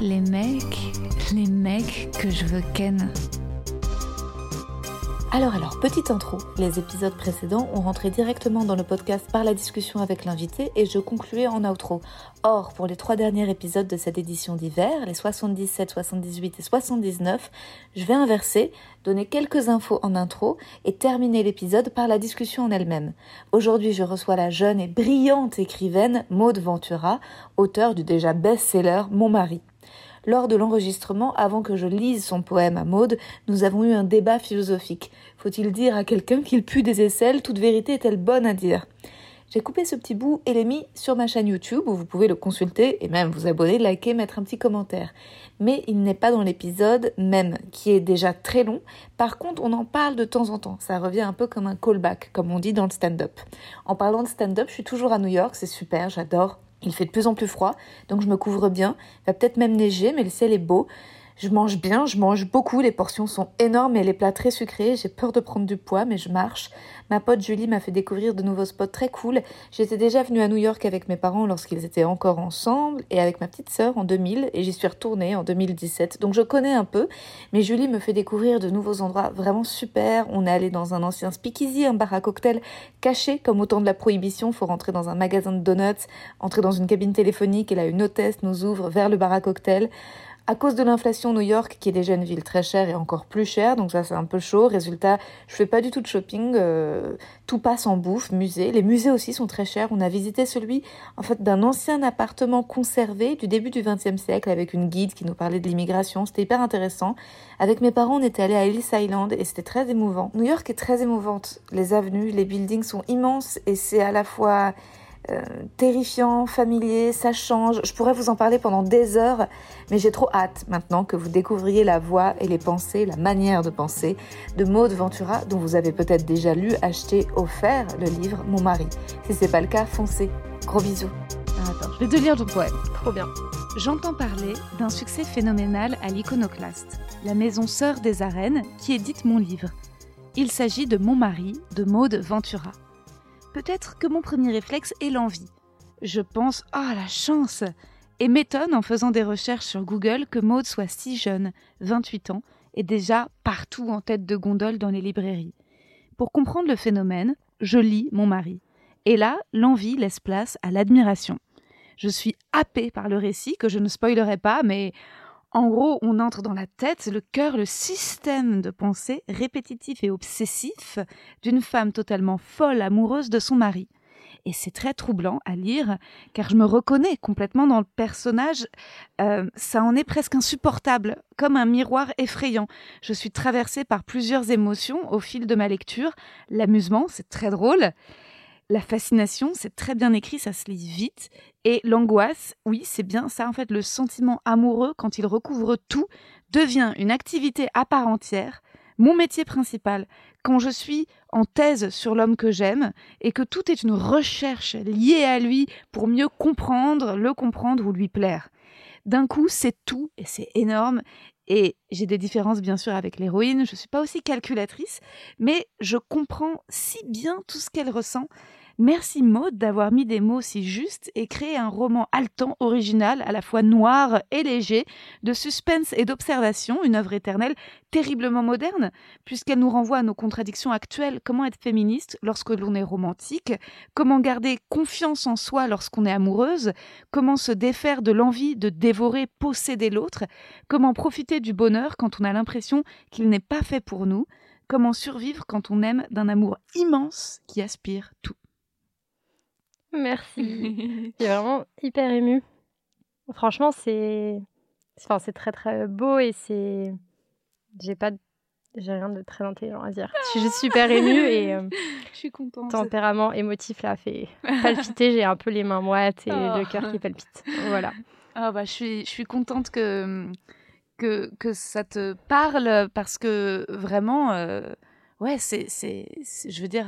Les mecs, les mecs que je veux ken. Alors alors, petite intro. Les épisodes précédents ont rentré directement dans le podcast par la discussion avec l'invité et je concluais en outro. Or, pour les trois derniers épisodes de cette édition d'hiver, les 77, 78 et 79, je vais inverser, donner quelques infos en intro et terminer l'épisode par la discussion en elle-même. Aujourd'hui, je reçois la jeune et brillante écrivaine Maude Ventura, auteure du déjà best-seller Mon mari. Lors de l'enregistrement, avant que je lise son poème à Maude, nous avons eu un débat philosophique. Faut-il dire à quelqu'un qu'il pue des aisselles? Toute vérité est-elle bonne à dire? J'ai coupé ce petit bout et l'ai mis sur ma chaîne YouTube où vous pouvez le consulter et même vous abonner, liker, mettre un petit commentaire. Mais il n'est pas dans l'épisode même, qui est déjà très long. Par contre, on en parle de temps en temps. Ça revient un peu comme un callback, comme on dit dans le stand-up. En parlant de stand-up, je suis toujours à New York, c'est super, j'adore. Il fait de plus en plus froid, donc je me couvre bien. Il va peut-être même neiger, mais le ciel est beau. Je mange bien, je mange beaucoup, les portions sont énormes et les plats très sucrés. J'ai peur de prendre du poids, mais je marche. Ma pote Julie m'a fait découvrir de nouveaux spots très cool. J'étais déjà venue à New York avec mes parents lorsqu'ils étaient encore ensemble et avec ma petite sœur en 2000 et j'y suis retournée en 2017. Donc je connais un peu, mais Julie me fait découvrir de nouveaux endroits vraiment super. On est allé dans un ancien speakeasy, un bar à cocktail caché comme au temps de la prohibition. Faut rentrer dans un magasin de donuts, entrer dans une cabine téléphonique et là une hôtesse nous ouvre vers le bar à cocktail. À cause de l'inflation, New York, qui est déjà une ville très chère, et encore plus chère, donc ça c'est un peu chaud. Résultat, je fais pas du tout de shopping, euh, tout passe en bouffe, musée. Les musées aussi sont très chers. On a visité celui, en fait, d'un ancien appartement conservé du début du XXe siècle avec une guide qui nous parlait de l'immigration. C'était hyper intéressant. Avec mes parents, on était allés à Ellis Island et c'était très émouvant. New York est très émouvante. Les avenues, les buildings sont immenses et c'est à la fois euh, terrifiant, familier, ça change. Je pourrais vous en parler pendant des heures, mais j'ai trop hâte maintenant que vous découvriez la voix et les pensées, la manière de penser de Maude Ventura, dont vous avez peut-être déjà lu, acheté, offert le livre Mon mari. Si c'est pas le cas, foncez. Gros bisous. Ah, attends, je vais te lire ton poème. Trop bien. J'entends parler d'un succès phénoménal à l'iconoclaste, la maison sœur des arènes, qui édite mon livre. Il s'agit de Mon mari de Maude Ventura peut-être que mon premier réflexe est l'envie. Je pense Ah, la chance Et m'étonne en faisant des recherches sur Google que Maud soit si jeune, 28 ans, et déjà partout en tête de gondole dans les librairies. Pour comprendre le phénomène, je lis mon mari. Et là, l'envie laisse place à l'admiration. Je suis happée par le récit, que je ne spoilerai pas, mais en gros, on entre dans la tête, le cœur, le système de pensée répétitif et obsessif d'une femme totalement folle, amoureuse de son mari. Et c'est très troublant à lire, car je me reconnais complètement dans le personnage. Euh, ça en est presque insupportable, comme un miroir effrayant. Je suis traversée par plusieurs émotions au fil de ma lecture. L'amusement, c'est très drôle. La fascination, c'est très bien écrit, ça se lit vite. Et l'angoisse, oui, c'est bien ça, en fait, le sentiment amoureux, quand il recouvre tout, devient une activité à part entière, mon métier principal, quand je suis en thèse sur l'homme que j'aime, et que tout est une recherche liée à lui pour mieux comprendre, le comprendre ou lui plaire. D'un coup, c'est tout, et c'est énorme, et j'ai des différences bien sûr avec l'héroïne, je ne suis pas aussi calculatrice, mais je comprends si bien tout ce qu'elle ressent Merci Maud d'avoir mis des mots si justes et créé un roman haletant, original, à la fois noir et léger, de suspense et d'observation, une œuvre éternelle terriblement moderne, puisqu'elle nous renvoie à nos contradictions actuelles. Comment être féministe lorsque l'on est romantique? Comment garder confiance en soi lorsqu'on est amoureuse? Comment se défaire de l'envie de dévorer, posséder l'autre? Comment profiter du bonheur quand on a l'impression qu'il n'est pas fait pour nous? Comment survivre quand on aime d'un amour immense qui aspire tout? Merci. J'ai vraiment hyper émue. Franchement, c'est enfin, c'est très très beau et c'est j'ai pas j'ai rien de très intelligent à dire. Je suis juste super émue et euh, je suis contente. Tempérament émotif là fait palpiter, j'ai un peu les mains moites et le cœur qui palpite. Voilà. Ah bah je suis je suis contente que que, que ça te parle parce que vraiment, ouais, c'est, c'est, je veux dire,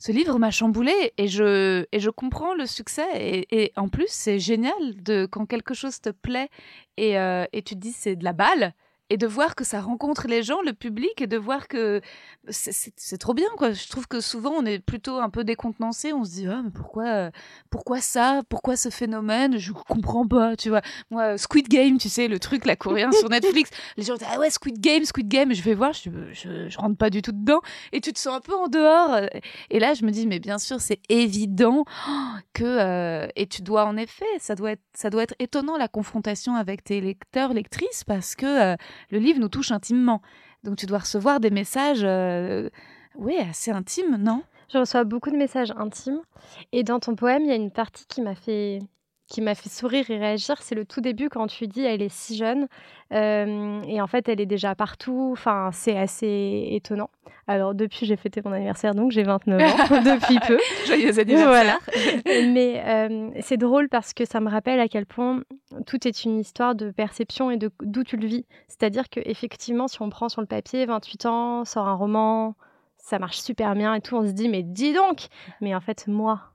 ce livre m'a chamboulé et je, et je comprends le succès. Et, en plus, c'est génial de quand quelque chose te plaît et, et tu te dis c'est de la balle et de voir que ça rencontre les gens, le public, et de voir que c'est trop bien, quoi. Je trouve que souvent, on est plutôt un peu décontenancé. On se dit, ah, mais pourquoi, euh, pourquoi ça? Pourquoi ce phénomène? Je comprends pas, tu vois. Moi, Squid Game, tu sais, le truc, la coréen sur Netflix, les gens disent, ah ouais, Squid Game, Squid Game. Je vais voir, je, je, je, rentre pas du tout dedans. Et tu te sens un peu en dehors. Et là, je me dis, mais bien sûr, c'est évident que. Euh, et tu dois, en effet, ça doit, être, ça doit être étonnant la confrontation avec tes lecteurs, lectrices, parce que. Euh, le livre nous touche intimement. Donc tu dois recevoir des messages, euh, oui, assez intimes, non? Je reçois beaucoup de messages intimes. Et dans ton poème, il y a une partie qui m'a fait qui m'a fait sourire et réagir, c'est le tout début quand tu dis elle est si jeune euh, et en fait elle est déjà partout. Enfin, c'est assez étonnant. Alors depuis j'ai fêté mon anniversaire donc j'ai 29 ans depuis peu. Joyeux anniversaire. Mais euh, c'est drôle parce que ça me rappelle à quel point tout est une histoire de perception et de d'où tu le vis. C'est-à-dire que effectivement si on prend sur le papier 28 ans, sort un roman, ça marche super bien et tout, on se dit mais dis donc. Mais en fait moi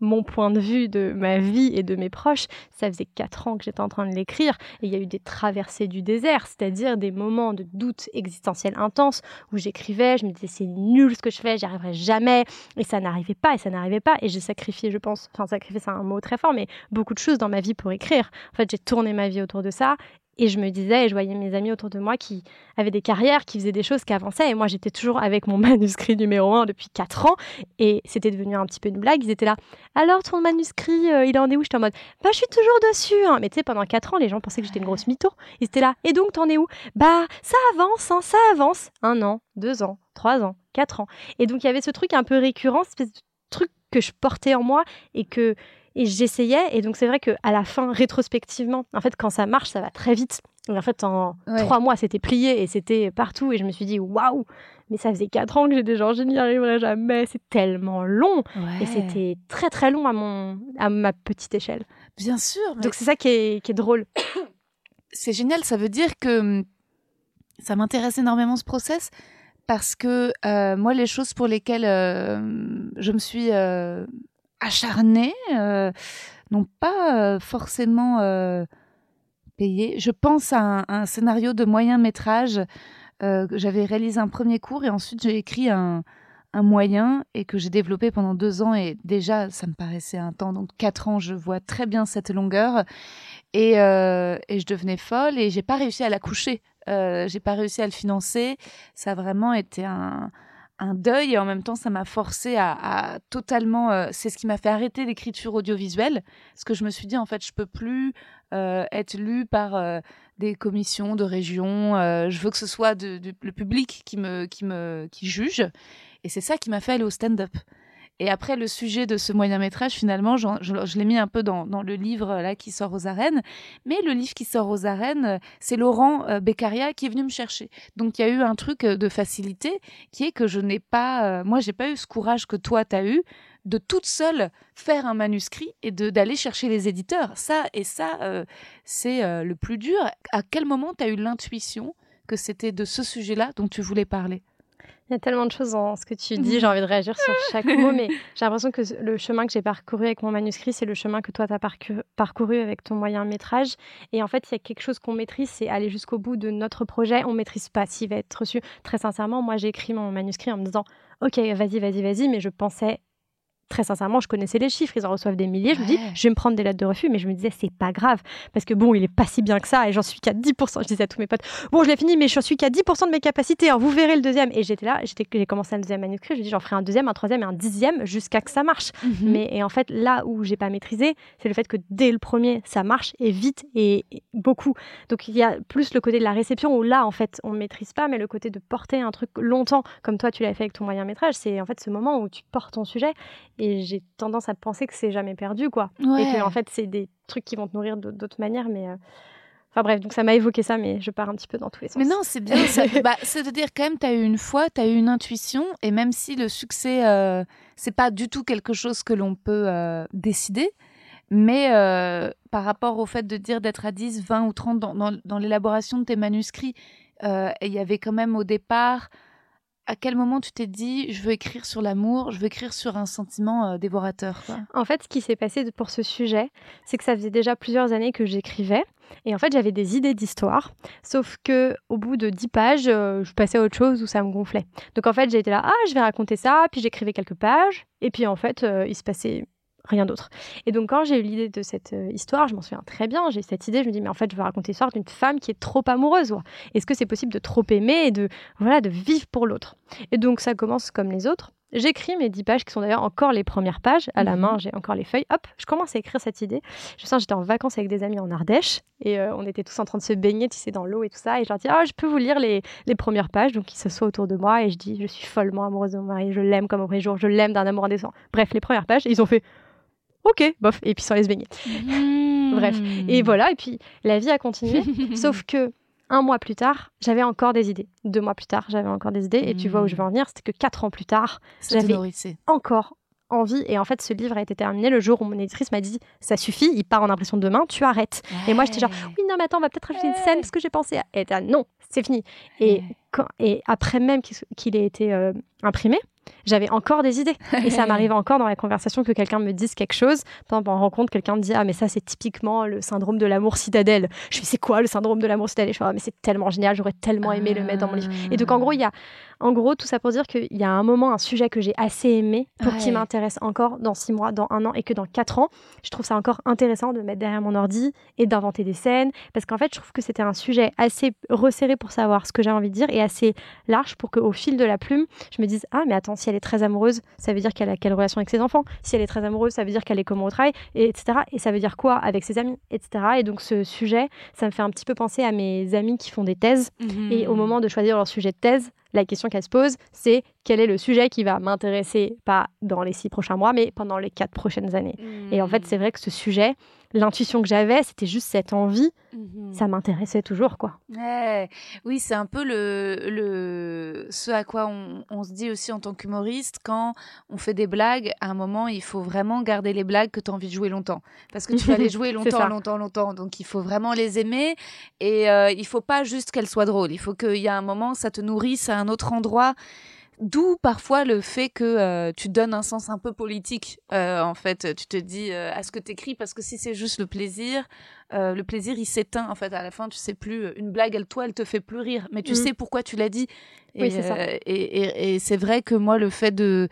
mon point de vue de ma vie et de mes proches, ça faisait quatre ans que j'étais en train de l'écrire et il y a eu des traversées du désert, c'est-à-dire des moments de doute existentiel intense où j'écrivais, je me disais c'est nul ce que je fais, j'y arriverai jamais. Et ça n'arrivait pas et ça n'arrivait pas. Et j'ai sacrifié, je pense, enfin sacrifié c'est un mot très fort, mais beaucoup de choses dans ma vie pour écrire. En fait, j'ai tourné ma vie autour de ça et je me disais, et je voyais mes amis autour de moi qui avaient des carrières, qui faisaient des choses, qui avançaient. Et moi, j'étais toujours avec mon manuscrit numéro 1 depuis 4 ans. Et c'était devenu un petit peu une blague. Ils étaient là, alors ton manuscrit, euh, il en est où J'étais en mode, bah, je suis toujours dessus. Hein. Mais tu sais, pendant 4 ans, les gens pensaient que j'étais une grosse mytho. Ils étaient là, et donc, t'en es où Bah, ça avance, hein, ça avance. Un an, deux ans, trois ans, quatre ans. Et donc, il y avait ce truc un peu récurrent, ce truc que je portais en moi et que et j'essayais. Et donc, c'est vrai qu'à la fin, rétrospectivement, en fait, quand ça marche, ça va très vite. Et en fait, en trois mois, c'était plié et c'était partout. Et je me suis dit, waouh, mais ça faisait quatre ans que j'ai déjà, je n'y arriverai jamais. C'est tellement long. Et c'était très, très long à, mon, à ma petite échelle. Bien sûr. Donc, c'est ça qui est, qui est drôle. C'est génial. Ça veut dire que hum, ça m'intéresse énormément ce process parce que euh, moi, les choses pour lesquelles euh, je me suis euh, acharnés euh, n'ont pas euh, forcément euh, payé. Je pense à un, scénario de moyen métrage. J'avais réalisé un premier cours et ensuite j'ai écrit un, moyen et que j'ai développé pendant deux ans et déjà ça me paraissait un temps donc quatre ans je vois très bien cette longueur et, et je devenais folle et j'ai pas réussi à la coucher j'ai pas réussi à le financer ça a vraiment été un, un deuil et en même temps ça m'a forcé à, totalement euh, c'est ce qui m'a fait arrêter l'écriture audiovisuelle. Parce que je me suis dit en fait je peux plus euh, être lu par euh, des commissions de région je veux que ce soit le public qui me qui me qui juge. Et c'est ça qui m'a fait aller au stand-up et après, le sujet de ce moyen métrage, finalement, je, l'ai mis un peu dans, le livre là qui sort aux arènes. Mais le livre qui sort aux arènes, c'est Laurent euh, Beccaria qui est venu me chercher. Donc il y a eu un truc euh, de facilité qui est que je n'ai pas, euh, moi, j'ai pas eu ce courage que toi, tu as eu de toute seule faire un manuscrit et d'aller chercher les éditeurs. Ça et ça, c'est le plus dur. À quel moment tu as eu l'intuition que c'était de ce sujet-là dont tu voulais parler? Il y a tellement de choses dans ce que tu dis, j'ai envie de réagir sur chaque mot, mais j'ai l'impression que le chemin que j'ai parcouru avec mon manuscrit, c'est le chemin que toi, tu as parcouru avec ton moyen métrage. Et en fait, il y a quelque chose qu'on maîtrise, c'est aller jusqu'au bout de notre projet. On maîtrise pas s'il va être reçu. Très sincèrement, moi, j'ai écrit mon manuscrit en me disant, OK, vas-y, vas-y, vas-y, mais je pensais très sincèrement, je connaissais les chiffres, ils en reçoivent des milliers. Je me dis, je vais me prendre des lettres de refus, mais je me disais, c'est pas grave, parce que bon, il est pas si bien que ça, et j'en suis qu'à 10%. Je disais à tous mes potes, bon, je l'ai fini, mais je suis qu'à 10% de mes capacités, hein, vous verrez le deuxième. Et j'étais là, j'ai commencé un deuxième manuscrit, je dis, j'en ferai un deuxième, un troisième et un dixième jusqu'à que ça marche. Mhm. Mais et en fait, là où j'ai pas maîtrisé, c'est le fait que dès le premier, ça marche et vite et, beaucoup. Donc il y a plus le côté de la réception où là, en fait, on maîtrise pas, mais le côté de porter un truc longtemps, comme toi, tu l'as fait avec ton moyen métrage, c'est en fait ce moment où tu portes ton sujet. Et j'ai tendance à penser que c'est jamais perdu, quoi. Et que, en fait, c'est des trucs qui vont te nourrir d'autres manières, mais. Euh, enfin bref, donc ça m'a évoqué ça, mais je pars un petit peu dans tous les sens. Mais non, c'est bien. bah, C'est-à-dire quand même, tu as eu une foi, tu as eu une intuition, et même si le succès, euh, c'est pas du tout quelque chose que l'on peut euh, décider, Mais euh, par rapport au fait de dire d'être à 10, 20 ou 30 dans, dans- dans l'élaboration de tes manuscrits, il y avait quand même au départ, à quel moment tu t'es dit, je veux écrire sur l'amour, je veux écrire sur un sentiment euh, dévorateur. En fait, ce qui s'est passé pour ce sujet, c'est que ça faisait déjà plusieurs années que j'écrivais. Et en fait, j'avais des idées d'histoire. Sauf que au bout de 10 pages, euh, je passais à autre chose où ça me gonflait. Donc en fait, été là, ah, je vais raconter ça. Puis j'écrivais quelques pages. Et puis en fait, euh, il se passait rien d'autre. Et donc quand j'ai eu l'idée de cette euh, histoire, je m'en souviens très bien. J'ai cette idée, je me dis, mais en fait, je veux raconter l'histoire d'une femme qui est trop amoureuse. Est-ce que c'est possible de trop aimer et de, voilà, de vivre pour l'autre? Et donc ça commence comme les autres. J'écris mes 10 pages qui sont d'ailleurs encore les premières pages. À la Mhm. main, j'ai encore les feuilles. Hop, je commence à écrire cette idée. Je sens j'étais en vacances avec des amis en Ardèche et euh, on était tous en train de se baigner, tu sais, dans l'eau et tout ça. Et je leur dis, ah, je peux vous lire les, les premières pages. Donc ils s'assoient autour de moi et je dis, je suis follement amoureuse de mon mari, je l'aime comme au vrai jour, je l'aime d'un amour indécent. Bref, les premières pages, ils ont fait, ok, bof, et puis sont allés se baigner. Bref. Et voilà, et puis la vie a continué. Sauf que un mois plus tard, j'avais encore des idées. Deux mois plus tard, j'avais encore des idées. Et tu vois où je veux en venir, c'était que quatre ans plus tard, j'avais- encore envie. Et en fait, ce livre a été terminé le jour où mon éditrice m'a dit Ça suffit, il part en impression demain, tu arrêtes. Et moi, j'étais genre Oui, non, mais attends, on va peut-être rajouter une scène parce que j'ai pensé à. Et non, c'est fini. Et, quand- et après même qu'il qu'il ait été euh, imprimé, j'avais encore des idées. Et ça m'arrive encore dans la conversation que quelqu'un me dise quelque chose. Par exemple, en rencontre, quelqu'un me dit Ah, mais ça, c'est typiquement le syndrome de l'amour citadelle. Je fais C'est quoi le syndrome de l'amour citadelle Je fais Ah, mais c'est tellement génial, j'aurais tellement aimé le mettre dans mon livre. Et donc, en gros, il y a, en gros, tout ça pour dire qu'il y a un moment, un sujet que j'ai assez aimé pour qui Ouais. m'intéresse encore dans six mois, dans un an, et que dans quatre ans, je trouve ça encore intéressant de mettre derrière mon ordi et d'inventer des scènes, parce qu'en fait, je trouve que c'était un sujet assez resserré pour savoir ce que j'ai envie de dire et assez large pour qu'au fil de la plume, je me dise ah mais attends, si elle est très amoureuse, ça veut dire qu'elle a quelle relation avec ses enfants? Si elle est très amoureuse, ça veut dire qu'elle est comment au travail, et etc. Et ça veut dire quoi avec ses amis, etc. Et donc ce sujet, ça me fait un petit peu penser à mes amis qui font des thèses. Et Hmm. au moment de choisir leur sujet de thèse, la question qu'elle se pose, c'est quel est le sujet qui va m'intéresser, pas dans les six prochains mois, mais pendant les quatre prochaines années. Et en fait, c'est vrai que ce sujet, l'intuition que j'avais, c'était juste cette envie, Mhm. ça m'intéressait toujours, quoi. Ouais. Oui, c'est un peu le, le ce à quoi on, on se dit aussi en tant qu'humoriste quand on fait des blagues. À un moment, il faut vraiment garder les blagues que tu as envie de jouer longtemps, parce que tu vas les jouer longtemps, longtemps, longtemps. Donc, il faut vraiment les aimer et euh, il faut pas juste qu'elles soient drôles. Il faut qu'il y a un moment, ça te nourrisse à un autre endroit. D'où parfois le fait que euh, tu donnes un sens un peu politique. euh, en fait, tu te dis euh, à ce que tu écris, parce que si c'est juste le plaisir, le plaisir il s'éteint. En fait, à la fin, tu sais plus. Une blague, elle, toi, elle te fait plus rire, mais tu Mhm. sais pourquoi tu l'as dit. Et, Oui, c'est ça. et, et- et c'est vrai que moi, le fait de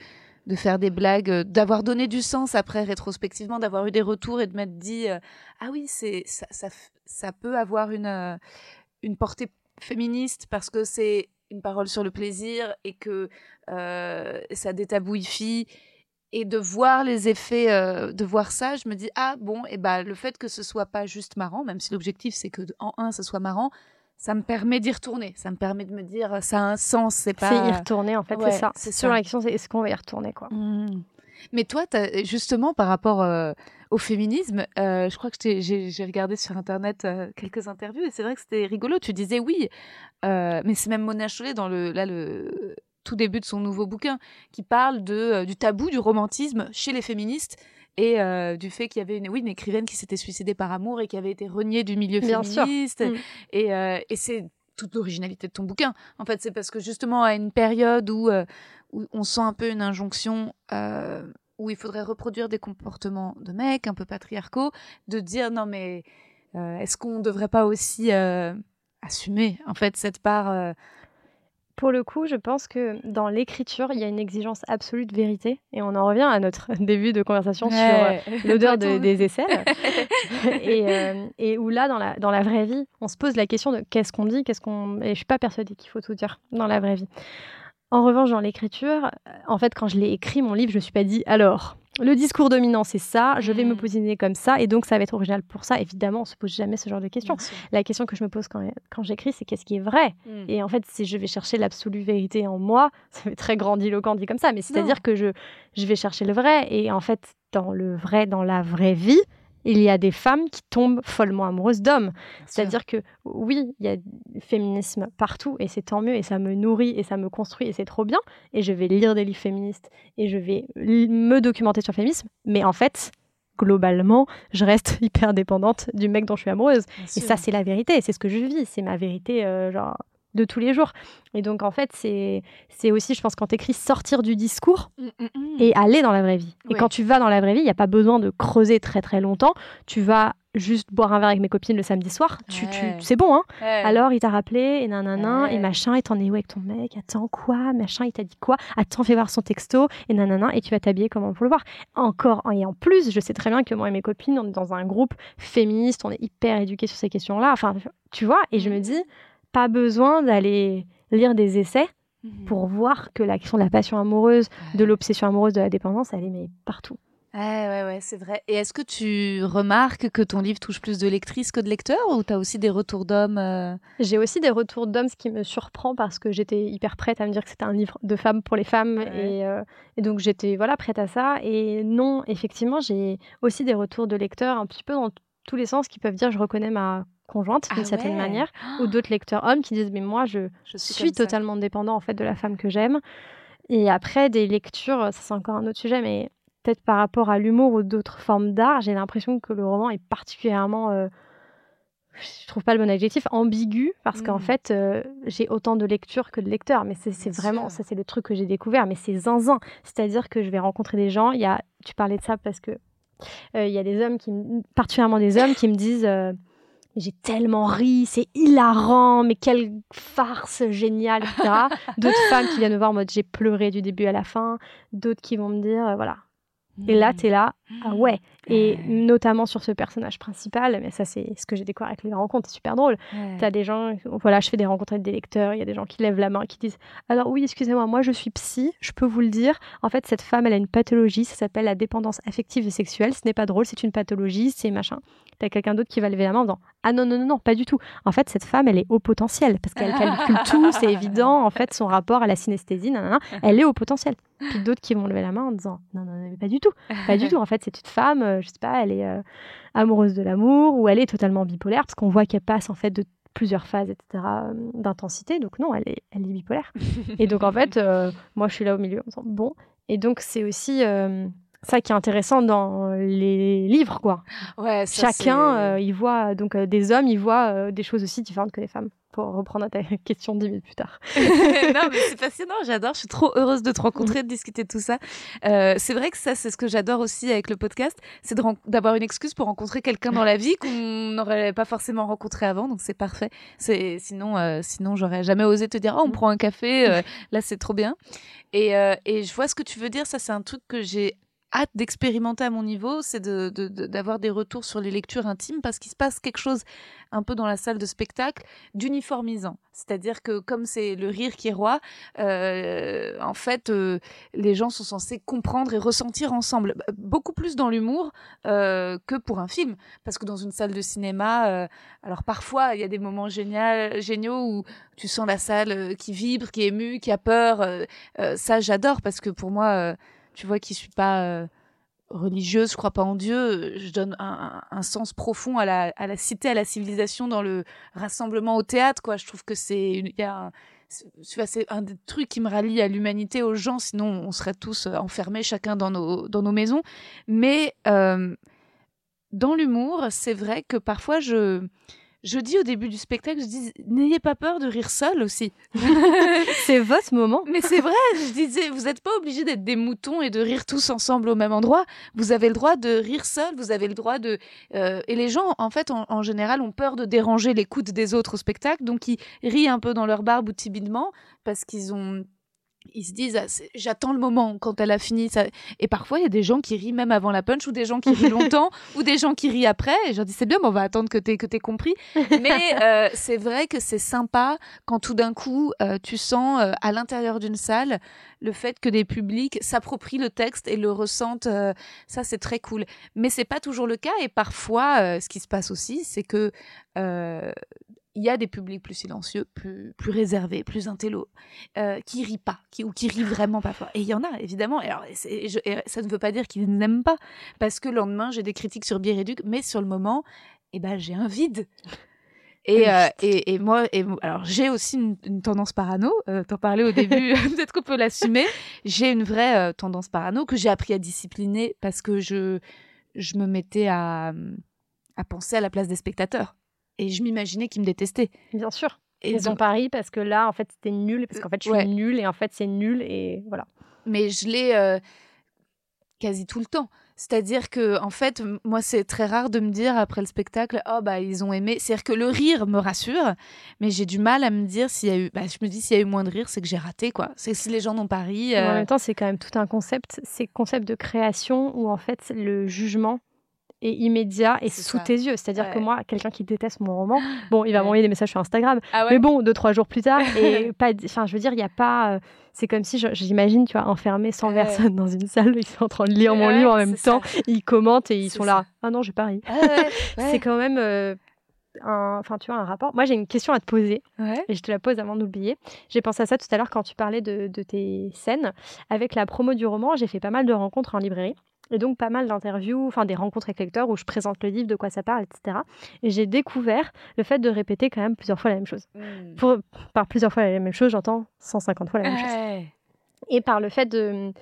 de faire des blagues, d'avoir donné du sens après rétrospectivement, d'avoir eu des retours et de m'être dit ah oui, c'est ça, ça, ça peut avoir une une portée féministe parce que c'est une parole sur le plaisir et que euh, ça détabouifie et de voir les effets euh, de voir ça je me dis ah bon et ben le fait que ce soit pas juste marrant même si l'objectif c'est que en un ce soit marrant ça me permet d'y retourner ça me permet de me dire ça a un sens c'est pas C'est y retourner, en fait, Ouais, c'est ça. c'est Sur ça. la question, c'est est-ce qu'on va y retourner, quoi? Mmh. Mais toi, justement, par rapport euh, au féminisme, euh, je crois que j'ai regardé sur Internet euh, quelques interviews et c'est vrai que c'était rigolo. Tu disais oui, euh, mais c'est même Mona Chollet dans le, là, le tout début de son nouveau bouquin qui parle de, du tabou du romantisme chez les féministes et euh, du fait qu'il y avait une, oui, une écrivaine qui s'était suicidée par amour et qui avait été reniée du milieu Bien sûr. féministe. Mm. Et, euh, et c'est toute l'originalité de ton bouquin. En fait, c'est parce que justement, à une période où, euh, où on sent un peu une injonction, où il faudrait reproduire des comportements de mecs un peu patriarcaux, de dire non, mais euh, est-ce qu'on ne devrait pas aussi euh, assumer, en fait, cette part. euh, Pour le coup, je pense que dans l'écriture, il y a une exigence absolue de vérité. Et on en revient à notre début de conversation sur l'odeur de- des aisselles. et, et où là, dans la, dans la vraie vie, on se pose la question de qu'est-ce qu'on dit, qu'est-ce qu'on. Et je suis pas persuadée qu'il faut tout dire dans la vraie vie. En revanche, dans l'écriture, euh, en fait, quand je l'ai écrit, mon livre, je me suis pas dit alors. Le discours dominant, c'est ça, je vais me Mm. positionner comme ça, et donc ça va être original pour ça. Évidemment, on se pose jamais ce genre de questions. La question que je me pose quand, quand j'écris, c'est qu'est-ce qui est vrai? Mm. et en fait, si je vais chercher l'absolue vérité en moi, ça fait très grandiloquent dit comme ça, mais c'est-à-dire que je, je vais chercher le vrai. Et en fait, dans le vrai, dans la vraie vie, il y a des femmes qui tombent follement amoureuses d'hommes. C'est-à-dire que oui, il y a du féminisme partout et c'est tant mieux et ça me nourrit et ça me construit et c'est trop bien. Et je vais lire des livres féministes et je vais me documenter sur le féminisme. Mais en fait, globalement, je reste hyper dépendante du mec dont je suis amoureuse. et ça, c'est la vérité, c'est ce que je vis, c'est ma vérité, euh, genre de tous les jours. Et donc, en fait, c'est aussi, je pense, quand tu écris, sortir du discours mmh, mmh, mmh. et aller dans la vraie vie. Et quand tu vas dans la vraie vie, il n'y a pas besoin de creuser très très longtemps. Tu vas juste boire un verre avec mes copines le samedi soir. Tu, tu c'est bon, hein Alors, il t'a rappelé, et nanana, et machin, et t'en es où avec ton mec? Attends, quoi? Machin, il t'a dit quoi? Attends, fais voir son texto, et nanana, et tu vas t'habiller comment pour le voir. Encore, et en plus, je sais très bien que moi et mes copines, on est dans un groupe féministe, on est hyper éduqués sur ces questions-là. Enfin, tu vois, et je me dis pas besoin d'aller lire des essais mhm. pour voir que la question de la passion amoureuse, de l'obsession amoureuse, de la dépendance, elle est mais partout. Ouais, ouais, ouais, c'est vrai. Et est-ce que tu remarques que ton livre touche plus de lectrices que de lecteurs ou tu as aussi des retours d'hommes euh? J'ai aussi des retours d'hommes, ce qui me surprend parce que j'étais hyper prête à me dire que c'était un livre de femmes pour les femmes et, euh, et, donc j'étais voilà prête à ça. Et non, effectivement, j'ai aussi des retours de lecteurs un petit peu dans tous les sens qui peuvent dire je reconnais ma conjointe d'une ah certaine manière, ou d'autres lecteurs hommes qui disent mais moi je, suis, totalement dépendant en fait de la femme que j'aime. Et après des lectures, ça c'est encore un autre sujet, mais peut-être par rapport à l'humour ou d'autres formes d'art, j'ai l'impression que le roman est particulièrement, euh, je trouve pas le bon adjectif, ambigu parce qu'en mmh. fait euh, j'ai autant de lectures que de lecteurs, mais c'est vraiment ça c'est le truc que j'ai découvert, mais c'est zinzin, c'est-à-dire que je vais rencontrer des gens, il y a, tu parlais de ça parce que euh, il y a des hommes qui, particulièrement des hommes qui me disent j'ai tellement ri, c'est hilarant, mais quelle farce géniale, etc. D'autres femmes qui viennent me voir en mode j'ai pleuré du début à la fin. D'autres qui vont me dire, euh, voilà, et là, tu es là, ah ouais. Et notamment sur ce personnage principal, mais ça, c'est ce que j'ai découvert avec les rencontres, c'est super drôle. Tu as des gens, voilà, je fais des rencontres avec des lecteurs, il y a des gens qui lèvent la main, qui disent Alors, oui, excusez-moi, moi, je suis psy, je peux vous le dire. En fait, cette femme, elle a une pathologie, ça s'appelle la dépendance affective et sexuelle. Ce n'est pas drôle, c'est une pathologie, c'est machin. Tu as quelqu'un d'autre qui va lever la main en disant Ah non, non, non, non, pas du tout. En fait, cette femme, elle est au potentiel parce qu'elle calcule tout, c'est évident. En fait, son rapport à la synesthésie, elle est au potentiel. Puis d'autres qui vont lever la main en disant Non, non, non, pas du tout. Pas du tout. En fait, c'est une femme, euh, je sais pas, elle est euh, amoureuse de l'amour ou elle est totalement bipolaire parce qu'on voit qu'elle passe en fait de plusieurs phases, etc., euh, d'intensité. Donc non, elle est, elle est bipolaire. et donc en fait, moi, je suis là au milieu en disant Bon. Et donc, c'est aussi ça qui est intéressant dans les livres, quoi. Ouais, Chacun, il voit, donc des hommes, ils voient des choses aussi différentes que les femmes pour reprendre ta question dix minutes plus tard. non, mais c'est passionnant, j'adore. Je suis trop heureuse de te rencontrer, de discuter de tout ça. Euh, c'est vrai que ça, c'est ce que j'adore aussi avec le podcast, c'est d'avoir une excuse pour rencontrer quelqu'un dans la vie qu'on n'aurait pas forcément rencontré avant. Donc c'est parfait. C'est sinon, euh, sinon j'aurais jamais osé te dire, oh, on prend un café. Euh, là, c'est trop bien. Et, et je vois ce que tu veux dire. Ça, c'est un truc que j'ai hâte d'expérimenter à mon niveau, c'est d'avoir des retours sur les lectures intimes parce qu'il se passe quelque chose un peu dans la salle de spectacle d'uniformisant. C'est-à-dire que comme c'est le rire qui est roi, euh, en fait, euh, les gens sont censés comprendre et ressentir ensemble. Bah, beaucoup plus dans l'humour euh, que pour un film. Parce que dans une salle de cinéma, alors parfois, il y a des moments géniaux, géniaux où tu sens la salle qui vibre, qui est émue, qui a peur. ça, j'adore parce que pour moi tu vois, qui suis pas euh, religieuse, je crois pas en Dieu, je donne un, sens profond à la, cité, à la civilisation dans le rassemblement au théâtre, quoi. Je trouve que c'est c'est un des trucs qui me rallie à l'humanité, aux gens, sinon on serait tous euh, enfermés chacun dans nos, dans nos maisons. Mais euh, dans l'humour, c'est vrai que parfois je, je dis au début du spectacle, je dis n'ayez pas peur de rire seul aussi. c'est votre moment. Mais c'est vrai, je disais, vous n'êtes pas obligé d'être des moutons et de rire tous ensemble au même endroit. Vous avez le droit de rire seul, vous avez le droit de... Euh, et les gens, en fait, en, général, ont peur de déranger l'écoute des autres au spectacle, donc ils rient un peu dans leur barbe ou timidement parce qu'ils ont ils se disent ah, j'attends le moment quand elle a fini ça et parfois il y a des gens qui rient même avant la punch ou des gens qui rient longtemps ou des gens qui rient après et je dis c'est bien mais on va attendre que tu que aies compris. Mais euh, c'est vrai que c'est sympa quand tout d'un coup euh, tu sens euh, à l'intérieur d'une salle le fait que des publics s'approprient le texte et le ressentent ça c'est très cool. Mais c'est pas toujours le cas et parfois ce qui se passe aussi c'est que il y a des publics plus silencieux, plus, plus réservés, plus intello, euh, qui rient pas, qui, ou qui rient vraiment pas fort. Et il y en a, évidemment. Et alors, ça ne veut pas dire qu'ils n'aiment pas, parce que le lendemain, j'ai des critiques sur Biréduc, mais sur le moment, eh ben, j'ai un vide. Et, euh, et, et, moi, et, alors j'ai aussi une, tendance parano. Euh, T'en parlais au début, peut-être qu'on peut l'assumer. J'ai une vraie euh, tendance parano que j'ai appris à discipliner parce que je je me mettais à, à penser à la place des spectateurs. Et je m'imaginais qu'ils me détestaient. Bien sûr. Et ils ont pari parce que là, en fait, c'était nul, parce qu'en fait, je suis nulle, et en fait, c'est nul, et voilà. Mais je l'ai euh, quasi tout le temps. C'est-à-dire que, en fait, moi, c'est très rare de me dire après le spectacle, oh bah ils ont aimé. C'est-à-dire que le rire me rassure, mais j'ai du mal à me dire s'il y a eu. Bah, je me dis s'il y a eu moins de rire, c'est que j'ai raté, quoi. C'est si les gens n'ont pas ri. En même temps, c'est quand même tout un concept. C'est concept de création où en fait le jugement et immédiat et sous tes yeux. C'est-à-dire que moi, quelqu'un qui déteste mon roman, bon, il va m'envoyer des messages sur Instagram, ah mais bon, deux, trois jours plus tard, et pas, enfin, je veux dire, il n'y a pas. Euh, c'est comme si, j'imagine, tu vois, enfermé 100 personnes dans une salle, ils sont en train de lire mon livre en même temps, ils commentent et ils sont là. Ah non, j'ai pas ri. c'est quand même. Euh, un, enfin, tu vois, un rapport. Moi, j'ai une question à te poser et je te la pose avant d'oublier. J'ai pensé à ça tout à l'heure quand tu parlais de, de, tes scènes. Avec la promo du roman, j'ai fait pas mal de rencontres en librairie. Et donc pas mal d'interviews, enfin des rencontres avec lecteurs où je présente le livre, de quoi ça parle, etc. Et j'ai découvert le fait de répéter quand même plusieurs fois la même chose. Mmh. Pour, par plusieurs fois la même chose, j'entends 150 fois la même chose. Et par le fait de,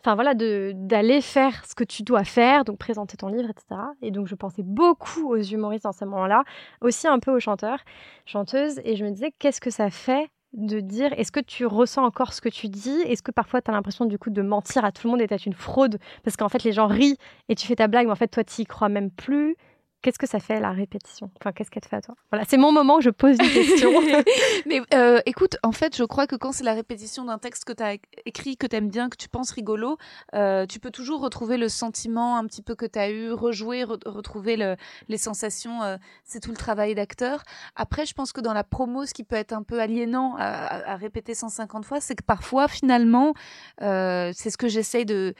enfin voilà, d'aller faire ce que tu dois faire, donc présenter ton livre, etc. Et donc je pensais beaucoup aux humoristes dans ce moment-là, aussi un peu aux chanteurs, chanteuses, et je me disais qu'est-ce que ça fait de dire est-ce que tu ressens encore ce que tu dis? Est-ce que parfois tu as l'impression du coup de mentir à tout le monde et d'être une fraude? Parce qu'en fait les gens rient et tu fais ta blague mais en fait toi tu y crois même plus Qu'est-ce que ça fait la répétition? Enfin, qu'est-ce qu'elle te fait à toi? Voilà, c'est mon moment où je pose une question. Mais euh, écoute, en fait, je crois que quand c'est la répétition d'un texte que tu as écrit, que tu aimes bien, que tu penses rigolo, euh, tu peux toujours retrouver le sentiment un petit peu que tu as eu, rejouer, retrouver les sensations. Euh, c'est tout le travail d'acteur. Après, je pense que dans la promo, ce qui peut être un peu aliénant à, à répéter 150 fois, c'est que parfois, finalement, c'est ce que j'essaye de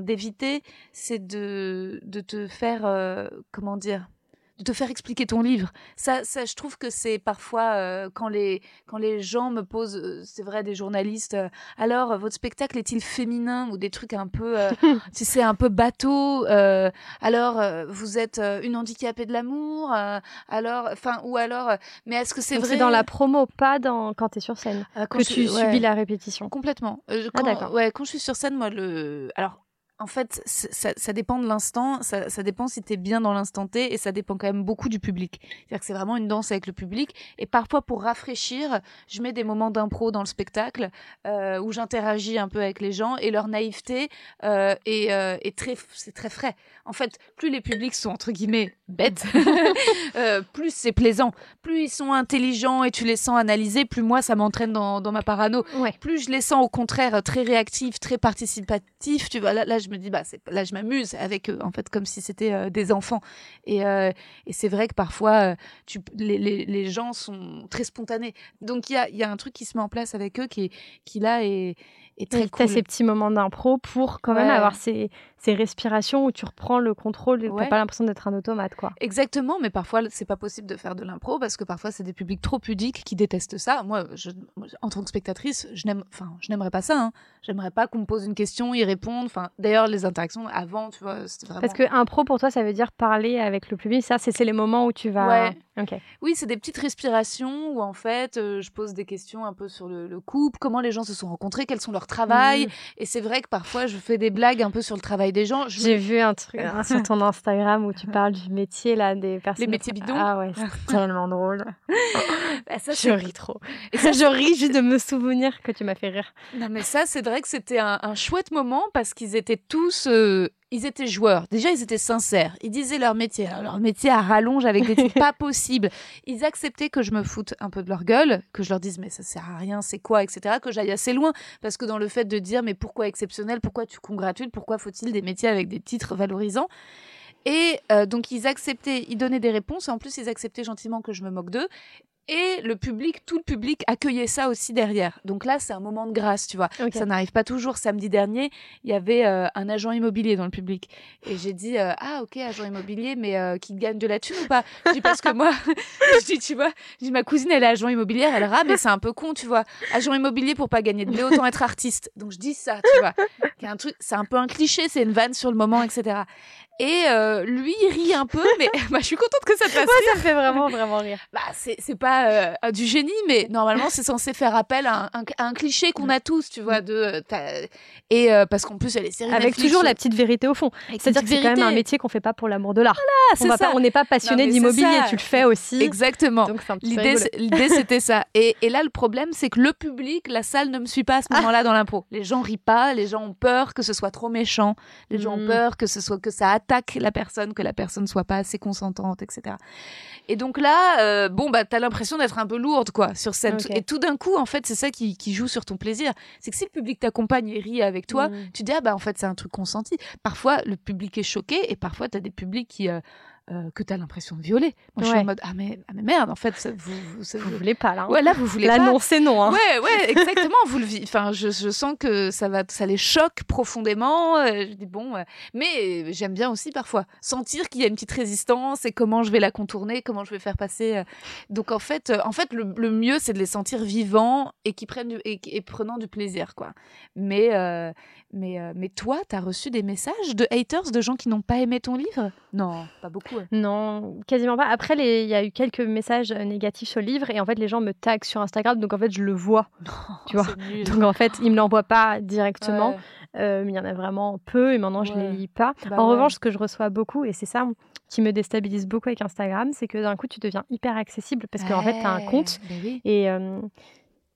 d'éviter, c'est de, de te faire, euh, comment dire, de te faire expliquer ton livre. Ça, ça je trouve que c'est parfois euh, quand les quand les gens me posent, euh, c'est vrai, des journalistes. alors, votre spectacle est-il féminin ou des trucs un peu, tu sais, un peu bateau. alors, vous êtes une handicapée de l'amour. alors, enfin, ou alors, mais est-ce que c'est vrai C'est dans la promo, pas dans quand tu es sur scène quand que tu subis la répétition. Complètement. ah, d'accord. Ouais, quand je suis sur scène, moi, le, alors en fait, ça, dépend de l'instant, ça, dépend si tu es bien dans l'instant T et ça dépend quand même beaucoup du public. C'est-à-dire que c'est vraiment une danse avec le public. Et parfois, pour rafraîchir, je mets des moments d'impro dans le spectacle euh, où j'interagis un peu avec les gens et leur naïveté euh, est, euh, très, c'est très frais. En fait, plus les publics sont entre guillemets bêtes, plus c'est plaisant. Plus ils sont intelligents et tu les sens analyser, plus moi ça m'entraîne dans, ma parano. Plus je les sens au contraire très réactifs, très participatifs. Tu vois, là, là je me dis, bah, là, je m'amuse avec eux, en fait, comme si c'était euh, des enfants. Et, euh, et c'est vrai que parfois, euh, tu, les, les, les, gens sont très spontanés. Donc, il y a, y a, un truc qui se met en place avec eux qui, qui là, est, est très cool. ces petits moments d'impro pour quand même avoir ces, ces, respirations où tu reprends le contrôle et tu n'as pas l'impression d'être un automate. quoi. Exactement, mais parfois, c'est pas possible de faire de l'impro parce que parfois, c'est des publics trop pudiques qui détestent ça. Moi, je, en tant que spectatrice, je n'aimerais pas ça. Hein. J'aimerais pas qu'on me pose une question, y répondre. Enfin, D'ailleurs, les interactions avant, tu vois, c'était vraiment... Parce que impro, pour toi, ça veut dire parler avec le public. Ça, c'est les moments où tu vas... Ouais. Oui, c'est des petites respirations où, en fait, euh, je pose des questions un peu sur le, couple, comment les gens se sont rencontrés, quels sont leurs travail. Mmh. Et c'est vrai que parfois, je fais des blagues un peu sur le travail des gens. J'ai vu un truc sur ton Instagram où tu parles du métier, là, des personnes. Les métiers bidons. Ah ouais, c'est tellement drôle. Bah, ça, je ris trop. Et ça, je ris juste de me souvenir que tu m'as fait rire. Non, mais ça, c'est vrai que c'était un, chouette moment parce qu'ils étaient tous. Euh, ils étaient joueurs. Déjà, ils étaient sincères. Ils disaient leur métier. leur métier à rallonge avec des trucs pas possibles. Ils acceptaient que je me foute un peu de leur gueule, que je leur dise mais ça sert à rien, c'est quoi, etc. Que j'aille assez loin. Parce que dans le fait de dire mais pourquoi exceptionnel, pourquoi tu congratules, pourquoi faut-il des métiers avec des titres valorisants? Et euh, donc ils acceptaient, ils donnaient des réponses et en plus ils acceptaient gentiment que je me moque d'eux. Et le public, tout le public accueillait ça aussi derrière. Donc là, c'est un moment de grâce, tu vois. Ça n'arrive pas toujours. Samedi dernier, il y avait euh, un agent immobilier dans le public. Et j'ai dit, euh, ah ok, agent immobilier, mais euh, qui gagne de la thune ou pas? Je dis, parce que moi, je dis, tu vois, je dis, ma cousine, elle est agent immobilier, elle rame, mais c'est un peu con, tu vois. Agent immobilier pour pas gagner de blé, autant être artiste. Donc je dis ça, tu vois. C'est un, truc, c'est un peu un cliché, c'est une vanne sur le moment, etc. Et euh, lui, il rit un peu, mais bah, je suis contente que ça te fasse rire. ça me fait vraiment, vraiment rire. Bah, c'est c'est pas euh, du génie, mais normalement, c'est censé faire appel à un, un- à un cliché qu'on a tous, tu vois. De, euh, et euh, parce qu'en plus, a les séries Avec Netflix, toujours la petite vérité au fond. C'est-à-dire que c'est quand même un métier qu'on fait pas pour l'amour de l'art. Ah, on c'est va ça. pas- on n'est pas passionné d'immobilier, tu le fais aussi. Exactement. L'idée, c'était ça. Et, et là, le problème, c'est que le public, la salle ne me suit pas à ce Ah. moment-là dans l'impro. Les gens rient pas, les gens ont peur que ce soit trop méchant, les gens ont Mm. peur que ce soit que ça attaque la personne, que la personne soit pas assez consentante, etc. Et donc là, euh, bon, bah, t'as l'impression d'être un peu lourde, quoi, sur scène. Ok. Et tout d'un coup, en fait, c'est ça qui, qui joue sur ton plaisir. C'est que si le public t'accompagne et rit avec toi, Mm. tu dis, ah bah, en fait, c'est un truc consenti. Parfois, le public est choqué et parfois, t'as des publics qui. euh, euh, que t'as l'impression de violer. Moi, je suis en mode ah mais, ah, mais merde en fait ça- vous, vous, ça- Vous voulez pas là. hein. ouais là vous voulez Là, pas non, c'est non. hein. Ouais, ouais, exactement. Vous le vivez. Enfin, je, je sens que ça va, ça les choque profondément. Euh, Je dis bon, euh, mais j'aime bien aussi parfois sentir qu'il y a une petite résistance et comment je vais la contourner, comment je vais faire passer. Donc en fait, en fait, le, le mieux c'est de les sentir vivants et qui prennent du, et, et prenant du plaisir, quoi. Mais mais mais toi, t'as reçu des messages de haters, de gens qui n'ont pas aimé ton livre? Non, pas beaucoup. Non, quasiment pas. Après, les- il y a eu quelques messages euh, négatifs sur le livre et en fait, les gens me taguent sur Instagram, donc en fait, je le vois. Tu vois. Nul. Donc en fait, ils me l'envoient pas directement. Ouais. Euh, mais il y en a vraiment peu et maintenant, je les Ouais. lis pas. Bah en revanche, ce que je reçois beaucoup, et c'est ça qui me déstabilise beaucoup avec Instagram, c'est que d'un coup, tu deviens hyper accessible parce qu'en fait, tu as un compte oui. et euh,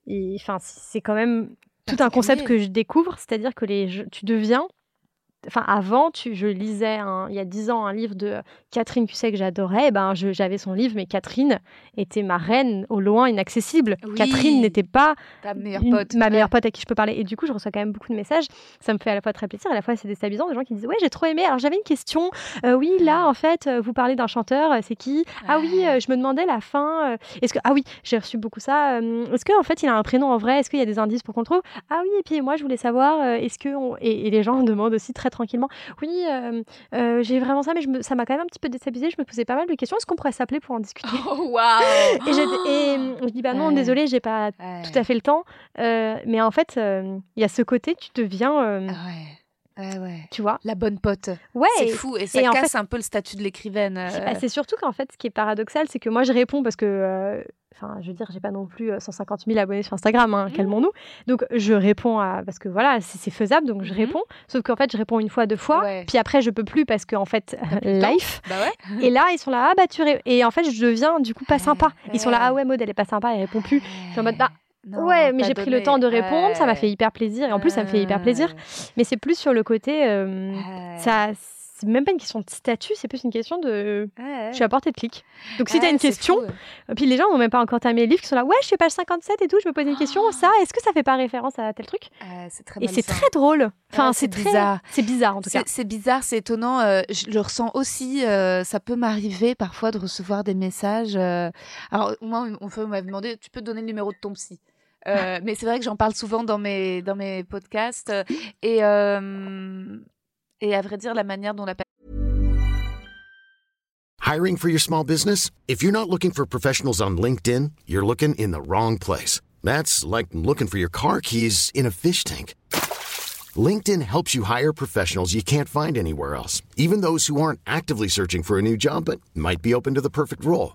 et, enfin, c'est quand même tout un concept que je découvre, c'est-à-dire que les, tu deviens. Enfin, avant, tu, je lisais un- il y a dix ans un livre de Catherine Cusset que j'adorais. eh Ben, j'avais son livre, mais Catherine était ma reine au loin, inaccessible. Oui. Catherine n'était pas Ta meilleure une- pote. ma Ouais. meilleure pote à qui je peux parler. Et du coup, je reçois quand même beaucoup de messages. Ça me fait à la fois très plaisir, à la fois c'est déstabilisant. Des gens qui disent Ouais, j'ai trop aimé. Alors j'avais une question. Euh, oui, là, en fait, euh, vous parlez d'un chanteur. euh, C'est qui? Ah oui, euh, je me demandais la fin. euh, Est-ce que ah oui, j'ai reçu beaucoup ça. Est-ce qu'en fait, il a un prénom en vrai? Est-ce qu'il y a des indices pour qu'on trouve? Ah oui. Et puis moi, je voulais savoir. Est-ce que on- et, et les gens demandent aussi très tranquillement. Oui, euh, euh, j'ai vraiment ça, mais je me- ça m'a quand même un petit peu déstabilisé. Je me posais pas mal de questions. Est-ce qu'on pourrait s'appeler pour en discuter? Oh, waouh Et, euh, je dis bah non, Ouais. désolé, j'ai pas tout à fait le temps. Mais en fait, il y a ce côté, tu deviens, Ah ouais. Ouais, ouais. tu vois? La bonne pote. Ouais. C'est et- fou. Et ça et en casse un peu le statut de l'écrivaine. euh. bah, c'est surtout qu'en fait, ce qui est paradoxal, c'est que moi, je réponds parce que, euh, enfin, je veux dire, j'ai pas non plus euh, 150 000 abonnés sur Instagram, hein, Mhm. calmons-nous. Donc, je réponds à, parce que voilà, c'est faisable, donc je Mhm. réponds. Sauf qu'en fait, je réponds une fois, deux fois, Ouais. puis après, je peux plus parce fait, plus le temps. life. Bah ouais. Et là, ils sont là, ah bah tu ré- Et en fait, je deviens du coup pas Ouais, sympa. Ils sont là, ah ouais, Maud, elle est pas sympa, elle répond plus. Je suis en mode, bah, Non, ouais, mais j'ai pris le temps de répondre, ça m'a fait hyper plaisir. Et en plus, ça me fait hyper plaisir. Mais c'est plus sur le côté, euh, Ouais. ça, c'est même pas une question de statut, c'est plus une question de, Ouais. je suis à portée de clic. Donc si Ouais, t'as une question, fou. puis les gens n'ont même pas encore terminé le livre, qui sont là, ouais, je suis page 57 et tout, je me pose une question, Ah. ça, est-ce que ça fait pas référence à tel truc? Très Et c'est très drôle. Enfin, c'est très bizarre. C'est bizarre en tout cas. C'est c'est bizarre, c'est étonnant. euh, je le ressens aussi. euh, ça peut m'arriver parfois de recevoir des messages. euh, alors moi, on on m'avait demandé, tu peux donner le numéro de ton psy? Euh, mais c'est vrai que j'en parle souvent dans mes podcasts et euh, et à vrai dire la manière dont la Hiring for your small business? If you're not looking for professionals on LinkedIn, you're looking in the wrong place. That's like looking for your car keys in a fish tank. LinkedIn helps you hire professionals you can't find anywhere else, even those who aren't actively searching for a new job but might be open to the perfect role.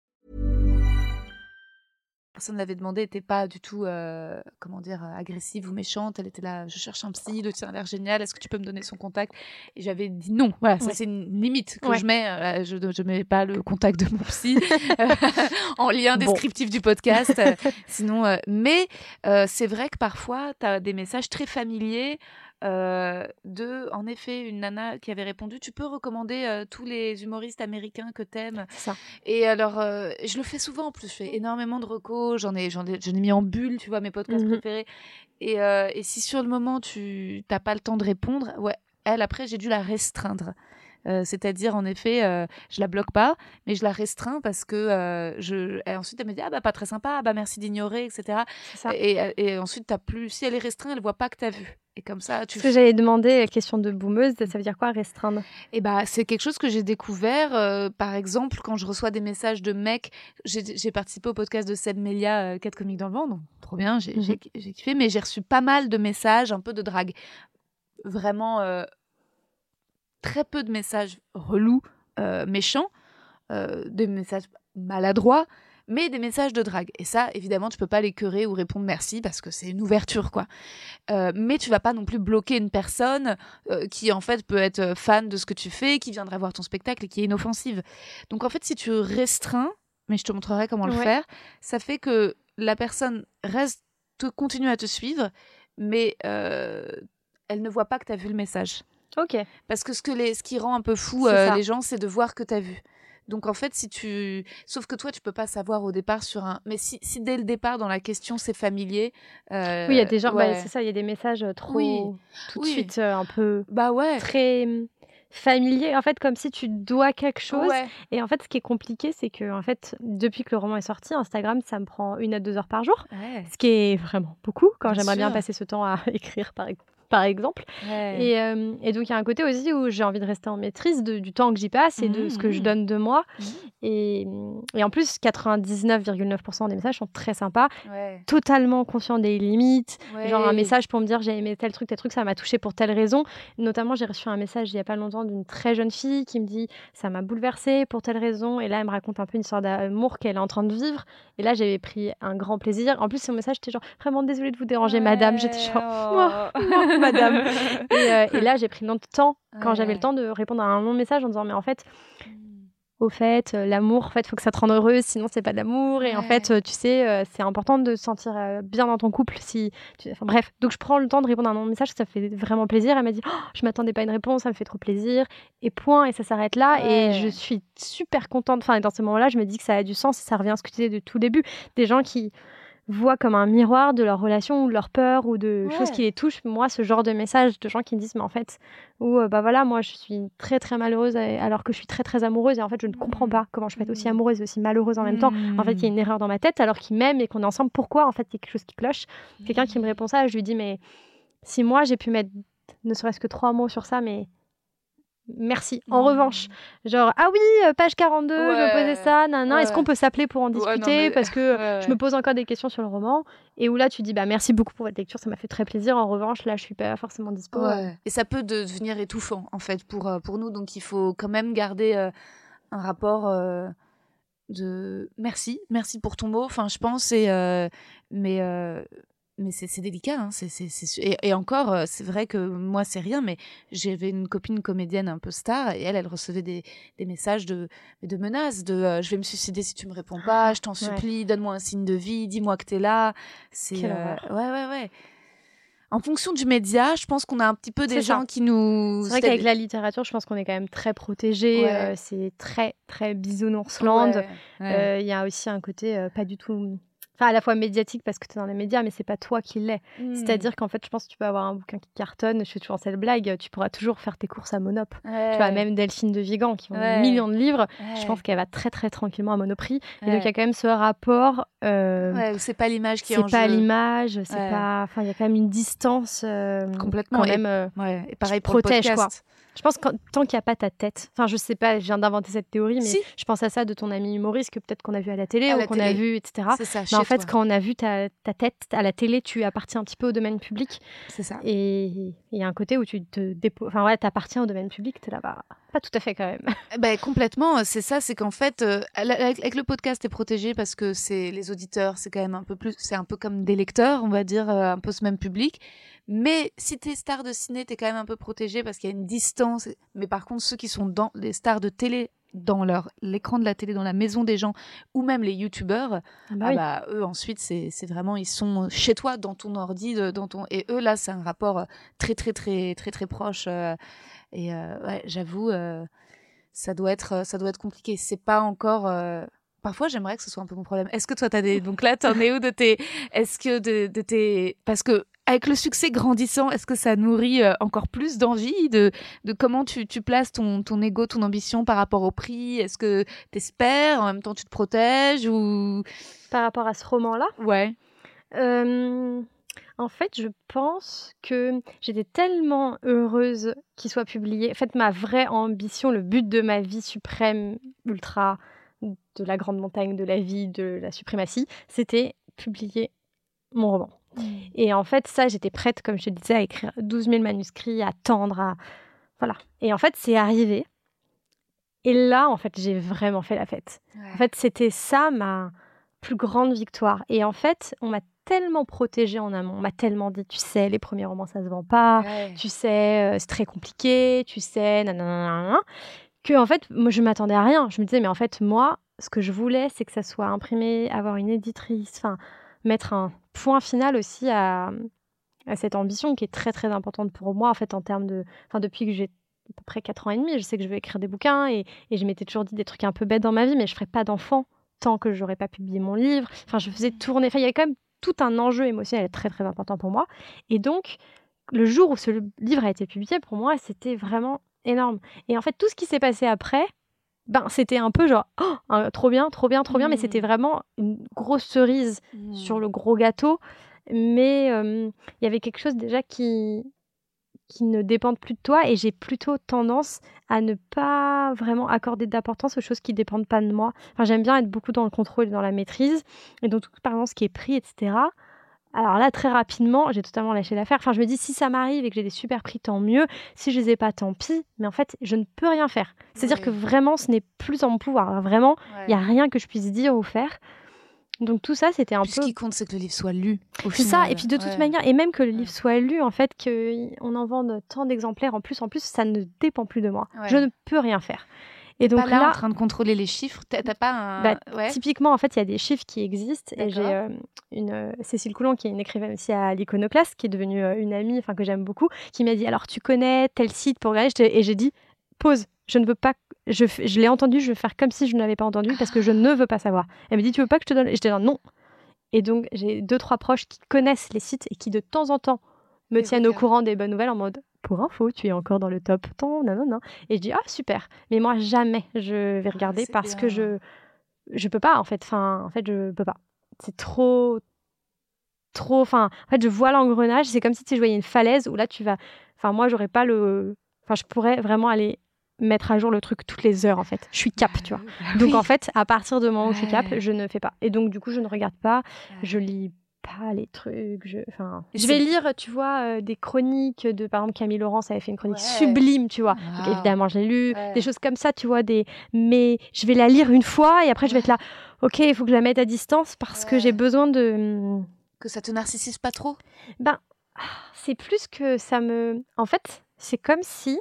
Personne l'avait demandé n'était pas du tout euh, comment dire euh, agressive ou méchante. Elle était là, je cherche un psy, le tien a l'air génial. Est-ce que tu peux me donner son contact? Et j'avais dit non. Voilà, ça c'est une limite que Ouais. je mets. euh, je ne mets pas le contact de mon psy euh, en lien Bon. descriptif du podcast. euh, sinon, mais c'est vrai que parfois tu as des messages très familiers. Euh, de, en effet, une nana qui avait répondu Tu peux recommander euh, tous les humoristes américains que t'aimes? Ça. et alors, euh, je le fais souvent en plus. Je fais énormément de recos. J'en ai, j'en ai, j'en ai mis en bulle, tu vois, mes podcasts Mhm. préférés. Et, et si sur le moment tu t'as pas le temps de répondre, ouais, elle après j'ai dû la restreindre. Euh, C'est-à-dire, en effet, euh, je la bloque pas, mais je la restreins parce que euh, je. Et ensuite, elle me dit ah bah pas très sympa, ah bah merci d'ignorer, etc. C'est ça. Et, et ensuite, t'as plus. Si elle est restreinte, elle voit pas que t'as vu. Et comme ça, tu Ce que j'allais demander, question de boumeuse, ça veut dire quoi restreindre? Et bah, c'est quelque chose que j'ai découvert. euh, par exemple, quand je reçois des messages de mecs, j'ai participé au podcast de Seb Melia, euh, 4 comiques dans le vent, donc trop bien, j'ai Mhm. j'ai- kiffé, mais j'ai reçu pas mal de messages, un peu de drague. Vraiment euh, très peu de messages relous, euh, méchants, euh, des messages maladroits, mais des messages de drague. Et ça, évidemment, tu peux pas les queurer ou répondre merci parce que c'est une ouverture, quoi. Euh, mais tu vas pas non plus bloquer une personne euh, qui, en fait, peut être fan de ce que tu fais, qui viendrait voir ton spectacle et qui est inoffensive. Donc, en fait, si tu restreins, mais je te montrerai comment le Ouais. faire, ça fait que la personne reste, te continue à te suivre, mais euh, elle ne voit pas que tu as vu le message. Ok. Parce que ce, que les, ce qui rend un peu fou euh, les gens, c'est de voir que tu as vu. Donc en fait, si tu... Sauf que toi, tu peux pas savoir au départ sur un... Mais si, si dès le départ, dans la question, c'est familier... euh, oui, il y a des gens, bah, c'est ça, il y a des messages euh, trop Oui. tout de suite euh, un peu Bah ouais. très hum, familiers. En fait, comme si tu dois quelque chose. Ouais. Et en fait, ce qui est compliqué, c'est que en fait, depuis que le roman est sorti, Instagram, ça me prend une à deux heures par jour, Ouais. ce qui est vraiment beaucoup quand j'aimerais bien passer ce temps à écrire, par, par exemple. Ouais. Et, euh, et donc, il y a un côté aussi où j'ai envie de rester en maîtrise de- du temps que j'y passe et de ce que je Mhm. donne de moi. Mhm. Et, et en plus, 99,9% des messages sont très sympas, Ouais. totalement conscients des limites. Genre un message pour me dire j'ai aimé tel truc, tel truc, ça m'a touché pour telle raison. Notamment, j'ai reçu un message il y a pas longtemps d'une très jeune fille qui me dit ça m'a bouleversée pour telle raison. Et là, elle me raconte un peu une histoire d'amour qu'elle est en train de vivre. Et là, j'avais pris un grand plaisir. En plus, son message, j'étais genre vraiment désolée de vous déranger, madame. J'étais genre Oh. madame. Et, euh, et là, j'ai pris le temps, quand j'avais le temps, de répondre à un long message en disant mais en fait, au fait, euh, l'amour, en fait, faut que ça te rende heureuse, sinon c'est pas de l'amour. Et en fait, euh, tu sais, c'est important de se sentir bien dans ton couple. Si, enfin, bref, donc je prends le temps de répondre à un long message, ça fait vraiment plaisir. Elle m'a dit, Oh, je m'attendais pas à une réponse, ça me fait trop plaisir. Et point, et ça s'arrête là. Et je suis super contente. Enfin, et dans ce moment-là, je me dis que ça a du sens. Et ça revient à ce que tu disais de tout début. Des gens qui voient comme un miroir de leur relation ou de leur peur ou de Ouais. choses qui les touchent. Moi, ce genre de message de gens qui me disent, mais en fait, ou euh, bah voilà, moi je suis très très malheureuse alors que je suis très très amoureuse et en fait je ne comprends Mm. pas comment je peux être aussi Mm. amoureuse et aussi malheureuse en même temps. En fait, il y a une erreur dans ma tête alors qu'ils m'aiment et qu'on est ensemble. Pourquoi En fait, il y a quelque chose qui cloche? Quelqu'un qui me répond ça, je lui dis mais si moi j'ai pu mettre ne serait-ce que trois mots sur ça, mais merci. En Mm. revanche, genre ah oui, euh, page 42, je me posais ça, nan, Ouais, est-ce qu'on peut s'appeler pour en Ouais, non, discuter mais- parce que Ouais, je me pose encore des questions sur le roman et où là tu dis bah merci beaucoup pour votre lecture, ça m'a fait très plaisir. En revanche, là je suis pas forcément dispo. Ouais. Et ça peut de- devenir étouffant, en fait, pour, euh, pour nous. Donc, il faut quand même garder euh, un rapport euh, de merci, merci pour ton mot. Enfin, je pense, et, euh, mais, euh, mais c'est délicat. hein. Et, et encore, euh, c'est vrai que moi, c'est rien, mais j'avais une copine comédienne un peu star, et elle, elle recevait des, des messages de, de menaces, de euh, je vais me suicider si tu me réponds pas, je t'en supplie, donne-moi un signe de vie, dis-moi que t'es là. C'est euh, ouais, ouais, ouais. En fonction du média, je pense qu'on a un petit peu des ça. gens qui nous. C'est vrai qu'avec la littérature, je pense qu'on est quand même très protégé. Ouais. euh, c'est très très bisounoursland. Ouais, ouais. Euh, Il y a aussi un côté pas du tout. Enfin, à la fois médiatique parce que tu es dans les médias, mais c'est pas toi qui l'es. Mm. C'est-à-dire qu'en fait, je pense que tu peux avoir un bouquin qui cartonne. Je fais toujours cette blague. Tu pourras toujours faire tes courses à Monop. Ouais. Tu vois, même Delphine de Vigan qui vend Ouais. des millions de livres. Ouais. Je pense qu'elle va très très tranquillement à Monoprix. Et donc, il y a quand même ce rapport. euh, c'est pas l'image qui est en c'est pas jeu. l'image, c'est pas. Enfin, il y a quand même une distance. euh, Complètement. Quand Et- même. euh, et pareil le protèges, quoi. Je pense que tant qu'il n'y a pas ta tête, enfin je sais pas, je viens d'inventer cette théorie, mais Si. je pense à ça de ton ami humoriste que peut-être qu'on a vu à la télé À ou qu'on a vu, etc. C'est ça, Mais en chez fait, toi. quand on a vu ta, ta tête à la télé, tu appartiens un petit peu au domaine public. C'est ça. Et il y a un côté où tu te déposes. Enfin, ouais, t'appartiens au domaine public, t'es là, bah, pas tout à fait quand même. Ben, complètement, c'est ça, c'est qu'en fait, euh, avec, avec le podcast, t'es protégé parce que c'est les auditeurs, c'est quand même un peu plus, c'est un peu comme des lecteurs, on va dire, euh, un peu ce même public. Mais si t'es star de ciné, t'es quand même un peu protégé parce qu'il y a une distance. Mais par contre, ceux qui sont dans les stars de télé, dans leur l'écran de la télé, dans la maison des gens, ou même les youtubeurs, Ah bah ah bah, eux ensuite c'est vraiment ils sont chez toi dans ton ordi de- dans ton et eux là c'est un rapport euh, très très très très très proche euh, et euh, ouais j'avoue euh, ça doit être ça doit être compliqué. C'est pas encore Parfois, j'aimerais que ce soit un peu mon problème. Est-ce que toi, t'as des. Donc là, t'en es où de tes. Est-ce que de, de tes. Parce que, avec le succès grandissant, est-ce que ça nourrit euh, encore plus d'envie de, de comment tu, tu places ton, ton ego, ton ambition par rapport au prix? Est-ce que t'espères En même temps, tu te protèges Ou? Par rapport à ce roman-là, Ouais. Euh, En fait, je pense que j'étais tellement heureuse qu'il soit publié. En fait, ma vraie ambition, le but de ma vie suprême, ultra, de la grande montagne, de la vie, de la suprématie, c'était publier mon roman. Mmh. Et en fait, ça, j'étais prête, comme je te disais, à écrire 12 000 manuscrits, à tendre, à... Voilà. Et en fait, c'est arrivé. Et là, en fait, j'ai vraiment fait la fête. En fait, c'était ça ma plus grande victoire. Et en fait, on m'a tellement protégée en amont. On m'a tellement dit, tu sais, les premiers romans, ça se vend pas. Tu sais, euh, c'est très compliqué. Tu sais, nanana, que en fait, moi, je m'attendais à rien. Je me disais, mais en fait, moi, ce que je voulais, c'est que ça soit imprimé, avoir une éditrice, enfin, mettre un point final aussi à, cette ambition qui est très très importante pour moi en fait en termes de, enfin, depuis que j'ai à peu près 4 ans et demi, je sais que je vais écrire des bouquins et, je m'étais toujours dit des trucs un peu bêtes dans ma vie, mais je ferai pas d'enfant tant que j'aurais pas publié mon livre. Enfin, je faisais tourner. Il y avait quand même tout un enjeu émotionnel très très important pour moi. Et donc, le jour où ce livre a été publié, pour moi, c'était vraiment énorme. Et en fait, tout ce qui s'est passé après, ben, c'était un peu genre, oh, trop bien, trop bien, trop bien, mais c'était mmh. vraiment une grosse cerise sur mmh. le gros gâteau. Mais il y avait quelque chose déjà qui, qui ne dépendent plus de toi et j'ai plutôt tendance à ne pas vraiment accorder d'importance aux choses qui dépendent pas de moi. Enfin, j'aime bien être beaucoup dans le contrôle et dans la maîtrise et donc tout par exemple ce qui est pris, etc. Alors là, très rapidement, j'ai totalement lâché l'affaire. Enfin, je me dis, si ça m'arrive et que j'ai des super prix, tant mieux. Si je les ai pas, tant pis. Mais en fait, je ne peux rien faire. C'est-à-dire que vraiment, ce n'est plus en mon pouvoir. Vraiment, il n'y a rien que je puisse dire ou faire. Donc tout ça, c'était un peu. Ce qui compte, c'est que le livre soit lu. C'est ça. Et puis de toute manière, et même que le livre soit lu, en fait, qu'on en vende tant d'exemplaires, en plus, en plus, ça ne dépend plus de moi. Je ne peux rien faire. Et donc pas là, en train de contrôler les chiffres, t'as pas un... Bah, typiquement, en fait, il y a des chiffres qui existent. Et j'ai euh, une euh, Cécile Coulon, qui est une écrivaine aussi à l'Iconoclaste, qui est devenue euh, une amie, enfin que j'aime beaucoup, qui m'a dit alors tu connais tel site pour regarder? Et j'ai dit pause, je ne veux pas je, je l'ai entendu, je vais faire comme si je ne l'avais pas entendu parce que je ne veux pas savoir. Elle me dit, tu veux pas que je te donne? Et je dis, non. Et donc, j'ai deux, trois proches qui connaissent les sites et qui, de temps en temps, me tiennent au courant des bonnes nouvelles en mode, pour info, tu es encore dans le top. Tant, non, non, non. Et je dis, ah, super. Mais moi, jamais je vais regarder ah, parce que je je peux pas, en fait. Enfin, en fait, je peux pas. C'est trop, trop. Enfin, en fait, je vois l'engrenage. C'est comme si tu voyais une falaise où là, tu vas. Enfin, moi, j'aurais pas le. Enfin, je pourrais vraiment aller mettre à jour le truc toutes les heures en fait. Je suis cap, tu vois. Donc en fait, à partir du moment où je suis cap, je ne fais pas. Et donc du coup, je ne regarde pas, je lis pas les trucs. Je, enfin, je vais lire, tu vois, euh, des chroniques de, par exemple, Camille Laurence avait fait une chronique sublime, tu vois. Donc évidemment, j'ai lu des choses comme ça, tu vois, des. Mais je vais la lire une fois et après, je vais être là. Ok, il faut que je la mette à distance parce que j'ai besoin de. Que ça te narcissise pas trop? Ben, ah, c'est plus que ça me. En fait, c'est comme si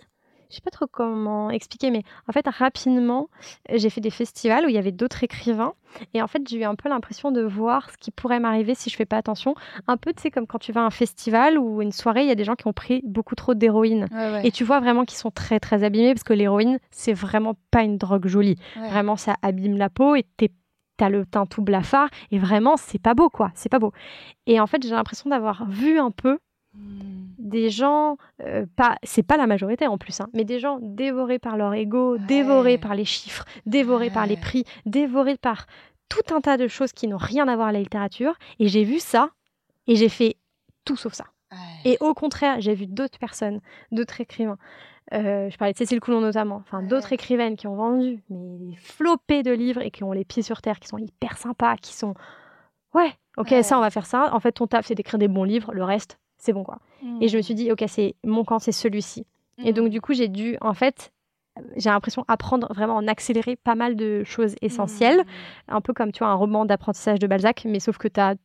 je sais pas trop comment expliquer, mais en fait, rapidement, j'ai fait des festivals où il y avait d'autres écrivains. Et en fait, j'ai eu un peu l'impression de voir ce qui pourrait m'arriver si je fais pas attention. Un peu, tu sais, comme quand tu vas à un festival ou une soirée, il y a des gens qui ont pris beaucoup trop d'héroïne. Et tu vois vraiment qu'ils sont très, très abîmés parce que l'héroïne, c'est vraiment pas une drogue jolie. Vraiment, ça abîme la peau et t'es t'as le teint tout blafard et vraiment c'est pas beau quoi c'est pas beau et en fait j'ai l'impression d'avoir vu un peu des gens, euh, pas, c'est pas la majorité en plus, hein, mais des gens dévorés par leur ego, dévorés par les chiffres, dévorés par les prix, dévorés par tout un tas de choses qui n'ont rien à voir avec la littérature. Et j'ai vu ça et j'ai fait tout sauf ça. Et au contraire, j'ai vu d'autres personnes, d'autres écrivains. Euh, je parlais de Cécile Coulon notamment, enfin d'autres écrivaines qui ont vendu mais flopés de livres et qui ont les pieds sur terre, qui sont hyper sympas, qui sont ouais, ok, ça on va faire ça. En fait, ton taf c'est d'écrire des bons livres, le reste c'est bon quoi. Et je me suis dit, ok, c'est mon camp, c'est celui-ci. Et donc, du coup, j'ai dû, en fait, j'ai l'impression apprendre vraiment en accélérer pas mal de choses essentielles. Un peu comme, tu vois, un roman d'apprentissage de Balzac, mais sauf que tu as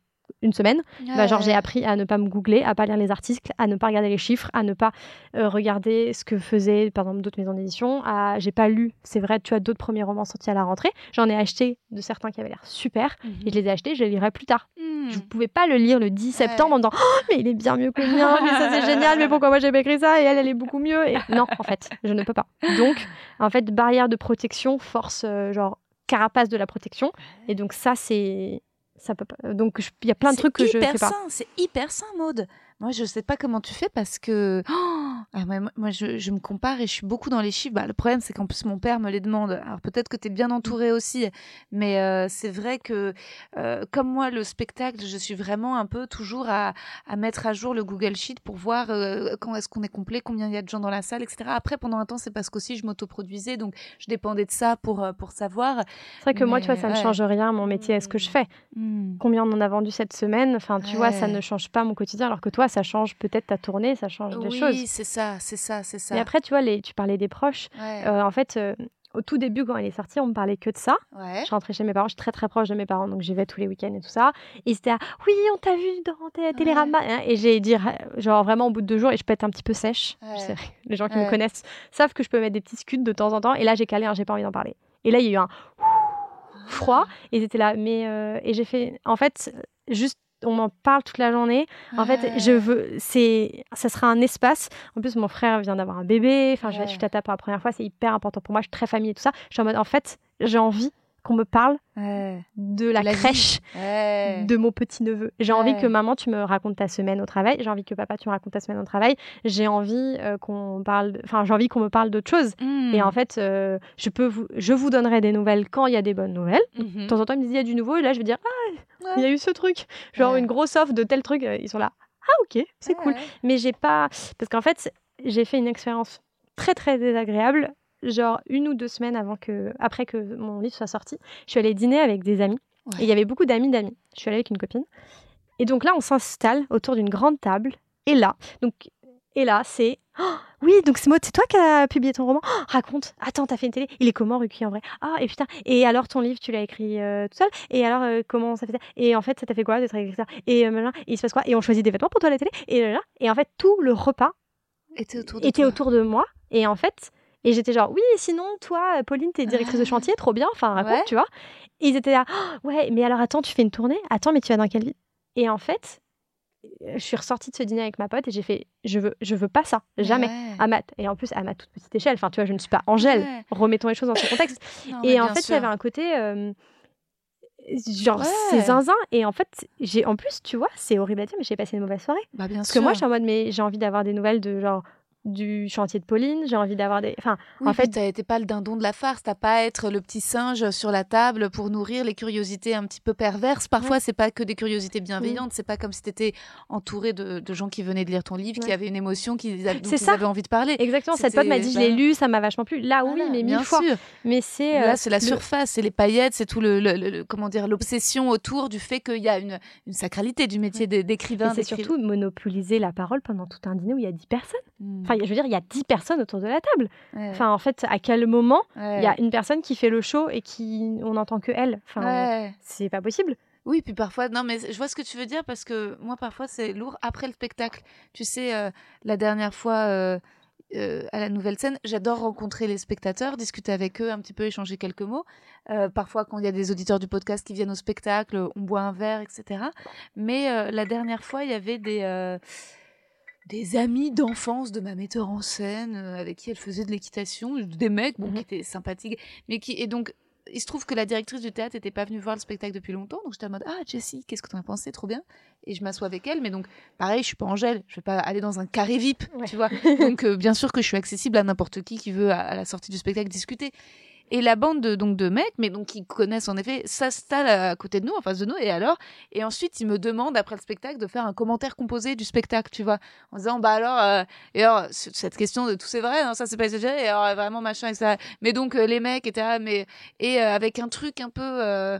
une semaine. Bah, genre, j'ai appris à ne pas me googler, à pas lire les articles, à ne pas regarder les chiffres, à ne pas euh, regarder ce que faisaient, par exemple, d'autres maisons d'édition. À... J'ai pas lu, c'est vrai, tu as d'autres premiers romans sortis à la rentrée. J'en ai acheté de certains qui avaient l'air super et je les ai achetés, je les lirai plus tard. Hmm. Je ne pouvais pas le lire le 10 septembre en disant oh, mais il est bien mieux que le mien, mais ça c'est génial, mais pourquoi moi j'ai pas écrit ça et elle, elle est beaucoup mieux. Et... Non, en fait, je ne peux pas. Donc, en fait, barrière de protection, force, euh, genre carapace de la protection. Et donc ça, c'est ça peut pas. Donc il y a plein de trucs que je fais pas. C'est hyper sain, Maude. Moi, je sais pas comment tu fais parce que oh, Ah, moi, je, me compare et je suis beaucoup dans les chiffres. Bah, le problème, c'est qu'en plus, mon père me les demande. Alors, peut-être que tu es bien entouré aussi, mais euh, c'est vrai que, euh, comme moi, le spectacle, je suis vraiment un peu toujours à, mettre à jour le Google Sheet pour voir euh, quand est-ce qu'on est complet, combien il y a de gens dans la salle, etc. Après, pendant un temps, c'est parce qu'aussi, je m'autoproduisais, donc je dépendais de ça pour, pour savoir. C'est vrai que moi, tu vois, ça ne change rien, mon métier, à ce que je fais? Mmh. Combien on en a vendu cette semaine? Enfin, tu vois, ça ne change pas mon quotidien, alors que toi, ça change peut-être ta tournée, ça change des choses. Oui, c'est ça, c'est ça, c'est ça. Et après, tu vois, les, tu parlais des proches. Euh, en fait, euh, au tout début, quand elle est sortie, on me parlait que de ça. Je rentrais chez mes parents, je suis très très proche de mes parents, donc j'y vais tous les week-ends et tout ça. Et c'était oui, on t'a vu dans Télérama. Hein, et j'ai dit, genre vraiment au bout de deux jours, et je peux être un petit peu sèche. les gens qui me connaissent savent que je peux mettre des petits scuds de temps en temps. Et là, j'ai calé, hein, j'ai pas envie d'en parler. Et là, il y a eu un froid, et ils étaient là. Mais, euh, et j'ai fait, en fait, juste on m'en parle toute la journée. En fait, je veux, c'est, ça sera un espace. En plus, mon frère vient d'avoir un bébé. Enfin, je, je suis tata pour la première fois. C'est hyper important pour moi. Je suis très famille et tout ça. Je suis en mode, en fait, j'ai envie qu'on me parle de la, crèche de mon petit neveu. J'ai envie que maman, tu me racontes ta semaine au travail. J'ai envie que papa, tu me racontes ta semaine au travail. J'ai envie euh, qu'on parle, enfin, j'ai envie qu'on me parle d'autre chose. Hmm. Et en fait, euh, je peux, vous... je vous donnerai des nouvelles quand il y a des bonnes nouvelles. Mhm. De temps en temps, ils me disent il y a du nouveau, et là, je vais dire ah, il y a eu ce truc, genre une grosse offre de tel truc. Euh, ils sont là, ah ok, c'est cool. Mais j'ai pas, parce qu'en fait, j'ai fait une expérience très très désagréable genre une ou deux semaines avant que, après que mon livre soit sorti, je suis allée dîner avec des amis. Et il y avait beaucoup d'amis d'amis. Je suis allée avec une copine. Et donc là, on s'installe autour d'une grande table. Et là, donc, et là, c'est oh, oui, donc c'est moi, c'est toi qui as publié ton roman. Oh, raconte. Attends, t'as fait une télé. Il est comment, Ruki, en vrai? Ah, et putain. Et alors, ton livre, tu l'as écrit euh, tout seul? Et alors, euh, comment ça fait ça? Et en fait, ça t'a fait quoi d'être écrit ça? Et euh, il se passe quoi? Et on choisit des vêtements pour toi à la télé Et là, et en fait, tout le repas était autour de, était autour de moi. Et en fait, et j'étais genre, oui, sinon, toi, Pauline, t'es directrice de ah. chantier, trop bien, enfin, raconte, tu vois. Et ils étaient là, oh, ouais, mais alors attends, tu fais une tournée? Attends, mais tu vas dans quelle ville? Et en fait, je suis ressortie de ce dîner avec ma pote et j'ai fait, je veux, je veux pas ça, jamais. À ma, et en plus, à ma toute petite échelle, enfin, tu vois, je ne suis pas Angèle, remettons les choses dans ce contexte. et en fait, il y avait un côté. Euh, genre c'est zinzin et en fait j'ai en plus tu vois c'est horrible à dire mais j'ai passé une mauvaise soirée bah, bien parce que moi je suis en mode mais j'ai envie d'avoir des nouvelles de genre du chantier de Pauline, j'ai envie d'avoir des. Enfin, en fait, t'es pas le dindon de la farce, t'as pas à être le petit singe sur la table pour nourrir les curiosités un petit peu perverses. Parfois, c'est pas que des curiosités bienveillantes, c'est pas comme si t'étais entouré de, gens qui venaient de lire ton livre, qui avaient une émotion, qui ils avaient envie de parler. Exactement. Cette pote m'a dit, je l'ai lu, ça m'a vachement plu. Là, oui, mais mille fois. Mais c'est là, euh, c'est la surface, c'est les paillettes, c'est tout le, comment dire, l'obsession autour du fait qu'il y a une, une sacralité du métier d'écrivain. C'est surtout monopoliser la parole pendant tout un dîner où il y a 10 personnes. Enfin, je veux dire, il y a 10 personnes autour de la table. Enfin, en fait, à quel moment il y a une personne qui fait le show et qui on n'entend que elle? Enfin, c'est pas possible. Oui, puis parfois, non, mais je vois ce que tu veux dire parce que moi, parfois, c'est lourd après le spectacle. Tu sais, euh, la dernière fois. Euh, euh, à la nouvelle scène, j'adore rencontrer les spectateurs, discuter avec eux, un petit peu échanger quelques mots. parfois, quand il y a des auditeurs du podcast qui viennent au spectacle, on boit un verre, etc. Mais la dernière fois, il y avait des, des amis d'enfance de ma metteur en scène euh, avec qui elle faisait de l'équitation, des mecs bon, qui mmh étaient sympathiques, mais qui et donc il se trouve que la directrice du théâtre n'était pas venue voir le spectacle depuis longtemps, donc j'étais en mode ah Jessie, qu'est-ce que tu en as pensé, trop bien, et je m'assois avec elle, mais donc pareil, je suis pas Angèle, je vais pas aller dans un carré VIP, tu vois, donc euh, bien sûr que je suis accessible à n'importe qui qui veut à, la sortie du spectacle discuter, et la bande de, donc de mecs, mais donc qui connaissent en effet, s'installe à côté de nous, en face de nous. Et alors, et ensuite ils me demandent après le spectacle de faire un commentaire composé du spectacle, tu vois, en disant bah alors, euh, et alors cette question de tout c'est vrai, non, ça c'est pas exagéré, et alors vraiment machin et ça. Mais donc euh, les mecs étaient mais et euh, avec un truc un peu euh,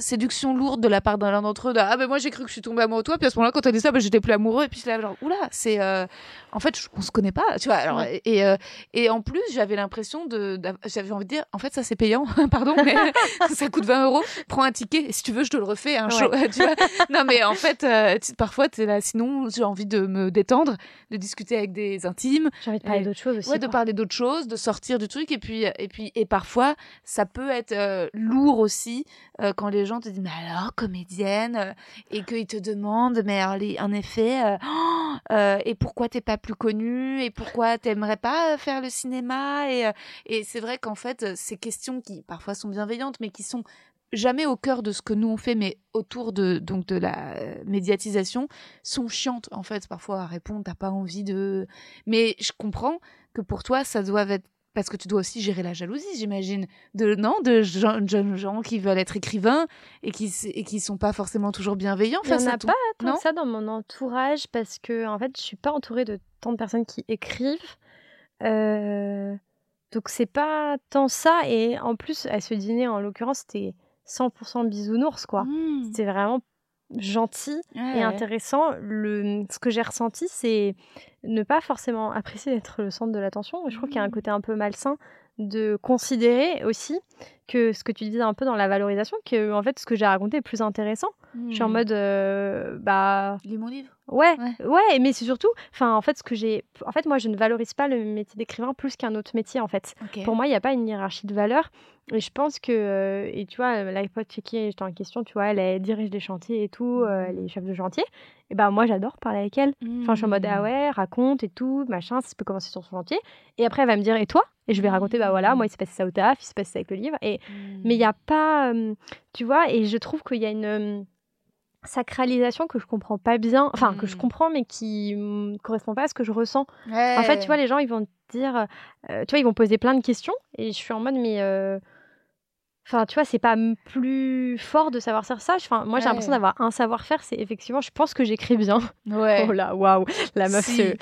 séduction lourde de la part d'un d'entre eux. ah ben moi j'ai cru que je suis tombée amoureux de toi, puis à ce moment-là quand elle dit ça, ben, j'étais plus amoureux et puis je là genre oula, c'est euh, en fait on se connaît pas, tu vois. Alors et euh, et en plus j'avais l'impression de j'avais envie de dire en fait ça c'est payant, pardon, mais ça coûte 20 euros, prends un ticket et si tu veux je te le refais un show, tu vois. Non mais en fait parfois tu es là sinon j'ai envie de me détendre, de discuter avec des intimes, j'ai envie de parler d'autres choses aussi. Ouais, de parler d'autres choses, de sortir du truc et puis et puis et parfois ça peut être lourd aussi euh, quand les gens te disent mais alors comédienne euh, et qu'ils te demandent mais en effet euh, et pourquoi t'es pas plus connue et pourquoi t'aimerais pas faire le cinéma et, c'est vrai qu'en fait ces questions qui parfois sont bienveillantes mais qui sont jamais au cœur de ce que nous on fait, mais autour de donc de la euh, médiatisation, sont chiantes en fait parfois à répondre. T'as pas envie de, mais je comprends que pour toi ça doit être parce que tu dois aussi gérer la jalousie, j'imagine, de non de jeunes gens, gens, qui veulent être écrivains et qui et qui sont pas forcément toujours bienveillants Il y en a tout. pas tant Non ça dans mon entourage parce que en fait, je suis pas entourée de tant de personnes qui écrivent. Euh, donc c'est pas tant ça. Et en plus, à ce dîner, en l'occurrence, c'était 100% bisounours, quoi. Mmh. C'était vraiment gentil Ouais, et ouais. intéressant. Le, ce que j'ai ressenti, c'est ne pas forcément apprécier d'être le centre de l'attention. Je trouve qu'il y a un Mmh. côté un peu malsain de considérer aussi que ce que tu disais un peu dans la valorisation, que en fait ce que j'ai raconté est plus intéressant. Je suis en Mmh. mode euh, bah lis mon livre. Ouais, Ouais. ouais, mais c'est surtout, enfin en fait ce que j'ai, en fait moi je ne valorise pas le métier d'écrivain plus qu'un autre métier en fait. Pour moi il n'y a pas une hiérarchie de valeur et je pense que euh, et tu vois la pote chez qui j'étais en question, tu vois elle, elle dirige des chantiers et tout, euh, elle est chef de chantier. Et ben moi j'adore parler avec elle. Enfin je suis en mode ah Mmh. ouais raconte et tout machin, ça peut commencer sur son chantier et après elle va me dire et toi? Et je vais raconter bah voilà moi il s'est passé ça au taf, il s'est passé ça avec le livre et mais il n'y a pas, euh, tu vois, et je trouve qu'il y a une euh, sacralisation que je comprends pas bien, enfin que je Mm. comprends mais qui ne correspond pas à ce que je ressens. Ouais. En fait, tu vois, les gens, ils vont te dire, euh, tu vois, ils vont poser plein de questions et je suis en mode, mais. euh, Enfin, tu vois, c'est pas plus fort de savoir faire ça. Enfin, moi, j'ai l'impression d'avoir un savoir-faire. C'est effectivement, je pense que j'écris bien. Ouais. Oh là, waouh, la meuf Si, se,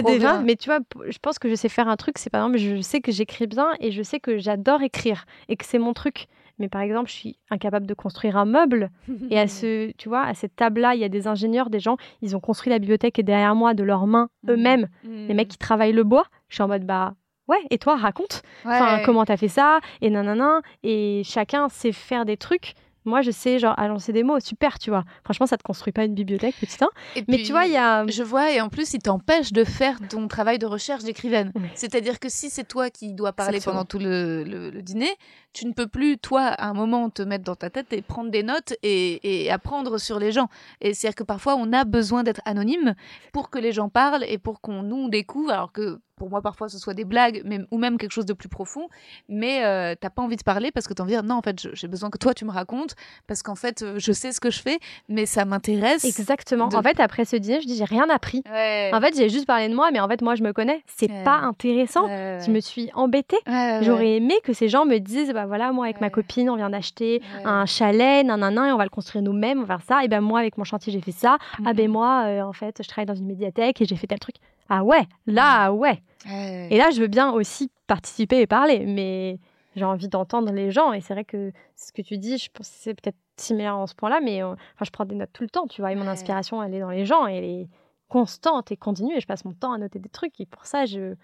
trop des vins, mais tu vois, je pense que je sais faire un truc. C'est par exemple, je sais que j'écris bien et je sais que j'adore écrire et que c'est mon truc. Mais par exemple, je suis incapable de construire un meuble. Et à ce, tu vois, à cette table-là, il y a des ingénieurs, des gens, ils ont construit la bibliothèque et derrière moi, de leurs mains, Mhm. eux-mêmes, Mmh. les mecs qui travaillent le bois. Je suis en mode, bah ouais, et toi, raconte. Enfin, comment t'as fait ça? Et nanana. Et chacun sait faire des trucs. Moi, je sais, genre, agencer des mots, super, tu vois. Franchement, ça te construit pas une bibliothèque, petit 1. Et Mais puis, tu vois, il y a. Je vois, et en plus, il t'empêche de faire ton travail de recherche d'écrivaine. C'est-à-dire que si c'est toi qui dois parler pendant tout le, le- le dîner, tu ne peux plus, toi, à un moment, te mettre dans ta tête et prendre des notes et, et apprendre sur les gens. Et c'est-à-dire que parfois, on a besoin d'être anonyme pour que les gens parlent et pour qu'on nous découvre, alors que pour moi, parfois, ce soit des blagues même, ou même quelque chose de plus profond, mais euh, t'as pas envie de parler parce que t'as envie de dire, non, en fait, j'ai besoin que toi, tu me racontes, parce qu'en fait, euh, je sais ce que je fais, mais ça m'intéresse. Exactement. de- En fait, après ce dîner, je dis, j'ai rien appris. Ouais. En fait, j'ai juste parlé de moi, mais en fait, moi, je me connais. C'est Ouais. pas intéressant. Ouais, Je me suis embêtée. J'aurais aimé que ces gens me disent, bah voilà, moi avec ma copine, on vient d'acheter un chalet, nanana, et on va le construire nous-mêmes, on va faire ça. Et ben moi, avec mon chantier, j'ai fait ça. Ah ben moi, euh, en fait, je travaille dans une médiathèque et j'ai fait tel truc. Ah ouais, là, ouais. Et là, je veux bien aussi participer et parler, mais j'ai envie d'entendre les gens. Et c'est vrai que ce que tu dis, je pense c'est peut-être similaire en ce point-là, mais euh, enfin, je prends des notes tout le temps, tu vois. Et mon Ouais. inspiration, elle est dans les gens, elle est constante et continue. Et je passe mon temps à noter des trucs. Et pour ça, je,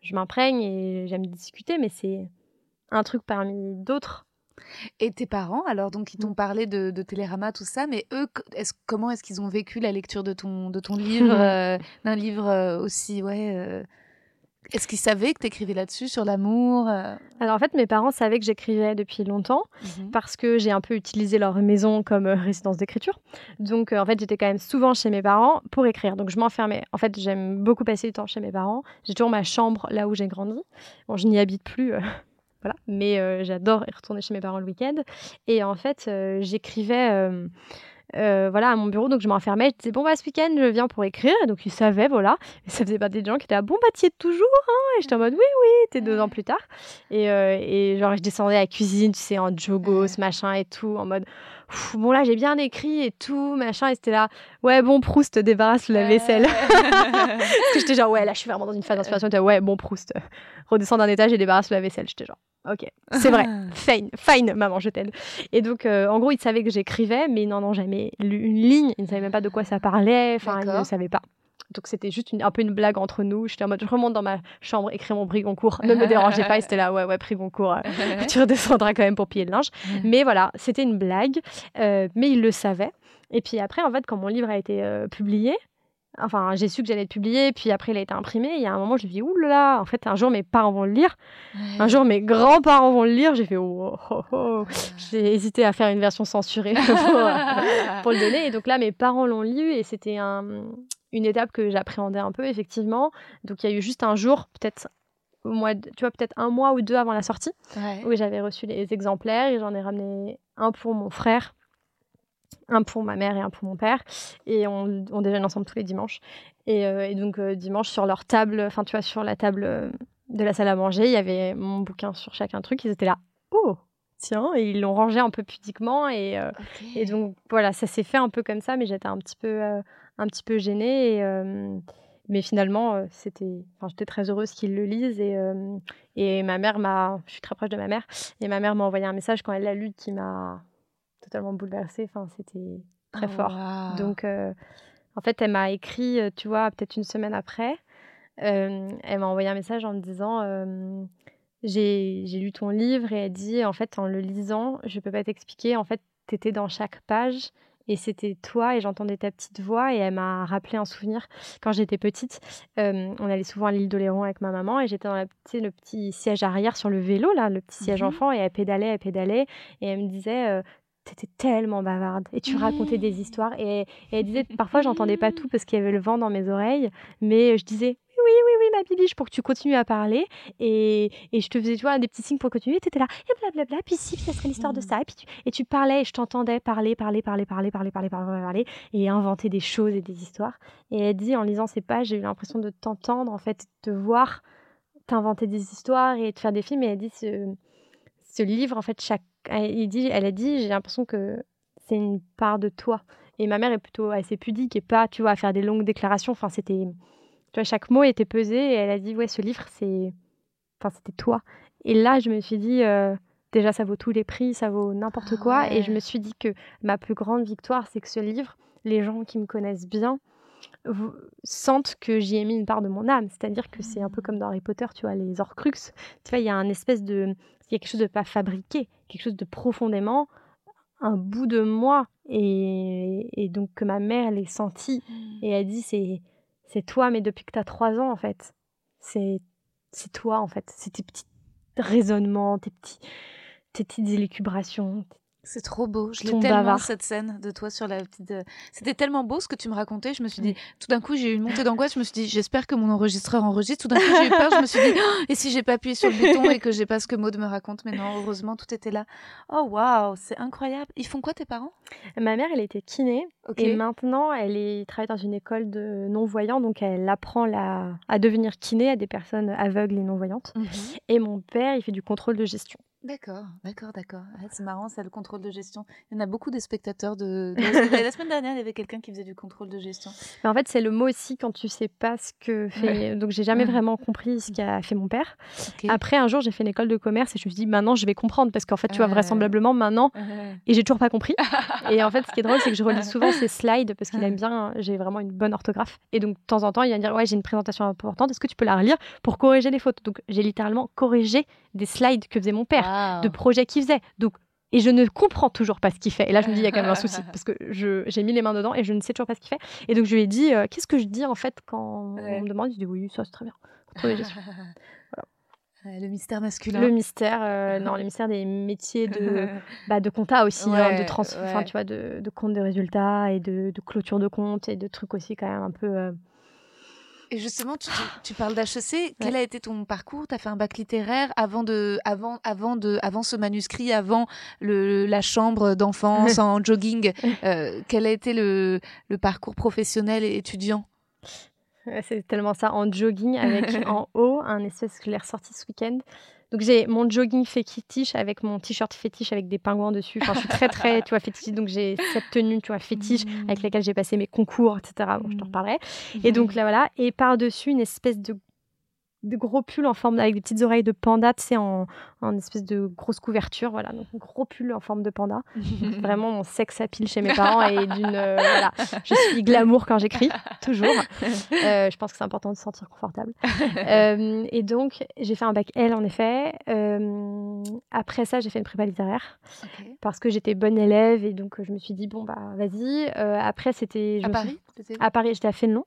je m'imprègne et j'aime discuter, mais c'est un truc parmi d'autres. Et tes parents, alors, donc, ils Mm. t'ont parlé de, de Télérama, tout ça, mais eux, est comment est-ce qu'ils ont vécu la lecture de ton, de ton livre, euh, d'un livre euh, aussi, ouais. euh, Est-ce qu'ils savaient que t'écrivais là-dessus, sur l'amour euh, Alors en fait, mes parents savaient que j'écrivais depuis longtemps. mhm. parce que j'ai un peu utilisé leur maison comme euh, résidence d'écriture. Donc euh, en fait, j'étais quand même souvent chez mes parents pour écrire. Donc je m'enfermais. En fait, j'aime beaucoup passer du temps chez mes parents. J'ai toujours ma chambre là où j'ai grandi. Bon, je n'y habite plus. euh, Voilà, mais j'adore y retourner chez mes parents le week-end. Et en fait, j'écrivais euh, voilà, à mon bureau, donc je m'enfermais. Je disais, bon, bah, ce week-end, je viens pour écrire. Et donc, ils savaient, voilà. Et ça faisait partie des gens qui étaient, ah, bon, bah, t'y es toujours, hein? Et j'étais en mode, oui, oui, t'es deux ans plus tard. Et, euh, et genre, je descendais à la cuisine, tu sais, en jogos, machin et tout, en mode, bon, là, j'ai bien écrit et tout, machin. Et c'était là, ouais, bon, Proust, débarrasse la vaisselle. Parce que j'étais genre, ouais, là, je suis vraiment dans une phase d'inspiration. Ouais, bon, Proust, redescends d'un étage et débarrasse la vaisselle. J'étais genre, ok, c'est vrai. Fine, fine, maman, je t'aide. Et donc, euh, en gros, ils savaient que j'écrivais, mais ils n'en ont jamais lu une ligne. Ils ne savaient même pas de quoi ça parlait. Enfin, ils ne savaient pas. Donc, c'était juste une- un peu une blague entre nous. J'étais en mode, je remonte dans ma chambre, écrire mon brigoncourt. Ne me dérangez pas. Et c'était là, ouais, ouais, brigoncourt. euh, tu redescendras quand même pour piller le linge. Mais voilà, c'était une blague. euh, mais ils le savaient. Et puis après, en fait, quand mon livre a été euh, publié, enfin, j'ai su que j'allais être publié, puis après, il a été imprimé. Il y a un moment, je me suis dit, là, en fait, un jour, mes parents vont le lire. Un jour, mes grands-parents vont le lire. J'ai fait, oh, oh, oh. J'ai hésité à faire une version censurée pour, pour le donner. Et donc là, mes parents l'ont lu et c'était un- une étape que j'appréhendais un peu, effectivement. Donc il y a eu juste un jour, peut-être au mois, de- tu vois, peut-être un mois ou deux avant la sortie, Ouais. où j'avais reçu les exemplaires et j'en ai ramené un pour mon frère, un pour ma mère et un pour mon père. Et on, on déjeune ensemble tous les dimanches. Et, euh, et donc, euh, dimanche, sur leur table, enfin, tu vois, sur la table euh, de la salle à manger, il y avait mon bouquin sur chacun truc. Ils étaient là, oh, tiens, et ils l'ont rangé un peu pudiquement. Et, euh, et donc, voilà, ça s'est fait un peu comme ça, mais j'étais un petit peu, un petit peu gênée. Et, mais finalement, c'était, enfin, j'étais très heureuse qu'ils le lisent. Et, euh, et ma mère m'a, je suis très proche de ma mère, et ma mère m'a envoyé un message quand elle l'a lu qui m'a totalement bouleversée. Enfin, c'était très Oh, fort. Donc, euh, en fait, elle m'a écrit, euh, tu vois, peut-être une semaine après. euh, elle m'a envoyé un message en me disant euh, j'ai lu ton livre et elle dit en fait en le lisant je peux pas t'expliquer en fait t'étais dans chaque page et c'était toi et j'entendais ta petite voix et elle m'a rappelé un souvenir quand j'étais petite euh, on allait souvent à l'île d'Oléron avec ma maman et j'étais dans la, le petit siège arrière sur le vélo là le petit siège Mhm. enfant et elle pédalait elle pédalait et elle me disait T'étais tellement bavarde et tu racontais des histoires et, et elle disait parfois j'entendais pas tout parce qu'il y avait le vent dans mes oreilles mais je disais oui oui oui ma bibiche pour que tu continues à parler et, et je te faisais tu vois des petits signes pour continuer tu étais là et blablabla puis si puis ça serait l'histoire de ça et puis tu, et tu parlais et je t'entendais parler parler parler parler parler parler parler parler et inventer des choses et des histoires. Et elle dit en lisant ces pages j'ai eu l'impression de t'entendre en fait de te voir t'inventer des histoires et de faire des films et elle dit ce, livre en fait chaque elle, dit, elle a dit j'ai l'impression que c'est une part de toi. Et ma mère est plutôt assez pudique et pas tu vois à faire des longues déclarations. Enfin c'était tu vois chaque mot était pesé et elle a dit ouais ce livre c'est enfin c'était toi. Et là je me suis dit euh, déjà ça vaut tous les prix ça vaut n'importe Ah quoi. Et je me suis dit que ma plus grande victoire c'est que ce livre les gens qui me connaissent bien sentent que j'y ai mis une part de mon âme. C'est-à-dire que c'est un peu comme dans Harry Potter tu vois les Horcruxes. Tu vois il y a un espèce de il y a quelque chose de pas fabriqué quelque chose de profondément un bout de moi. Et, et donc que ma mère l'ait senti et elle dit c'est c'est toi mais depuis que tu as trois ans en fait. C'est c'est toi en fait. C'est tes petits raisonnements tes petits tes petites élucubrations C'est trop beau. Je l'ai tellement bavard. cette scène de toi sur la petite. euh, C'était tellement beau ce que tu me racontais. Je me suis dit, tout d'un coup, j'ai eu une montée d'angoisse. Je me suis dit, j'espère que mon enregistreur enregistre. Tout d'un coup, j'ai eu peur. Je me suis dit, Oh, et si j'ai pas appuyé sur le bouton et que j'ai pas ce que Maud me raconte? Mais non, heureusement, tout était là. Oh waouh, c'est incroyable. Ils font quoi tes parents? Ma mère elle était kiné et maintenant elle est travaille dans une école de non voyants donc elle apprend la, à devenir kiné à des personnes aveugles et non voyantes Mhm. et mon père il fait du contrôle de gestion D'accord, d'accord, d'accord. Ah, c'est marrant, ça, le contrôle de gestion. Il y en a beaucoup des spectateurs de. de la, semaine- dernière, il y avait quelqu'un qui faisait du contrôle de gestion. Mais en fait, c'est le mot aussi quand tu sais pas ce que fait. Donc, j'ai jamais Ouais. vraiment compris ce qu'a fait mon père. Après, un jour, j'ai fait une école de commerce et je me suis dit, maintenant, je vais comprendre parce qu'en fait, tu vois, Ouais. vraisemblablement, maintenant, Ouais. et j'ai toujours pas compris. et en fait, ce qui est drôle, c'est que je relis souvent ses slides parce qu'il aime bien, j'ai vraiment une bonne orthographe. Et donc, de temps en temps, il va me dire, ouais, j'ai une présentation importante, est-ce que tu peux la relire pour corriger les fautes? Donc, j'ai littéralement corrigé des slides que faisait mon père, Waouh. de projets qu'il faisait. Donc, et je ne comprends toujours pas ce qu'il fait. Et là, je me dis, il y a quand même un souci, parce que je- j'ai mis les mains dedans et je ne sais toujours pas ce qu'il fait. Et donc, je lui ai dit, euh, qu'est-ce que je dis en fait quand Ouais. on me demande Il dit, oui, ça c'est très bien. Le mystère masculin. Le mystère, euh, non, le mystère des métiers de, bah, de compta aussi, hein, de trans, enfin, ouais. tu vois, de, de compte de résultats et de, de clôture de compte et de trucs aussi quand même un peu. euh, Et justement, tu, tu- tu parles d'HEC. Quel a été ton parcours? Tu as fait un bac littéraire avant, de, avant, avant, de, avant ce manuscrit, avant le, la chambre d'enfance en jogging? Euh, quel a été le, le parcours professionnel et étudiant? C'est tellement ça, en jogging avec en haut un espèce que je l'ai ressorti ce week-end. Donc j'ai mon jogging fétiche avec mon t-shirt fétiche avec des pingouins dessus. Enfin, je suis très très, tu vois, fétiche. Donc j'ai cette tenue, tu vois, fétiche avec laquelle j'ai passé mes concours, etc. Bon, je t'en Mhm. reparlerai. Et donc là voilà, et par dessus une espèce de de gros pull en forme avec des petites oreilles de panda, tu sais, en, en espèce de grosse couverture, voilà, donc un gros pull en forme de panda. Vraiment mon sexe à pile chez mes parents et d'une euh, voilà, je suis glamour quand j'écris, toujours. Euh, je pense que c'est important de se sentir confortable. Euh, et donc, j'ai fait un bac L, en effet. Euh, après ça, j'ai fait une prépa littéraire parce que j'étais bonne élève et donc euh, je me suis dit, bon, bah, vas-y. Euh, après, c'était. À Paris? À Paris, j'étais à Fénelon,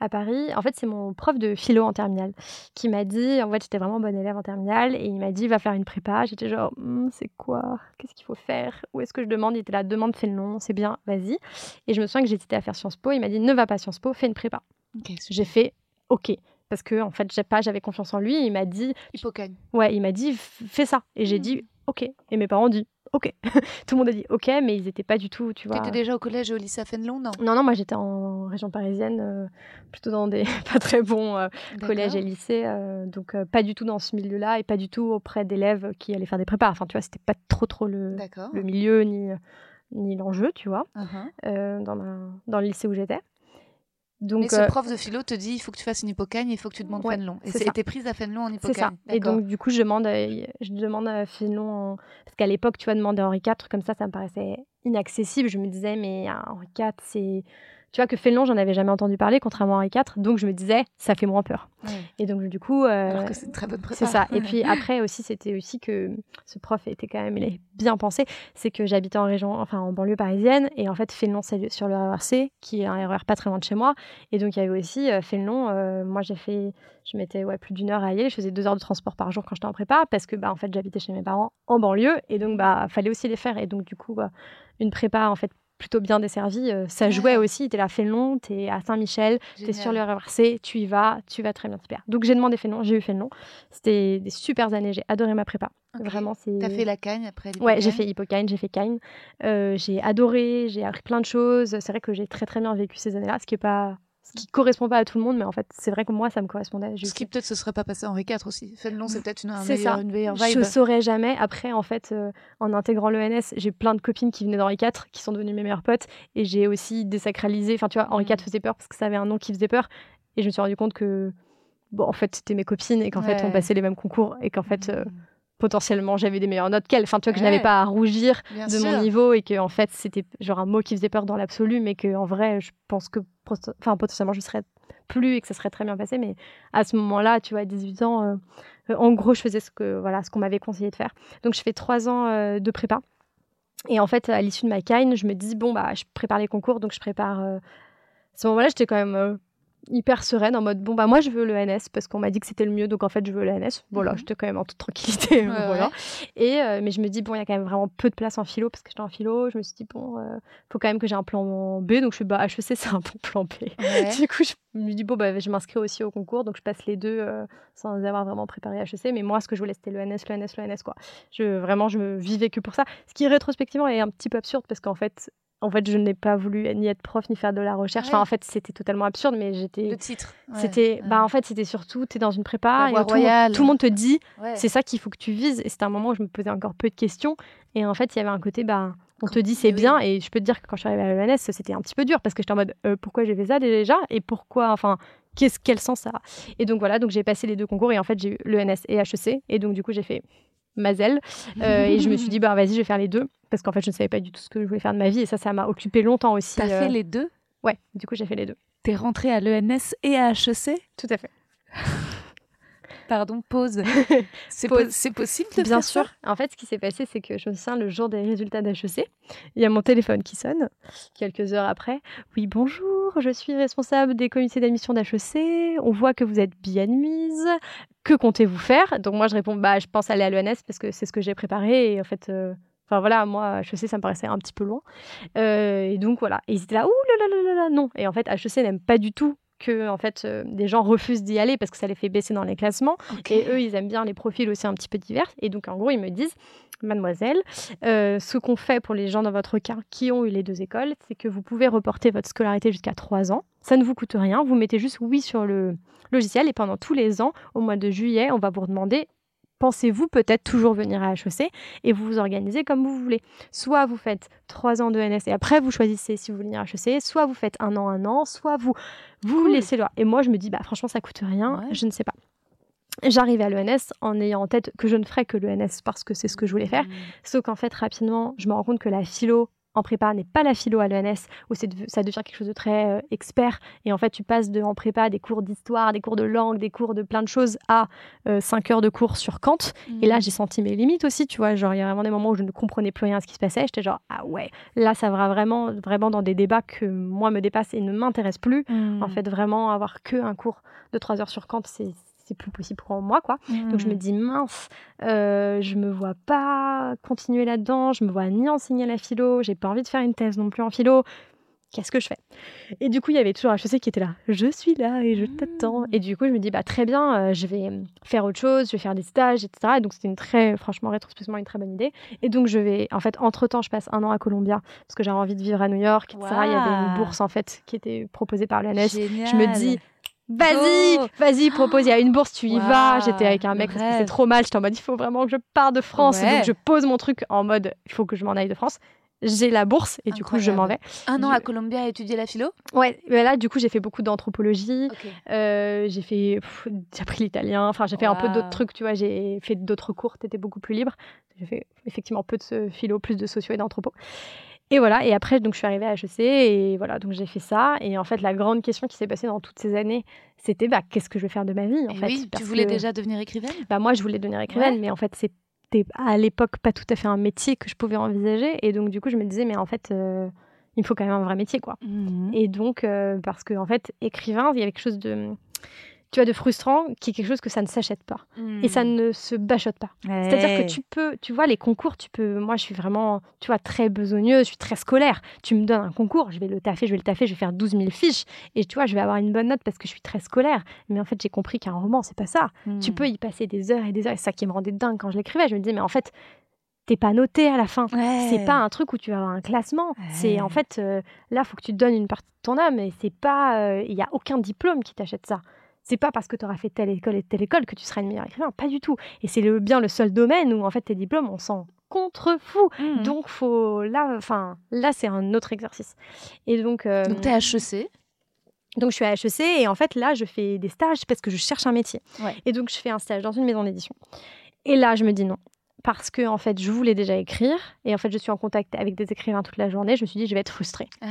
à Paris. En fait, c'est mon prof de philo en terminale qui m'a dit, en fait, j'étais vraiment bonne élève en terminale, et il m'a dit, va faire une prépa. J'étais genre, Hmm, c'est quoi? Qu'est-ce qu'il faut faire? Où est-ce que je demande? Il était là, demande Fénelon, c'est bien, vas-y. Et je me souviens que j'hésitais à faire Sciences Po. Il m'a dit, ne va pas à Sciences Po, fais une prépa. Ok, super. J'ai fait OK. parce que en fait, j'ai pas, j'avais confiance en lui. Il m'a dit, Hippocagne. ouais, il m'a dit, fais ça. Et j'ai Mhm. dit, ok. Et mes parents ont dit, ok. Tout le monde a dit, ok, mais ils étaient pas du tout, tu Tu vois. étais déjà au collège et au lycée à Fénelon, non Non, non, moi j'étais en région parisienne, euh, plutôt dans des pas très bons euh, collèges et lycées, euh, donc euh, pas du tout dans ce milieu-là et pas du tout auprès d'élèves qui allaient faire des prépas. Enfin, tu vois, c'était pas trop trop le, milieu ni, ni l'enjeu, tu vois, Uh-huh. dans, ma, dans le lycée où j'étais. Donc, Mais ce euh, prof de philo te dit il faut que tu fasses une hippocagne, il faut que tu demandes Ouais, Fénelon. Et t'es prise à Fénelon en c'est hippocagne. ça. Et donc, du coup, je demande, à- je demande à Fénelon, en- parce qu'à l'époque, tu vois, demander Henri IV, comme ça, ça me paraissait inaccessible. Je me disais, mais ah, Henri IV, c'est. Tu vois, que Fénelon, j'en avais jamais entendu parler, contrairement à Henri IV. Donc, je me disais, ça fait moins peur. Ouais. Et donc, du coup. euh, Alors que c'est une très bonne prépa. C'est ça. Et puis après aussi, c'était aussi que ce prof était quand même, il est bien pensé. C'est que j'habitais en région, enfin en banlieue parisienne, et en fait Fénelon c'est sur le RERC, qui est un RER pas très loin de chez moi. Et donc il y avait aussi euh, Fénelon. euh, moi j'ai fait, je mettais ouais plus d'une heure à y aller. Je faisais deux heures de transport par jour quand j'étais en prépa, parce que bah en fait j'habitais chez mes parents en banlieue, et donc bah fallait aussi les faire. Et donc du coup bah, une prépa en fait plutôt bien desservie, euh, ça jouait aussi. T'es là Fénelon, t'es à Saint-Michel, T'es sur le. RERC, tu y vas, tu vas très bien, super. Donc j'ai demandé Fénelon, j'ai eu Fénelon. C'était des super années, j'ai adoré ma prépa. Vraiment, c'est. T'as fait la cagne après Ouais, j'ai fait Hippocane, j'ai fait Kine. Euh, j'ai adoré, j'ai appris plein de choses. C'est vrai que j'ai très très bien vécu ces années-là, ce qui est pas, ce qui correspond pas à tout le monde, mais en fait, c'est vrai que moi, ça me correspondait. Eu Ce qui peut-être se serait pas passé Henri IV aussi. Fénelon, c'est peut-être une, un C'est meilleur- une meilleure je vibe. saurais jamais. Après, en fait, euh, en intégrant l'ENS, j'ai plein de copines qui venaient d'Henri IV, qui sont devenues mes meilleures potes. Et j'ai aussi désacralisé. Enfin, tu vois, Henri IV Mm. faisait peur parce que ça avait un nom qui faisait peur. Et je me suis rendu compte que, bon, en fait, c'était mes copines et qu'en fait, on passait les mêmes concours et qu'en fait, euh, Mhm. Potentiellement, j'avais des meilleures notes qu'elles. Enfin, tu vois, que je n'avais pas à rougir Bien de sûr. mon niveau et que, en fait, c'était genre un mot qui faisait peur dans l'absolu, mais que en vrai, je pense que, enfin, potentiellement, je serais plus et que ça serait très bien passé. Mais à ce moment-là, tu vois, à 18 ans, euh, euh, en gros, je faisais ce que voilà, ce qu'on m'avait conseillé de faire. Donc, je fais trois ans euh, de prépa. Et en fait, à l'issue de ma kine, je me dis bon bah, je prépare les concours, donc je prépare. euh, À ce moment-là, j'étais quand même hyper sereine en mode bon bah moi je veux le NS parce qu'on m'a dit que c'était le mieux, donc en fait je veux le NS. Voilà, Mhm. j'étais quand même en toute tranquillité. Ouais, voilà. ouais. Et euh, mais je me dis bon, il y a quand même vraiment peu de place en philo parce que j'étais en philo. Je me suis dit bon, euh, faut quand même que j'ai un plan B, donc je suis bah HEC c'est un bon plan B. Ouais. Du coup, je me dis, bon, bah, je m'inscris aussi au concours, donc je passe les deux euh, sans avoir vraiment préparé HEC. Mais moi, ce que je voulais, c'était le NS, le NS, le NS, quoi. Je, vraiment, je me vivais que pour ça. Ce qui, rétrospectivement, est un petit peu absurde parce qu'en fait, en fait, je n'ai pas voulu ni être prof ni faire de la recherche. Enfin, en fait, c'était totalement absurde, mais j'étais. Le titre. ouais. C'était, Ouais. bah, en fait, c'était surtout, tu es dans une prépa et tout, le monde- royale. tout le monde te dit, c'est ça qu'il faut que tu vises. Et c'était un moment où je me posais encore peu de questions. Et en fait, il y avait un côté, bah, on te dit c'est oui. bien. Et je peux te dire que quand je suis arrivée à l'ENS, c'était un petit peu dur parce que j'étais en mode, euh, pourquoi j'ai fait ça déjà Et pourquoi, enfin, qu'est-ce, quel sens ça a Et donc voilà, donc j'ai passé les deux concours et en fait, j'ai eu l'ENS et HEC. Et donc, du coup, j'ai fait Mazel. Euh, et je me suis dit, bah, vas-y, je vais faire les deux. Parce qu'en fait, je ne savais pas du tout ce que je voulais faire de ma vie. Et ça, ça m'a occupé longtemps aussi. T'as euh, fait les deux? Ouais, du coup, j'ai fait les deux. T'es rentrée à l'ENS et à HEC Tout à fait. Pardon, pause. C'est po- possible de Bien faire ça sûr. En fait, ce qui s'est passé, c'est que je me souviens le jour des résultats d'HEC, il y a mon téléphone qui sonne quelques heures après. Oui, bonjour, je suis responsable des comités d'admission d'HEC. On voit que vous êtes bien admise. Que comptez-vous faire? Donc moi, je réponds, bah, je pense aller à l'ENS parce que c'est ce que j'ai préparé. Et en fait, euh, enfin voilà, moi, HEC, ça me paraissait un petit peu loin. Euh, et donc voilà. Et ils étaient là, ouh là là là là là, non. Et en fait, HEC n'aime pas du tout que en fait euh, des gens refusent d'y aller parce que ça les fait baisser dans les classements. Et eux, ils aiment bien les profils aussi un petit peu divers. Et donc, en gros, ils me disent, mademoiselle, euh, ce qu'on fait pour les gens dans votre cas qui ont eu les deux écoles, c'est que vous pouvez reporter votre scolarité jusqu'à 3 ans. Ça ne vous coûte rien. Vous mettez juste oui sur le logiciel et pendant tous les ans, au mois de juillet, on va vous demander pensez-vous peut-être toujours venir à HEC et vous vous organisez comme vous voulez. Soit vous faites 3 ans de NS et après vous choisissez si vous voulez venir à HEC, soit vous faites un an, un an, soit vous vous Cool. laissez le Et moi je me dis bah franchement ça coûte rien, Ouais. je ne sais pas. J'arrivais à l'ENS en ayant en tête que je ne ferais que l'ENS parce que c'est ce que je voulais faire. Mmh. Sauf qu'en fait, rapidement, je me rends compte que la philo en prépa n'est pas la philo à l'ENS, où de- ça devient quelque chose de très euh, expert. Et en fait, tu passes de, en prépa des cours d'histoire, des cours de langue, des cours de plein de choses à 5 heures de cours sur Kant. Et là, j'ai senti mes limites aussi, tu vois. Genre, il y a vraiment des moments où je ne comprenais plus rien à ce qui se passait. J'étais genre, ah ouais, là, ça va vraiment, vraiment dans des débats que moi me dépassent et ne m'intéressent plus. Mmh. En fait, vraiment, avoir que un cours de 3 heures sur Kant, c'est c'est plus possible pour moi, quoi. Donc je me Mmh. dis mince, euh, je me vois pas continuer là-dedans, je me vois ni enseigner la philo, j'ai pas envie de faire une thèse non plus en philo. qu'est-ce que je fais? Et du coup, il y avait toujours HEC qui était là, je suis là et je t'attends. Et du coup, je me dis, bah très bien, euh, je vais faire autre chose, je vais faire des stages, etc. Et donc, c'était une très, franchement, rétrospectivement, une très bonne idée. Et donc, je vais, en fait, entre-temps, je passe un an à Columbia parce que j'avais envie de vivre à New York, etc. Il y avait une bourse, en fait, qui était proposée par l'ANES. Je me dis, Vas-y, vas-y, propose. Il y a une bourse, tu y vas. J'étais avec un mec, c'est trop mal. J'étais en mode, il faut vraiment que je parte de France. Donc, je pose mon truc en mode, il faut que je m'en aille de France j'ai la bourse et du coup je m'en vais. Un an à Columbia à étudier la philo? Ouais, mais là du coup j'ai fait beaucoup d'anthropologie, euh, j'ai fait, j'ai appris l'italien, enfin j'ai fait un peu d'autres trucs, tu vois, j'ai fait d'autres cours, t'étais beaucoup plus libre. J'ai fait effectivement peu de philo, plus de socio et d'anthropo. Et voilà, et après donc je suis arrivée à HEC et voilà, donc j'ai fait ça. Et en fait la grande question qui s'est passée dans toutes ces années, c'était bah qu'est-ce que je vais faire de ma vie en fait? Oui, tu voulais déjà devenir écrivaine? Bah moi je voulais devenir écrivaine, mais en fait c'est à l'époque pas tout à fait un métier que je pouvais envisager. Et donc, du coup, je me disais, mais en fait, euh, il me faut quand même un vrai métier, quoi. Mmh. Et donc, euh, parce qu'en en fait, écrivain, il y avait quelque chose de tu vois, de frustrant, qui est quelque chose que ça ne s'achète pas. Et ça hmm. ne se bachote pas. C'est-à-dire que tu peux, tu vois, les concours, tu peux. Moi, je suis vraiment, tu vois, très besogneuse, je suis très scolaire. Tu me donnes un concours, je vais le taffer, je vais le taffer, je vais faire 12 000 fiches. Et tu vois, je vais avoir une bonne note parce que je suis très scolaire. Mais en fait, j'ai compris qu'un roman, c'est pas ça. Tu hmm. peux y passer des heures et des heures. Et c'est ça qui me rendait dingue quand je l'écrivais. Je me disais, mais en fait, t'es pas noté à la fin. C'est pas un truc où tu vas avoir un classement. C'est en fait, là, euh, là, faut que tu te donnes une partie de ton âme. Et c'est pas, euh, il y a aucun diplôme qui t'achète ça c'est pas parce que tu auras fait telle école et telle école que tu seras une meilleure écrivain, pas du tout. Et c'est le, bien le seul domaine où en fait tes diplômes, on s'en contrefou. Mmh. Donc faut là, enfin là c'est un autre exercice. Et donc. Euh, donc t'es HEC. Donc je suis à HEC et en fait là je fais des stages parce que je cherche un métier. Et donc je fais un stage dans une maison d'édition. Et là je me dis non parce que en fait je voulais déjà écrire et en fait je suis en contact avec des écrivains toute la journée je me suis dit je vais être frustrée ah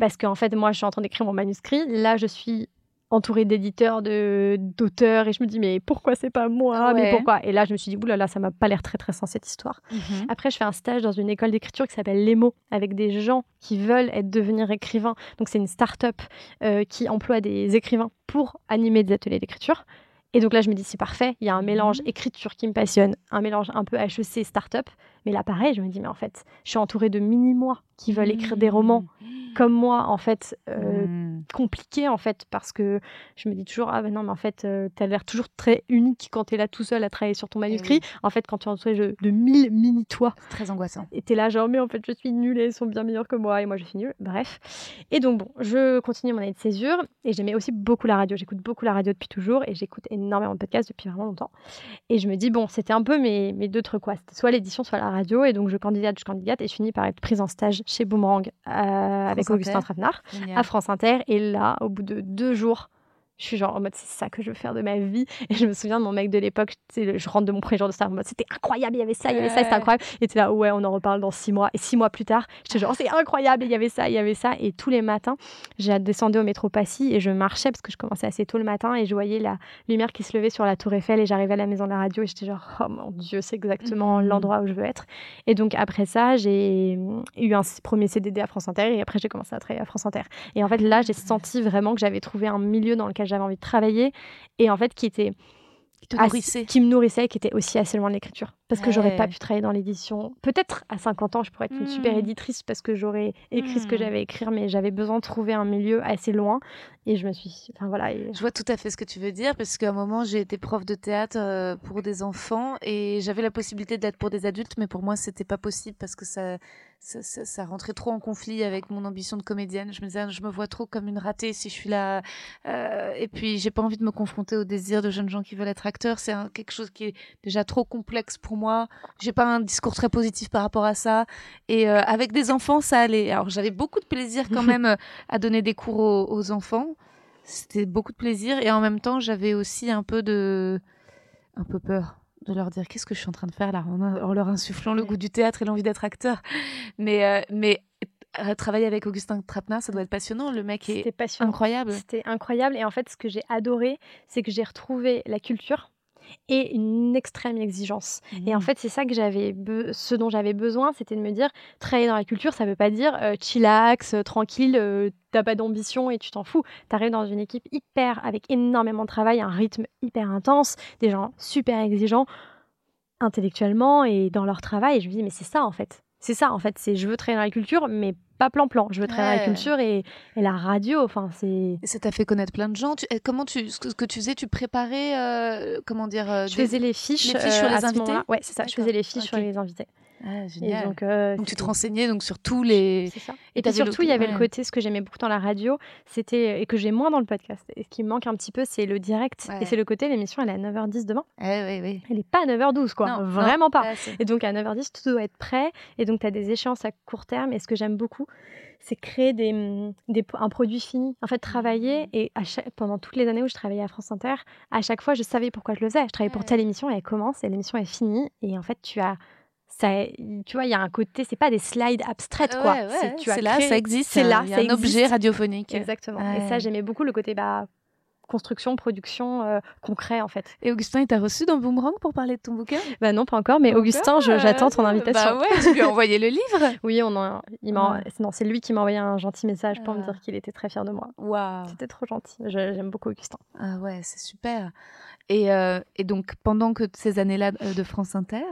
parce qu'en fait moi je suis en train d'écrire mon manuscrit là je suis entourée d'éditeurs, de d'auteurs, et je me dis mais pourquoi c'est pas moi, mais pourquoi? Et là je me suis dit oulala, ça m'a pas l'air très très sens cette histoire. Mhm. Après je fais un stage dans une école d'écriture qui s'appelle Les mots avec des gens qui veulent être devenir écrivains. Donc c'est une start-up euh, qui emploie des écrivains pour animer des ateliers d'écriture. Et donc là, je me dis, c'est parfait. Il y a un mélange mhm. écriture qui me passionne, un mélange un peu HEC, start-up. Mais là, pareil, je me dis, mais en fait, je suis entourée de mini-moi qui veulent écrire des romans mmh. comme moi, en fait, euh, mmh. compliqués, en fait, parce que je me dis toujours, ah ben non, mais en fait, euh, tu as l'air toujours très unique quand tu es là tout seul à travailler sur ton eh manuscrit. En fait, quand tu es entouré de, de mille mini-toi. C'est très angoissant. Et tu es là, genre, mais en fait, je suis nulle et ils sont bien meilleurs que moi et moi, je suis nulle. Bref. Et donc, bon, je continue mon année de césure et j'aimais aussi beaucoup la radio. J'écoute beaucoup la radio depuis toujours et j'écoute énormément de podcasts depuis vraiment longtemps. Et je me dis, bon, c'était un peu mes, mes deux trucs, quoi. C'était soit l'édition, soit la radio. Et donc, je candidate, je candidate et je finis par être prise en stage chez Boomerang euh, avec Augustin Trapenard à France Inter. Et là, au bout de deux jours, je suis genre en mode c'est ça que je veux faire de ma vie. Et je me souviens de mon mec de l'époque je rentre de mon premier jour de stage en mode c'était incroyable il y avait ça il y avait ça c'était incroyable. Et tu là ouais on en reparle dans six mois. Et six mois plus tard j'étais genre c'est incroyable il y avait ça il y avait ça. Et tous les matins j'ai descendu au métro Passy et je marchais parce que je commençais assez tôt le matin et je voyais la lumière qui se levait sur la tour Eiffel et j'arrivais à la maison de la radio et j'étais genre oh mon dieu c'est exactement mmh. l'endroit où je veux être. Et donc après ça j'ai eu un premier CDD à France Inter et après j'ai commencé à travailler à France Inter. Et en fait là j'ai senti vraiment que j'avais trouvé un milieu dans lequel j'avais envie de travailler et en fait qui était qui, me nourrissait, qui était aussi assez loin de l'écriture. Parce que j'aurais pas pu travailler dans l'édition. Peut-être à 50 ans, je pourrais être une super hmm. éditrice parce que j'aurais écrit ce que hmm. j'avais écrit, mais j'avais besoin de trouver un milieu assez loin. Et je me suis. Enfin voilà. Je vois tout à fait ce que tu veux dire parce qu'à un moment, j'ai été prof de théâtre euh, pour des enfants et j'avais la possibilité d'être pour des adultes, mais pour moi, c'était pas possible parce que ça, ça, ça, rentrait trop en conflit avec mon ambition de comédienne. Je me disais, je me vois trop comme une ratée si je suis là. Euh, et puis, j'ai pas envie de me confronter au désir de jeunes gens qui veulent être acteurs. C'est quelque chose qui est déjà trop complexe pour moi. J'ai pas un discours très positif par rapport à ça. Et euh, avec des enfants, ça allait. Alors, j'avais beaucoup de plaisir quand même à donner des cours aux enfants. C'était beaucoup de plaisir et en même temps, j'avais aussi un peu de, un peu peur de leur dire qu'est-ce que je suis en train de faire là? En, leur insufflant le goût du théâtre et l'envie d'être acteur. Mais, euh, mais euh, travailler avec Augustin Trapenard, ça doit être passionnant. Le mec est incroyable. C'était incroyable. Et en fait, ce que j'ai adoré, c'est que j'ai retrouvé la culture et une extrême exigence. Et en mmh. fait, c'est ça que j'avais, ce dont j'avais besoin, c'était de me dire, travailler dans la culture, ça veut pas dire euh, chillax, euh, tranquille, euh, t'as pas d'ambition et tu t'en fous. T'arrives dans une équipe hyper, avec énormément de travail, un rythme hyper intense, des gens super exigeants intellectuellement et dans leur travail. Et je me dis, mais c'est ça en fait. C'est ça en fait. C'est je veux travailler dans la culture, mais pas plan-plan. Je veux travailler Ouais. la culture et, et la radio. Enfin, c'est. Ça t'a fait connaître plein de gens. Tu- comment tu, ce que, tu faisais, tu préparais, euh, comment dire, euh, Je des- faisais les fiches, les fiches sur euh, les invités? Ouais, c'est ça. Je faisais les fiches sur les invités. Ah, Et génial. donc, euh, Donc tu te renseignais donc sur tous les. C'est ça. Et Et, puis surtout, il y avait ouais. le côté, ce que j'aimais beaucoup dans la radio, c'était, et que j'ai moins dans le podcast, et ce qui me manque un petit peu, c'est le direct. Ouais. Et c'est le côté, l'émission, elle est à 9h10 demain. Eh oui, oui. Elle n'est pas à 9h12, quoi. Non, non. Vraiment pas. Et donc, à 9h10, tout doit être prêt. Et donc, tu as des échéances à court terme. Et ce que j'aime beaucoup, c'est créer des, des, un produit fini. En fait, travailler. Et à chaque, pendant toutes les années où je travaillais à France Inter, à chaque fois, je savais pourquoi je le faisais. Je travaillais pour Ouais. telle émission, elle commence et l'émission est finie. Et en fait, tu as. Ça, tu vois, il y a un côté, c'est pas des slides abstraites, quoi. Ouais, ouais, C'est- c'est là, créé- ça existe. C'est là, ça un objet radiophonique. Exactement. Ouais. Et ça, j'aimais beaucoup le côté bah, construction, production, euh, concret, en fait. Et Augustin, il t'a reçu dans Boomerang pour parler de ton bouquin? Bah non, pas encore, mais Augustin, je- j'attends ton Euh, invitation. Bah ouais, tu lui as envoyé le livre. Oui, on il m'a, non, c'est lui qui m'a envoyé un gentil message pour me Ah. dire qu'il était très fier de moi. Waouh. C'était trop gentil. Je- j'aime beaucoup Augustin. Ah ouais, c'est super. Et, euh, et donc, pendant que ces années-là euh, de France Inter,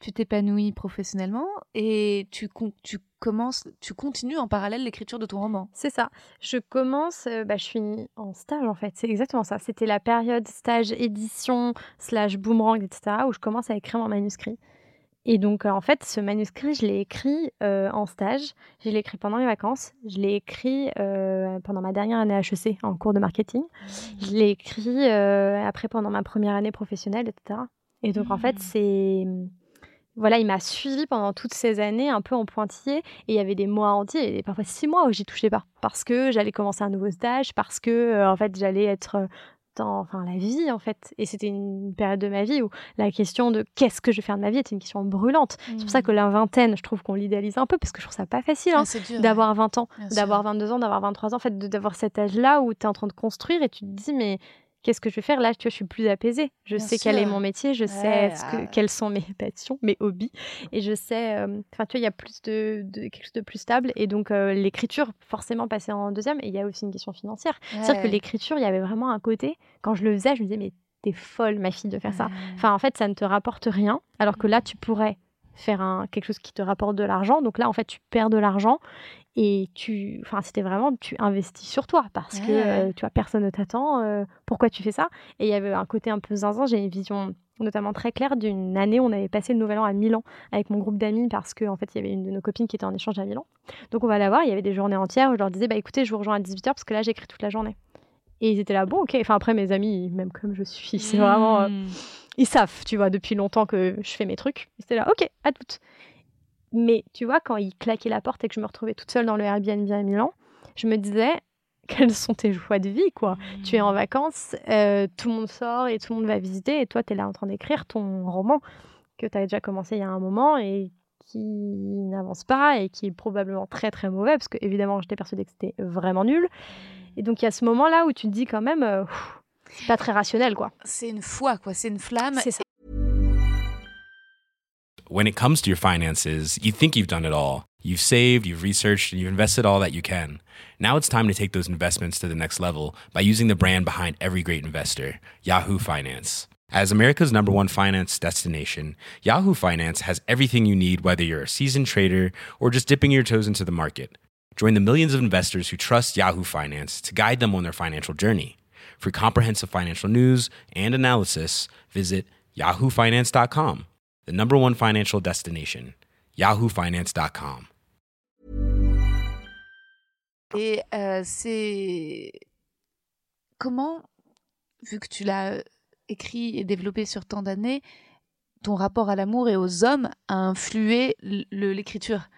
tu t'épanouis professionnellement et tu, commences, tu continues en parallèle l'écriture de ton roman. C'est ça. Je commence, euh, bah, je suis en stage en fait. C'est exactement ça. C'était la période stage édition slash boomerang, etc. où je commence à écrire mon manuscrit. Et donc, euh, en fait, ce manuscrit, je l'ai écrit euh, en stage. Je l'ai écrit pendant les vacances. Je l'ai écrit euh, pendant ma dernière année HEC en cours de marketing. Je l'ai écrit après pendant ma première année professionnelle, etc. Et donc, en fait, Mhm. c'est. Voilà, il m'a suivi pendant toutes ces années, un peu en pointillé. Et il y avait des mois entiers, et parfois six mois où j'y touchais pas. Parce que j'allais commencer un nouveau stage, parce que, euh, en fait, j'allais être euh, dans enfin, la vie, en fait. Et c'était une période de ma vie où la question de qu'est-ce que je vais faire de ma vie était une question brûlante. C'est pour ça que la vingtaine, je trouve qu'on l'idéalise un peu, parce que je trouve ça pas facile. hein Ah, d'avoir 20 ans, d'avoir 22 ans, d'avoir 23 ans, en fait, d'avoir cet âge-là où tu es en train de construire et tu te dis, mais qu'est-ce que je vais faire? Là, tu vois, je suis plus apaisée. Je Bien sais quel est mon métier, je Ouais, sais ce que, ah. quelles sont mes passions, mes hobbies, et je sais, euh, enfin, tu vois, il y a plus de, de- quelque chose de plus stable, et donc euh, l'écriture, forcément, passée en deuxième, et il y a aussi une question financière. C'est-à-dire que l'écriture, il y avait vraiment un côté, quand je le faisais, je me disais, mais t'es folle, ma fille, de faire ça. Enfin, en fait, ça ne te rapporte rien, alors que là, tu pourrais faire un, quelque chose qui te rapporte de l'argent. Donc là, en fait, tu perds de l'argent et tu, enfin, c'était vraiment, tu investis sur toi parce que, euh, tu vois, personne ne t'attend. euh, pourquoi tu fais ça? Et il y avait un côté un peu zinzin. J'ai une vision notamment très claire d'une année où on avait passé le Nouvel An à Milan avec mon groupe d'amis parce qu'en en fait, il y avait une de nos copines qui était en échange à Milan. Donc on va la voir. Il y avait des journées entières où je leur disais, bah écoutez, je vous rejoins à 18h parce que là, j'écris toute la journée. Et ils étaient là, bon, ok. Enfin, après, mes amis, même comme je suis, c'est vraiment. euh, Mm. Ils savent, tu vois, depuis longtemps que je fais mes trucs. C'était là, ok, à toutes. Mais tu vois, quand ils claquaient la porte et que je me retrouvais toute seule dans le Airbnb à Milan, je me disais, quelles sont tes joies de vie, quoi Tu es en vacances, euh, tout le monde sort et tout le monde va visiter, et toi, tu es là en train d'écrire ton roman que tu as déjà commencé il y a un moment et qui n'avance pas et qui est probablement très très mauvais, parce que évidemment, j'étais persuadée que c'était vraiment nul. Et donc, il y a ce moment-là où tu te dis quand même, euh, pff, c'est pas très rationnel, quoi. C'est une foi, quoi. C'est une flamme. C'est ça. when it comes to your finances, you think you've done it all. You've saved, you've researched, and you've invested all that you can. Now it's time to take those investments to the next level by using the brand behind every great investor, Yahoo Finance. As America's number one finance destination, Yahoo Finance has everything you need, whether you're a seasoned trader or just dipping your toes into the market. Join the millions of investors who trust Yahoo Finance to guide them on their financial journey. For comprehensive financial news and analysis, visit yahoofinance.com, the number one financial destination, yahoofinance.com. Et euh, c'est comment, vu que tu l'as écrit et développé sur tant d'années, ton rapport à l'amour et aux hommes a influé l'écriture?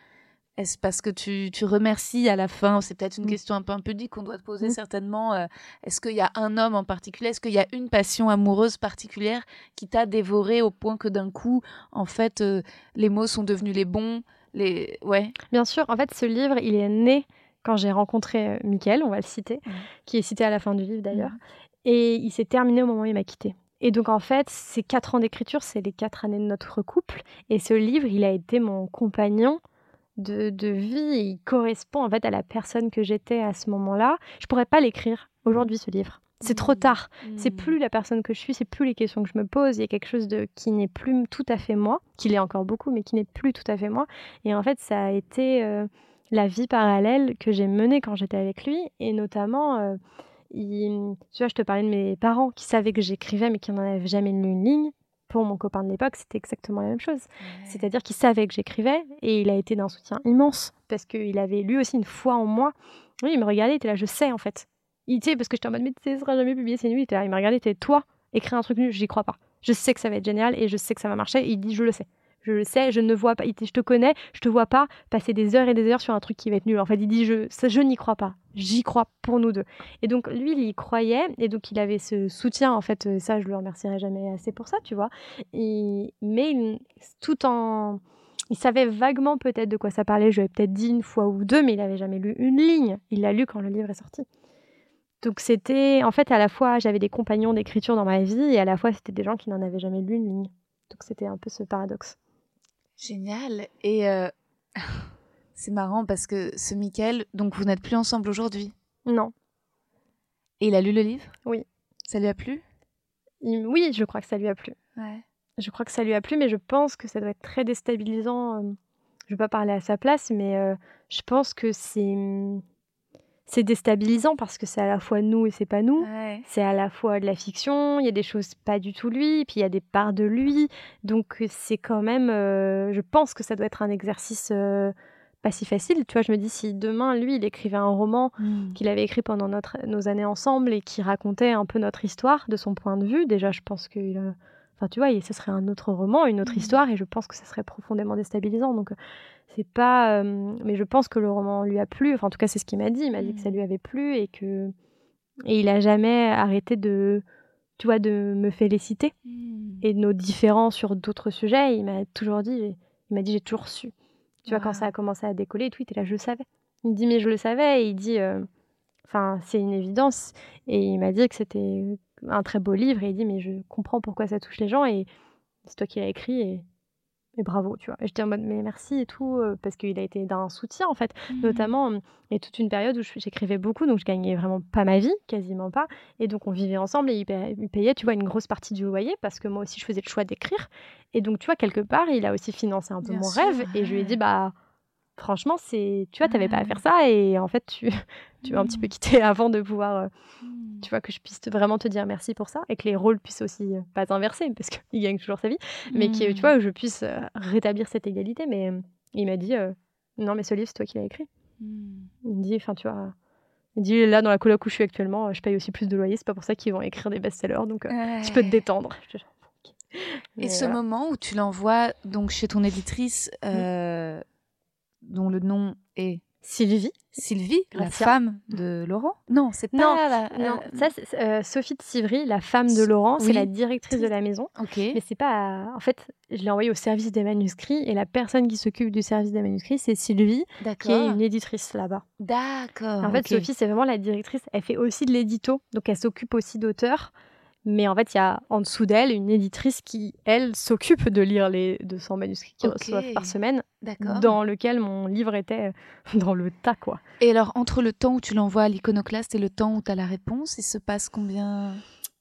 Est-ce parce que tu, tu remercies à la fin C'est peut-être une Mm. question un peu impudique qu'on doit te poser Mm. certainement. euh, Est-ce qu'il y a un homme en particulier Est-ce qu'il y a une passion amoureuse particulière qui t'a dévoré au point que d'un coup, en fait, euh, les mots sont devenus les bons les... Ouais. Bien sûr, en fait, ce livre, il est né quand j'ai rencontré euh, Mickaël, on va le citer, qui est cité à la fin du livre d'ailleurs, et il s'est terminé au moment où il m'a quitté. Et donc, en fait, ces quatre ans d'écriture, c'est les quatre années de notre couple, et ce livre, il a été mon compagnon de, de vie, et il correspond en fait à la personne que j'étais à ce moment-là. Je pourrais pas l'écrire aujourd'hui, ce livre. C'est trop Mhm. tard. C'est Mm. plus la personne que je suis, c'est plus les questions que je me pose. Il y a quelque chose de qui n'est plus tout à fait moi, qui l'est encore beaucoup, mais qui n'est plus tout à fait moi. Et en fait, ça a été euh, la vie parallèle que j'ai menée quand j'étais avec lui, et notamment, euh, il- tu vois, je te parlais de mes parents qui savaient que j'écrivais mais qui n'en avaient jamais lu une ligne. Pour mon copain de l'époque, c'était exactement la même chose. C'est-à-dire qu'il savait que j'écrivais et il a été d'un soutien immense parce qu'il avait lui aussi une foi en moi. Oui, il me regardait, il était là, je sais en fait. Il tu sais, parce que j'étais en mode, mais tu sais, ça sera jamais publié, c'est nul. Il était là, il me regardait, il était toi, écrire un truc nul, j'y crois pas. Je sais que ça va être génial et je sais que ça va marcher. Et il dit, je le sais. Je le sais, je ne vois pas. Je te connais, je te vois pas passer des heures et des heures sur un truc qui va être nul. En fait, il dit, je, je n'y crois pas. J'y crois pour nous deux. Et donc, lui, il y croyait et donc il avait ce soutien. En fait, ça, je le remercierai jamais assez pour ça, tu vois. Mais tout en. Il savait vaguement peut-être de quoi ça parlait. Je lui avais peut-être dit une fois ou deux, mais il n'avait jamais lu une ligne. Il l'a lu quand le livre est sorti. Donc c'était, en fait, à la fois, j'avais des compagnons d'écriture dans ma vie et à la fois, c'était des gens qui n'en avaient jamais lu une ligne. Donc c'était un peu ce paradoxe. Génial. Et euh, c'est marrant parce que ce Michael, donc vous n'êtes plus ensemble aujourd'hui? Non. Et il a lu le livre? Oui. Ça lui a plu? Il- oui, je crois que ça lui a plu. Ouais. Je crois que ça lui a plu, mais je pense que ça doit être très déstabilisant. euh, Je ne vais pas parler à sa place, mais euh, je pense que c'est c'est déstabilisant parce que c'est à la fois nous et c'est pas nous. Ouais. C'est à la fois de la fiction, il y a des choses pas du tout lui, puis il y a des parts de lui. Donc euh, c'est quand même, euh, je pense que ça doit être un exercice euh, pas si facile. Tu vois, je me dis si demain lui il écrivait un roman Mm. qu'il avait écrit pendant notre, nos années ensemble et qui racontait un peu notre histoire de son point de vue, déjà je pense euh, enfin tu vois, et ce serait un autre roman, une autre Mhm. histoire, et je pense que ça serait profondément déstabilisant. Donc c'est pas, euh, mais je pense que le roman lui a plu. Enfin en tout cas c'est ce qu'il m'a dit. Il m'a dit que ça Mhm. lui avait plu et que et il a jamais arrêté de, tu vois, de me féliciter Mm. et de nos différends sur d'autres sujets. Il m'a toujours dit, il m'a dit j'ai toujours su. Tu vois, quand ça a commencé à décoller et tout, il était là, je le savais. Il me dit, mais je le savais. Et il dit, euh, enfin, c'est une évidence. Et il m'a dit que c'était un très beau livre. Et il dit, mais je comprends pourquoi ça touche les gens. Et c'est toi qui l'as écrit. Et, et bravo, tu vois. Et j'étais en mode, mais merci et tout. euh, Parce qu'il a été d'un soutien, en fait. Mm. Notamment, a toute une période où j'écrivais beaucoup. Donc, je gagnais vraiment pas ma vie, quasiment pas. Et donc, on vivait ensemble. Et il payait, il payait, tu vois, une grosse partie du loyer. Parce que moi aussi, je faisais le choix d'écrire. Et donc, tu vois, quelque part, il a aussi financé un peu Bien mon sûr, rêve. Et je lui ai dit, bah, franchement, c'est, tu vois, t'avais pas à faire ça. Et en fait, tu, tu m'as un petit peu quitté avant de pouvoir, euh, Mm. tu vois, que je puisse vraiment te dire merci pour ça. Et que les rôles puissent aussi, euh, pas inverser, parce qu'il gagne toujours sa vie. Mais que, tu vois, que je puisse euh, rétablir cette égalité. Mais il m'a dit, euh, non, mais ce livre, c'est toi qui l'as écrit. Mm. Il me dit, enfin, tu vois. Il dit, là, dans la coloc où je suis actuellement, je paye aussi plus de loyer. C'est pas pour ça qu'ils vont écrire des best-sellers. Donc, euh, tu peux te détendre. Et Mais ce voilà. moment où tu l'envoies donc chez ton éditrice, euh, dont le nom est Sylvie. Sylvie, la femme de Laurent Non, c'est pas Non, la. Non, euh, ça, c'est euh, Sophie de Sivry, la femme de Laurent, c'est la directrice de la maison. Ok. Mais c'est pas. En fait, je l'ai envoyé au service des manuscrits et la personne qui s'occupe du service des manuscrits, c'est Sylvie, qui est une éditrice là-bas. D'accord. en fait. Sophie, c'est vraiment la directrice. Elle fait aussi de l'édito, donc elle s'occupe aussi d'auteurs. Mais en fait, il y a en dessous d'elle une éditrice qui, elle, s'occupe de lire les 200 manuscrits qu'ils Ok. reçoivent par semaine, dans lequel mon livre était euh, dans le tas, quoi. Et alors, entre le temps où tu l'envoies à l'iconoclaste et le temps où tu as la réponse, il se passe combien?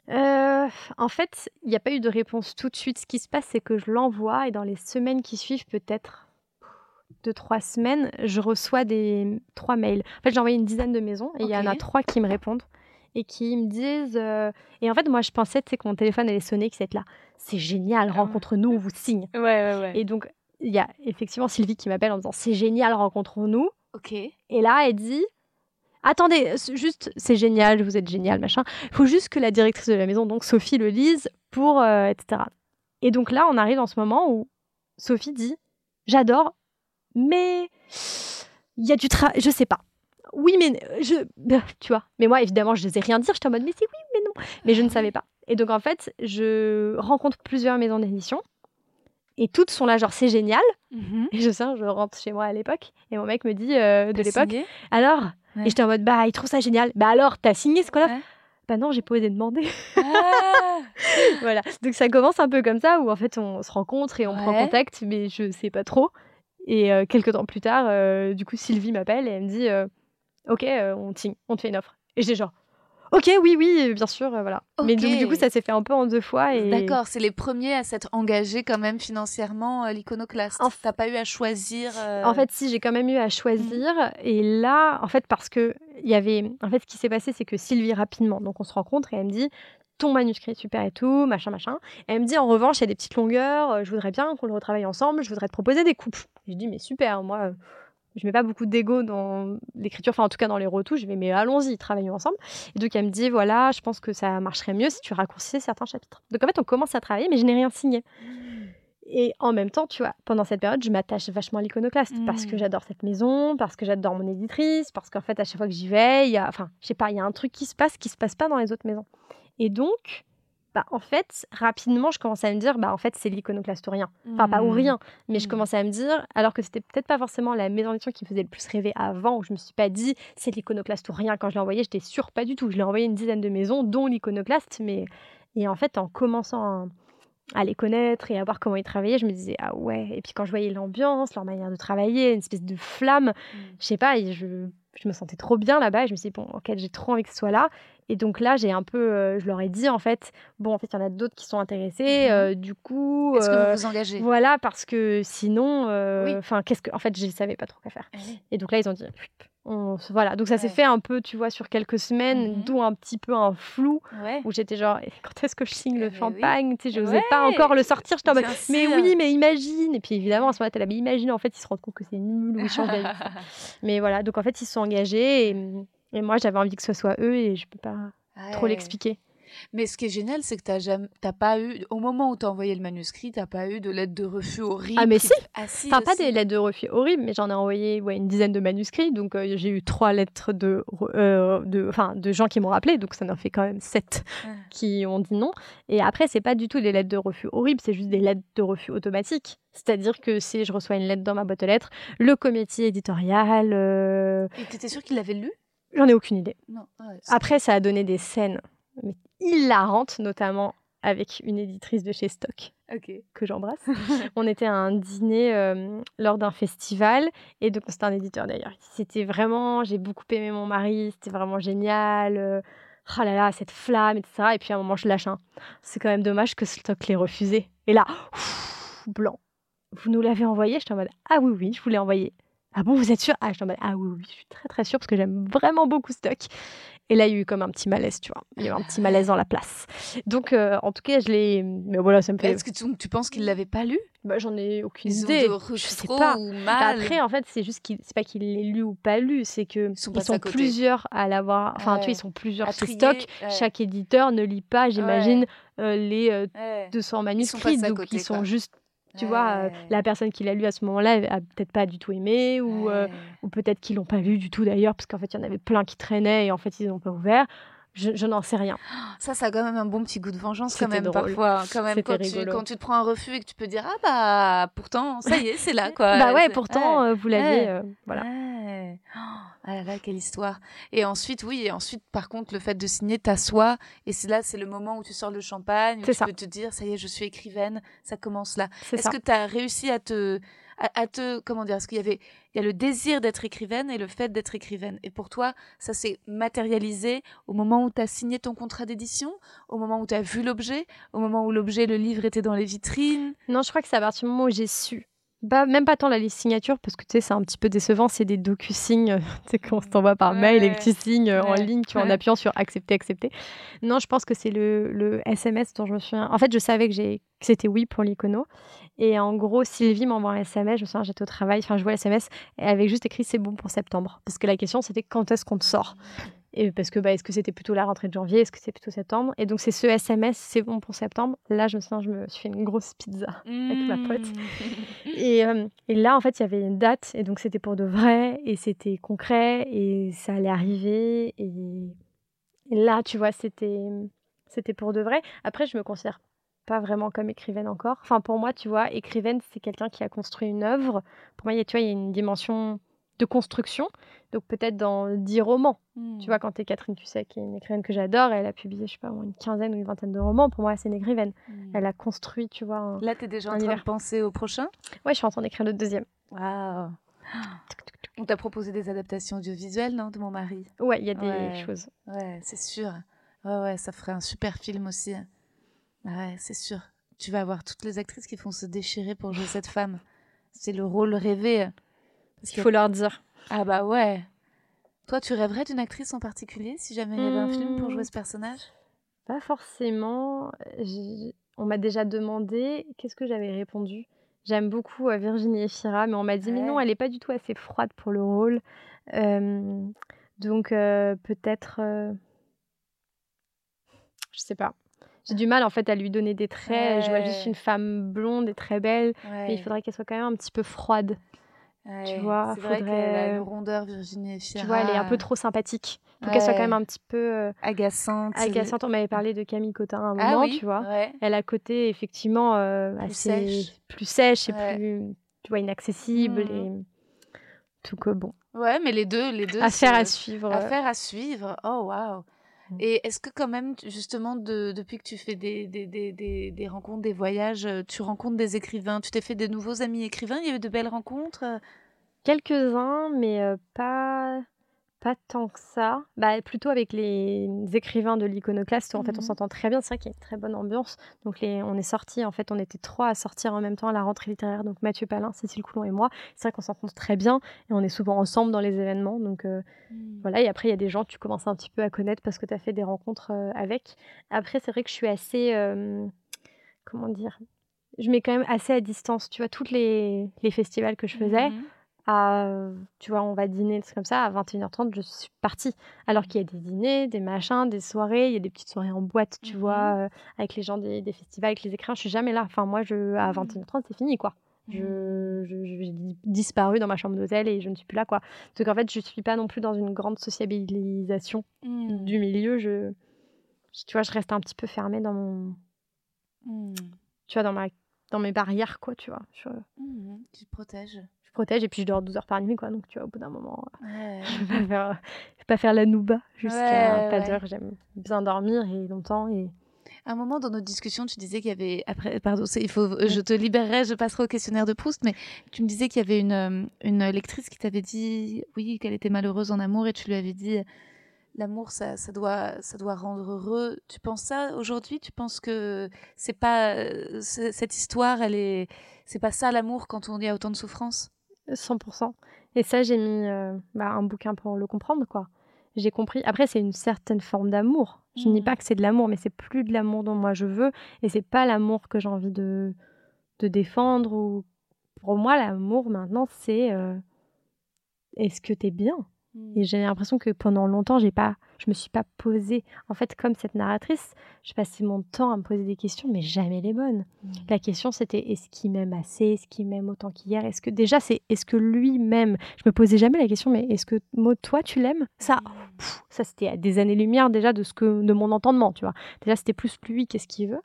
Euh, en fait, il n'y a pas eu de réponse tout de suite. Ce qui se passe, c'est que je l'envoie et dans les semaines qui suivent, peut-être deux, trois semaines, je reçois des trois mails. En fait, j'ai envoyé une dizaine de maisons et il y en a trois qui me répondent et qui me disent. euh, Et en fait, moi, je pensais tu sais, que mon téléphone allait sonner, que c'était là. C'est génial, rencontre-nous, on vous signe. Ouais, ouais, ouais. Et donc, il y a effectivement Sylvie qui m'appelle en disant C'est génial, rencontrons-nous. Ok. Et là, elle dit Attendez, c'est juste, c'est génial, vous êtes génial, machin. Il faut juste que la directrice de la maison, donc Sophie, le lise pour. euh, etc. Et donc là, on arrive dans ce moment où Sophie dit J'adore, mais il y a du travail, je sais pas. Oui, mais je. Tu vois. Mais moi, évidemment, je n'osais rien dire. J'étais en mode Mais c'est oui, mais non. Mais je ne savais pas. Et donc, en fait, je rencontre plusieurs maisons d'édition. Et toutes sont là, genre, c'est génial. Mhm. Et je sais, je rentre chez moi à l'époque. Et mon mec me dit euh, de l'époque alors? Ouais. Et j'étais en mode, bah, il trouve ça génial. Bah alors, t'as signé ce qu'on a Ouais. Bah non, j'ai pas osé demander. Ah voilà. Donc ça commence un peu comme ça, où en fait, on se rencontre et on prend contact, mais je sais pas trop. Et euh, quelques temps plus tard, euh, du coup, Sylvie m'appelle et elle me dit, euh, ok, euh, on te on te fait une offre. Et j'ai genre, Ok, oui, oui, bien sûr, euh, voilà. Mais donc, du coup, ça s'est fait un peu en deux fois. Et... D'accord, c'est les premiers à s'être engagés quand même financièrement euh, l'iconoclaste. T'as pas eu à choisir. euh, En fait, si j'ai quand même eu à choisir, et là, en fait, parce que il y avait, en fait, ce qui s'est passé, c'est que Sylvie rapidement, donc on se rencontre et elle me dit, ton manuscrit est super et tout, machin, machin. Et elle me dit, en revanche, il y a des petites longueurs, je voudrais bien qu'on le retravaille ensemble, je voudrais te proposer des coupes. Et je dis, mais super, moi, je mets pas beaucoup d'ego dans l'écriture, enfin en tout cas dans les retouches, je vais, mais allons-y, travaillons ensemble. Et donc elle me dit, voilà, je pense que ça marcherait mieux si tu raccourcissais certains chapitres. Donc en fait, on commence à travailler, mais je n'ai rien signé. Et en même temps, tu vois, pendant cette période, je m'attache vachement à l'iconoclaste parce que j'adore cette maison, parce que j'adore mon éditrice, parce qu'en fait, à chaque fois que j'y vais, il y a, enfin, je sais pas, il y a un truc qui se passe qui se passe pas dans les autres maisons. Et donc, bah, en fait, rapidement, je commence à me dire, bah, en fait, c'est l'iconoclaste ou rien. Enfin, pas ou hmm. rien, mais je Mm. commençais à me dire, alors que c'était peut-être pas forcément la maison d'édition qui me faisait le plus rêver avant, où je me suis pas dit, c'est l'iconoclaste ou rien. Quand je l'ai envoyé, j'étais sûre pas du tout. Je l'ai envoyé une dizaine de maisons, dont l'iconoclaste, mais. Et en fait, en commençant à, les connaître et à voir comment ils travaillaient, je me disais, ah ouais. Et puis quand je voyais l'ambiance, leur manière de travailler, une espèce de flamme, je sais pas, et je, je me sentais trop bien là-bas. Et je me suis dit, bon, ok, j'ai trop envie que ce soit là. Et donc là, j'ai un peu, euh, je leur ai dit, en fait, bon, en fait, il y en a d'autres qui sont intéressés. Mhm. euh, du coup. Est-ce que euh, vous vous engagez? voilà, parce que sinon, Oui. enfin, qu'est-ce que, en fait, je ne savais pas trop quoi faire. Eh. Et donc là, ils ont dit, on voilà. Donc ça s'est Ouais. fait un peu, tu vois, sur quelques semaines, Mhm. d'où un petit peu un flou Ouais. où j'étais genre, Eh, quand est-ce que je signe Eh le ben champagne? Tu sais, je n'osais Ouais. pas encore le sortir. J'étais en mode, mais sûr. oui, mais imagine. Et puis évidemment, à ce moment-là, mais imagine, en fait, ils se rendent compte que c'est nul ou ils changent d'avis. mais voilà, donc en fait, ils se sont engagés et, et moi, j'avais envie que ce soit eux et je peux pas trop l'expliquer. Mais ce qui est génial, c'est que t'as jamais, t'as pas eu, au moment où t'as envoyé le manuscrit, t'as pas eu de lettre de refus horrible. Ah, mais si. Ah, si Enfin, pas des lettres de refus horribles, mais j'en ai envoyé ouais, une dizaine de manuscrits. Donc, euh, j'ai eu trois lettres de, euh, de, de gens qui m'ont rappelé. Donc, ça en fait quand même sept Ah. qui ont dit non. Et après, c'est pas du tout des lettres de refus horribles, c'est juste des lettres de refus automatiques. C'est-à-dire que si je reçois une lettre dans ma boîte aux lettres, le comité éditorial, euh, Et t'étais sûre qu'il l'avait lu? j'en ai aucune idée. Non. Ah ouais, Après, ça a donné des scènes mais hilarantes, notamment avec une éditrice de chez Stock Ok. que j'embrasse. on était à un dîner euh, lors d'un festival et donc c'était un éditeur d'ailleurs. C'était vraiment, j'ai beaucoup aimé mon mari, c'était vraiment génial. euh, oh là là, cette flamme, etc. Et puis à un moment, je lâche un. C'est quand même dommage que Stock l'ait refusé. Et là, ouf, blanc. Vous nous l'avez envoyé? J'étais en mode Ah oui, oui, je vous l'ai envoyé. Ah bon, vous êtes sûr? Ah, j'étais en mode Ah oui, oui, je suis très très sûre parce que j'aime vraiment beaucoup Stock. Et là, il y a eu comme un petit malaise, tu vois. Il y a eu un petit malaise dans la place. Donc, euh, en tout cas, je l'ai. Mais voilà, ça me fait. Est-ce que tu, tu penses qu'il l'avait pas lu? Bah, j'en ai aucune Ils ont idée. de Je sais pas. ou Bah, mal après, en fait, c'est juste qu'il, c'est pas qu'il l'ait lu ou pas lu, c'est que Ils sont ils sont à plusieurs à l'avoir. Enfin, tu vois, ils sont plusieurs trier, Stock. ouais. Chaque éditeur ne lit pas, j'imagine, euh, les euh, Ouais. 200 passés manuscrits. donc, côté, ils sont quoi. juste. Tu vois, euh, la personne qui l'a lu à ce moment-là a peut-être pas du tout aimé, ou, euh, ou peut-être qu'ils l'ont pas lu du tout d'ailleurs, parce qu'en fait, il y en avait plein qui traînaient et en fait, ils n'ont pas ouvert. Je, je n'en sais rien. Ça, ça a quand même un bon petit goût de vengeance quand même drôle. parfois. Quand même, quand tu, rigolo. quand tu te prends un refus et que tu peux dire ah bah pourtant ça y est c'est là quoi. bah ouais, pourtant, euh, vous. Ouais. euh, voilà. Ouais. Oh, ah là là, quelle histoire. Et ensuite, oui, et ensuite, par contre, le fait de signer, t'assois, et c'est là, c'est le moment où tu sors le champagne, où tu ça. peux te dire, ça y est, je suis écrivaine, ça commence là. Est-ce que tu as réussi à te, à, te, comment dire, est-ce qu'il y avait, il y a le désir d'être écrivaine et le fait d'être écrivaine. Et pour toi, ça s'est matérialisé au moment où tu as signé ton contrat d'édition, au moment où tu as vu l'objet, au moment où l'objet, le livre était dans les vitrines? Non, je crois que c'est à partir du moment où j'ai su. Bah, même pas tant la liste signature, parce que tu sais, c'est un petit peu décevant, c'est des docu-signes, tu sais, qu'on se t'envoie par mail et que tu signes euh, en ligne, tu en appuyant sur accepter, accepter. Non, je pense que c'est le, le SMS dont je me souviens. En fait, je savais que, j'ai- que c'était oui pour l'icono. Et en gros, Sylvie m'envoie un SMS, je me souviens, j'étais au travail, enfin, je vois le SMS, et elle avait juste écrit c'est bon pour septembre. Parce que la question, c'était quand est-ce qu'on te sort? Et parce que bah, est-ce que c'était plutôt la rentrée de janvier, est-ce que c'est plutôt septembre? Et donc c'est ce SMS, c'est bon pour septembre. Là, je me souviens, je me suis fait une grosse pizza avec ma pote. Et, euh, et là, en fait, il y avait une date, et donc c'était pour de vrai, et c'était concret, et ça allait arriver. Et, et là, tu vois, c'était c'était pour de vrai. Après, je me considère pas vraiment comme écrivaine encore. Enfin, pour moi, tu vois, écrivaine, c'est quelqu'un qui a construit une œuvre. Pour moi, il y a, tu vois, il y a une dimension de construction. Donc peut-être dans 10 romans. Hmm. Tu vois, quand t'es Catherine Tussac, qui est une écrivaine que j'adore, elle a publié, je sais pas, une quinzaine ou une vingtaine de romans. Pour moi, c'est une écrivaine. Hmm. Elle a construit, tu vois. un- Là, tu es déjà en train de penser au prochain? Ouais, je suis en train d'écrire le deuxième. Waouh On t'a proposé des adaptations audiovisuelles, non, de mon mari? Ouais, il y a des Ouais. choses. Ouais, c'est sûr. Ouais, ouais, ça ferait un super film aussi. Ouais, c'est sûr. Tu vas avoir toutes les actrices qui font se déchirer pour jouer cette femme. C'est le rôle rêvé. Parce Il que- faut leur dire. Ah bah ouais. Toi, tu rêverais d'une actrice en particulier si jamais il y avait un film pour Hmm. jouer ce personnage? Pas forcément. J'ai- On m'a déjà demandé. Qu'est-ce que j'avais répondu J'aime beaucoup euh, Virginie Efira, mais on m'a dit mais non, elle n'est pas du tout assez froide pour le rôle. Euh, donc euh, peut-être, euh, je sais pas. J'ai du mal en fait à lui donner des traits. Je vois juste une femme blonde et très belle, Ouais. mais il faudrait qu'elle soit quand même un petit peu froide. Ouais, vois, C'est vrai faudrait- a une rondeur, Virginie Efira. Tu vois, elle est un peu trop sympathique. Faut qu'elle soit quand Ouais. même un petit peu euh, agaçante. agaçante. On m'avait parlé de Camille Cotin à un Ah moment, oui, tu vois. ouais. Elle a côté effectivement euh, Plus assez sèche. plus sèche et Ouais. plus tu vois inaccessible Mhm. et tout que bon Ouais, mais les deux, les deux. affaire à suivre euh, Affaire à suivre. Oh, waouh. Et est-ce que quand même, justement, de- depuis que tu fais des, des, des, des, des rencontres, des voyages, euh, tu rencontres des écrivains, tu t'es fait de nouveaux amis écrivains, il y avait de belles rencontres euh? Quelques-uns mais euh, pas pas tant que ça bah, plutôt avec les écrivains de l'iconoclaste en fait on Mhm. s'entend très bien c'est vrai qu'il y a une très bonne ambiance donc les, on est sortis en fait on était trois à sortir en même temps à la rentrée littéraire donc Mathieu Palin Cécile Coulon et moi c'est vrai qu'on s'entend très bien et on est souvent ensemble dans les événements donc euh, Voilà, et après, il y a des gens que tu commences un petit peu à connaître parce que tu as fait des rencontres euh, avec. Après, c'est vrai que je suis assez. euh, comment dire Je mets quand même assez à distance. Tu vois, tous les, les festivals que je faisais, Mhm. À, tu vois, on va dîner, trucs comme ça, à 21h30, je suis partie. Alors qu'il y a des dîners, des machins, des soirées, il y a des petites soirées en boîte, tu Mhm. vois, euh, avec les gens des, des festivals, avec les écrins, je suis jamais là. Enfin, moi, je, à Mhm. 21h30, c'est fini, quoi. Je, je- je- j'ai di- disparu dans ma chambre d'hôtel et je ne suis plus là, quoi. Donc, en fait, je suis pas non plus dans une grande sociabilisation Mhm. du milieu. Je, je- tu vois, je reste un petit peu fermée dans mon, Mhm. tu vois, dans ma, dans mes barrières, quoi, tu vois. Je, Mhm. Tu te protèges. Je protège et puis je dors 12 heures par nuit, quoi. Donc, tu vois, au bout d'un moment, Ouais. je vais pas faire, je vais pas faire la nouba jusqu'à Ouais, pas d'heure. J'aime bien dormir et longtemps et À un moment dans notre discussion, tu disais qu'il y avait après pardon, il faut je te libérerai, je passerai au questionnaire de Proust, mais tu me disais qu'il y avait une euh, une lectrice qui t'avait dit oui, qu'elle était malheureuse en amour et tu lui avais dit l'amour ça, ça doit ça doit rendre heureux. Tu penses ça aujourd'hui? Tu penses que c'est pas euh, cette histoire, elle est c'est pas ça l'amour quand on y a autant de souffrance? 100%. Et ça, j'ai mis euh, bah, un bouquin pour le comprendre, quoi. J'ai compris. Après, c'est une certaine forme d'amour. Je ne dis pas que c'est de l'amour, mais c'est plus de l'amour dont moi je veux. Et c'est pas l'amour que j'ai envie de, de défendre. Ou... Pour moi, l'amour, maintenant, c'est euh, est-ce que t'es bien? Et j'ai l'impression que pendant longtemps, j'ai pas, je me suis pas posée. En fait, comme cette narratrice, je passais mon temps à me poser des questions, mais jamais les bonnes. La question, c'était est-ce qu'il m'aime assez? Est-ce qu'il m'aime autant qu'hier? Est-ce que déjà, c'est est-ce que lui m'aime Je me posais jamais la question, mais est-ce que Maud, toi, tu l'aimes? Ça, pff, ça c'était à des années-lumière déjà de ce que de mon entendement, tu vois. Déjà, c'était plus lui qu'est-ce qu'il veut?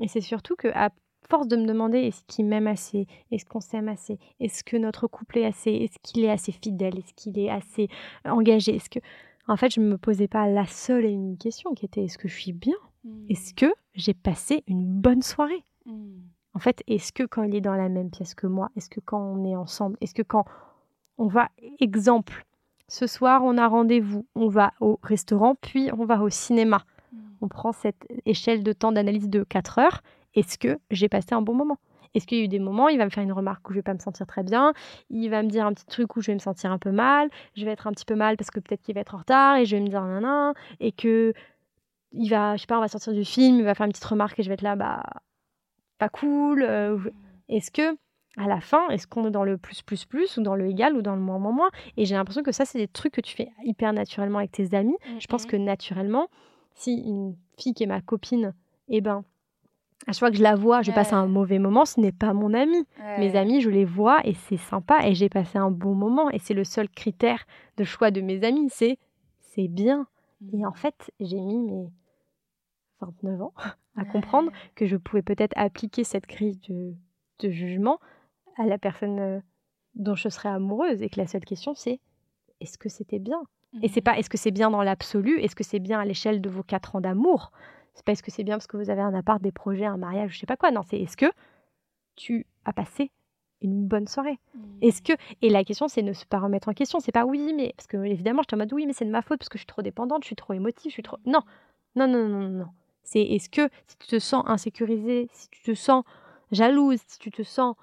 Et c'est surtout que à force de me demander est-ce qu'il m'aime assez, est-ce qu'on s'aime assez, est-ce que notre couple est assez, est-ce qu'il est assez fidèle, est-ce qu'il est assez engagé, est-ce que en fait, je ne me posais pas la seule et unique question qui était est-ce que je suis bien? Est-ce que j'ai passé une bonne soirée? En fait, est-ce que quand il est dans la même pièce que moi, est-ce que quand on est ensemble, est-ce que quand on va, exemple, ce soir on a rendez-vous, on va au restaurant, puis on va au cinéma. On prend cette échelle de temps d'analyse de 4 heures. Est-ce que j'ai passé un bon moment? Est-ce qu'il y a eu des moments, il va me faire une remarque où je vais pas me sentir très bien, il va me dire un petit truc où je vais me sentir un peu mal, je vais être un petit peu mal parce que peut-être qu'il va être en retard et je vais me dire nan et que il va, je sais pas, on va sortir du film, il va faire une petite remarque et je vais être là, bah pas cool. euh, est-ce que à la fin, est-ce qu'on est dans le plus plus plus ou dans le égal ou dans le moins moins moins? Et j'ai l'impression que ça, c'est des trucs que tu fais hyper naturellement avec tes amis. Je pense que naturellement, si une fille qui est ma copine, eh ben, à chaque fois que je la vois, je passe un mauvais moment, ce n'est pas mon ami. Mes amis, je les vois et c'est sympa et j'ai passé un bon moment. Et c'est le seul critère de choix de mes amis, c'est c'est bien. Et en fait, j'ai mis mes 29 ans à comprendre que je pouvais peut-être appliquer cette grille de, de jugement à la personne euh, dont je serais amoureuse et que la seule question c'est est-ce que c'était bien? Et c'est pas est-ce que c'est bien dans l'absolu, est-ce que c'est bien à l'échelle de vos quatre ans d'amour? C'est pas est-ce que c'est bien parce que vous avez un appart, des projets, un mariage, je sais pas quoi. Non, c'est est-ce que tu as passé une bonne soirée? Mmh. Est-ce que et la question c'est ne se pas remettre en question, c'est pas oui mais parce que évidemment j'étais en mode oui mais c'est de ma faute parce que je suis trop dépendante, je suis trop émotive, je suis trop non non non non non non. C'est est-ce que si tu te sens insécurisée, si tu te sens jalouse, si tu te sens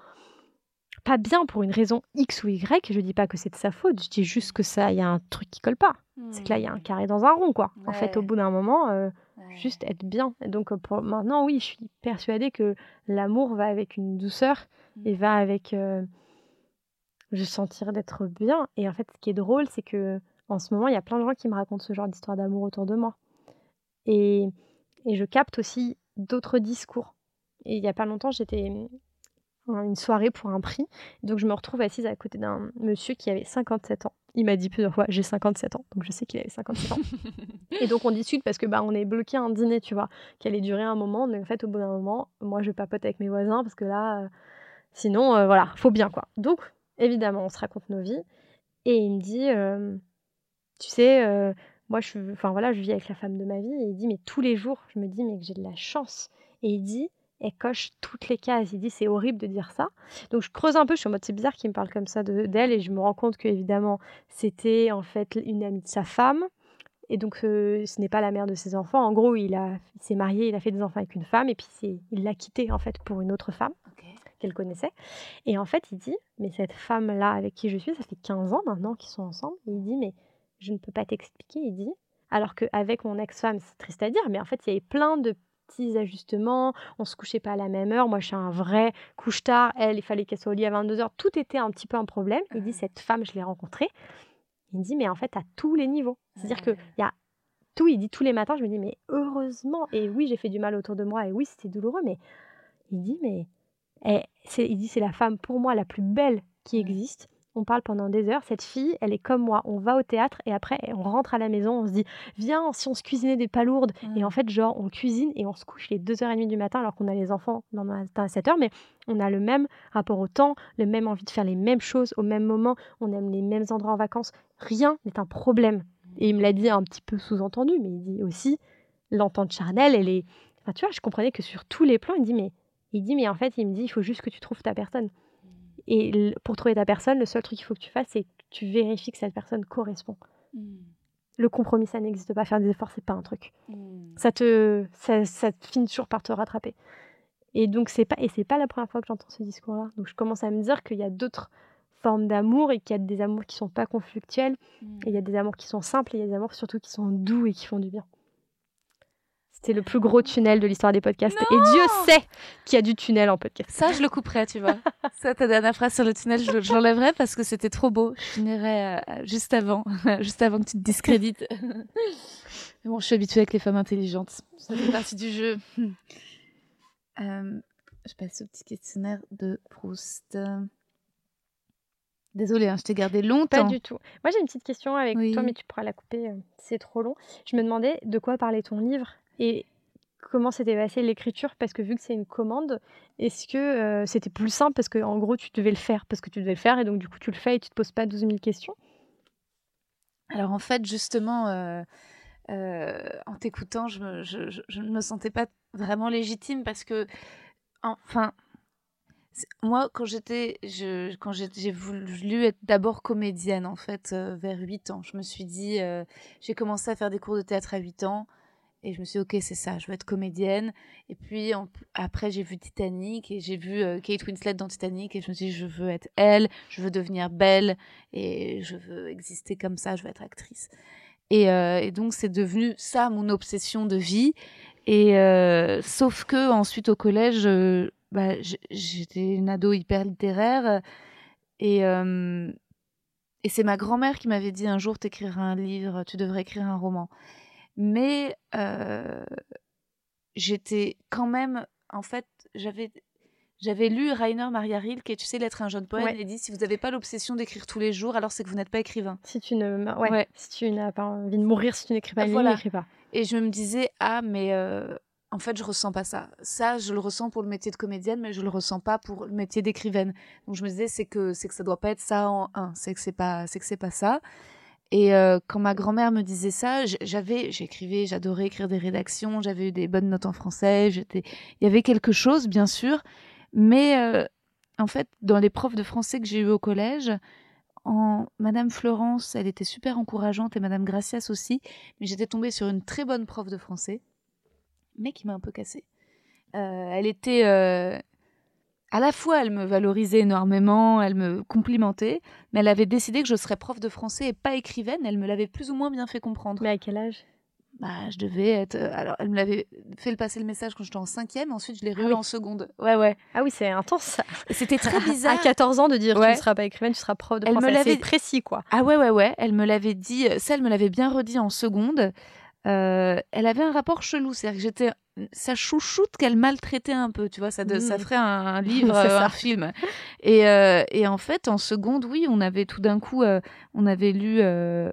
pas bien pour une raison X ou Y, je dis pas que c'est de sa faute, je dis juste que ça il y a un truc qui colle pas. C'est que là il y a un carré dans un rond quoi. En fait au bout d'un moment euh, Ouais. juste être bien. Et donc pour maintenant, oui, je suis persuadée que l'amour va avec une douceur et va avec euh, je sentir d'être bien. Et en fait, ce qui est drôle, c'est que en ce moment, il y a plein de gens qui me racontent ce genre d'histoire d'amour autour de moi. Et, et je capte aussi d'autres discours. Et il y a pas longtemps, j'étais à une soirée pour un prix. Donc je me retrouve assise à côté d'un monsieur qui avait 57 ans. Il m'a dit plusieurs fois, j'ai 57 ans. Donc je sais qu'il avait 57 ans. Et donc on discute parce que bah on est bloqué à un dîner, tu vois, qui allait durer un moment. Mais en fait, au bout d'un moment, moi je papote avec mes voisins parce que là, euh, sinon, euh, voilà, faut bien quoi. Donc évidemment, on se raconte nos vies. Et il me dit, euh, tu sais, moi je, enfin voilà, je vis avec la femme de ma vie. Et il dit, mais tous les jours, je me dis, mais que j'ai de la chance. Et il dit, elle coche toutes les cases. Il dit, c'est horrible de dire ça. Donc je creuse un peu, je suis en mode, c'est bizarre qu'il me parle comme ça de- d'elle. Et je me rends compte que évidemment, c'était en fait une amie de sa femme. Et donc, euh, ce n'est pas la mère de ses enfants. En gros, il, a, il s'est marié, il a fait des enfants avec une femme, et puis il l'a quittée en fait pour une autre femme qu'elle connaissait. Et en fait, il dit, mais cette femme-là avec qui je suis, ça fait 15 ans maintenant qu'ils sont ensemble. Et il dit, mais je ne peux pas t'expliquer. Il dit, alors qu'avec mon ex-femme, c'est triste à dire, mais en fait, il y avait plein de petits ajustements. On se couchait pas à la même heure. Moi, je suis un vrai couche-tard. Elle, il fallait qu'elle soit au lit à 22h. Tout était un petit peu un problème. Il dit, cette femme, je l'ai rencontrée. Il me dit, mais en fait, à tous les niveaux. C'est-à-dire qu'il y a tout. Il dit, tous les matins, je me dis, mais heureusement. Et oui, j'ai fait du mal autour de moi. Et oui, c'était douloureux. Mais il dit, mais elle- c'est- il dit c'est la femme pour moi la plus belle qui existe. On parle pendant des heures. Cette fille, elle est comme moi. On va au théâtre et après on rentre à la maison. On se dit viens si on se cuisinait des palourdes. Et en fait genre on cuisine et on se couche les 2h30 du matin alors qu'on a les enfants dans le matin à 7h. Mais on a le même rapport au temps, le même envie de faire les mêmes choses au même moment. On aime les mêmes endroits en vacances. Rien n'est un problème. Et il me l'a dit un petit peu sous-entendu, mais il dit aussi l'entente charnelle, elle est. Enfin, tu vois, je comprenais que sur tous les plans, il dit mais il dit, mais en fait, il me dit, il faut juste que tu trouves ta personne. Et pour trouver ta personne, le seul truc qu'il faut que tu fasses, c'est que tu vérifies que cette personne correspond. Le compromis, ça n'existe pas. Faire des efforts, c'est pas un truc. Ça te, ça, ça finit toujours par te rattraper. Et donc, c'est pas, et c'est pas la première fois que j'entends ce discours-là. Donc, je commence à me dire qu'il y a d'autres formes d'amour et qu'il y a des amours qui sont pas conflictuels. Et il y a des amours qui sont simples et il y a des amours surtout qui sont doux et qui font du bien. C'était le plus gros tunnel de l'histoire des podcasts. et Dieu sait qu'il y a du tunnel en podcast. Ça, je le couperai, tu vois. Ça, ta dernière phrase sur le tunnel, je, je l'enlèverai parce que c'était trop beau. Je finirai euh, juste avant, juste avant que tu te discrédites. Mais bon, je suis habituée avec les femmes intelligentes. Ça fait partie du jeu. Euh, je passe au petit questionnaire de Proust. Désolée, hein, je t'ai gardé Pas longtemps. du tout. Moi, j'ai une petite question avec Oui. toi, mais tu pourras la couper euh, c'est trop long. Je me demandais de quoi parlait ton livre? Et comment s'était passée l'écriture, parce que vu que c'est une commande, est-ce que euh, c'était plus simple parce que en gros, tu devais le faire, parce que tu devais le faire, et donc du coup, tu le fais et tu te poses pas 12 000 questions? Alors en fait, justement, euh, euh, en t'écoutant, je, ne me sentais pas vraiment légitime parce que, enfin, moi, quand j'étais, quand j'ai voulu être d'abord comédienne, en fait, vers 8 ans, je me suis dit, j'ai commencé à faire des cours de théâtre à 8 ans. Et je me suis dit, ok, c'est ça, je veux être comédienne. Et puis après, j'ai vu Titanic et j'ai vu euh, Kate Winslet dans Titanic et je me suis dit, je veux être elle, je veux devenir belle et je veux exister comme ça, je veux être actrice. Et, euh, donc, c'est devenu ça mon obsession de vie. Et euh, sauf que ensuite au collège, bah, j'étais une ado hyper littéraire et et c'est ma grand-mère qui m'avait dit un jour t'écriras un livre, tu devrais écrire un roman. Mais euh, j'étais quand même, en fait, j'avais j'avais lu Rainer Maria Rilke et tu sais l'être un jeune poète Ouais. et dit si vous n'avez pas l'obsession d'écrire tous les jours, alors c'est que vous n'êtes pas écrivain. Si tu ne, ouais, Ouais. si tu n'as pas envie de mourir, si tu n'écris pas Voilà. n'écris pas. Et je me disais, ah, mais euh, en fait, je ressens pas ça. Ça, je le ressens pour le métier de comédienne, mais je le ressens pas pour le métier d'écrivaine. Donc, je me disais, c'est que, c'est que ça doit pas être ça en un. C'est que c'est pas, c'est que c'est pas ça. Et euh, quand ma grand-mère me disait ça, j'avais, j'écrivais, j'adorais écrire des rédactions, j'avais eu des bonnes notes en français, j'étais, il y avait quelque chose, bien sûr, mais euh, en fait, dans les profs de français que j'ai eu au collège, en Madame Florence, elle était super encourageante et Madame Gracias aussi, mais j'étais tombée sur une très bonne prof de français, mais qui m'a un peu cassée. Euh, elle était à la fois, elle me valorisait énormément, elle me complimentait, mais elle avait décidé que je serais prof de français et pas écrivaine. Elle me l'avait plus ou moins bien fait comprendre. Mais à quel âge? Bah, je devais être. euh, Alors, elle me l'avait fait le passer le message quand j'étais en cinquième. Ensuite, je l'ai Ah oui. en seconde. Ouais, ouais. Ah oui, c'est intense C'était très À bizarre. 14 ans de dire Ouais. tu ne seras pas écrivaine, tu seras prof de Elle me l'avait- précis quoi. Ah ouais, ouais, ouais. Elle me l'avait dit. Ça, elle me l'avait bien redit en seconde. Euh, elle avait un rapport chelou. C'est-à-dire que j'étais sa chouchoute qu'elle maltraitait un peu. Tu vois, ça, de- ça Mm. ferait un, un livre, euh, un film. Et, euh, et en fait, en seconde, oui, on avait tout d'un coup, euh, on avait lu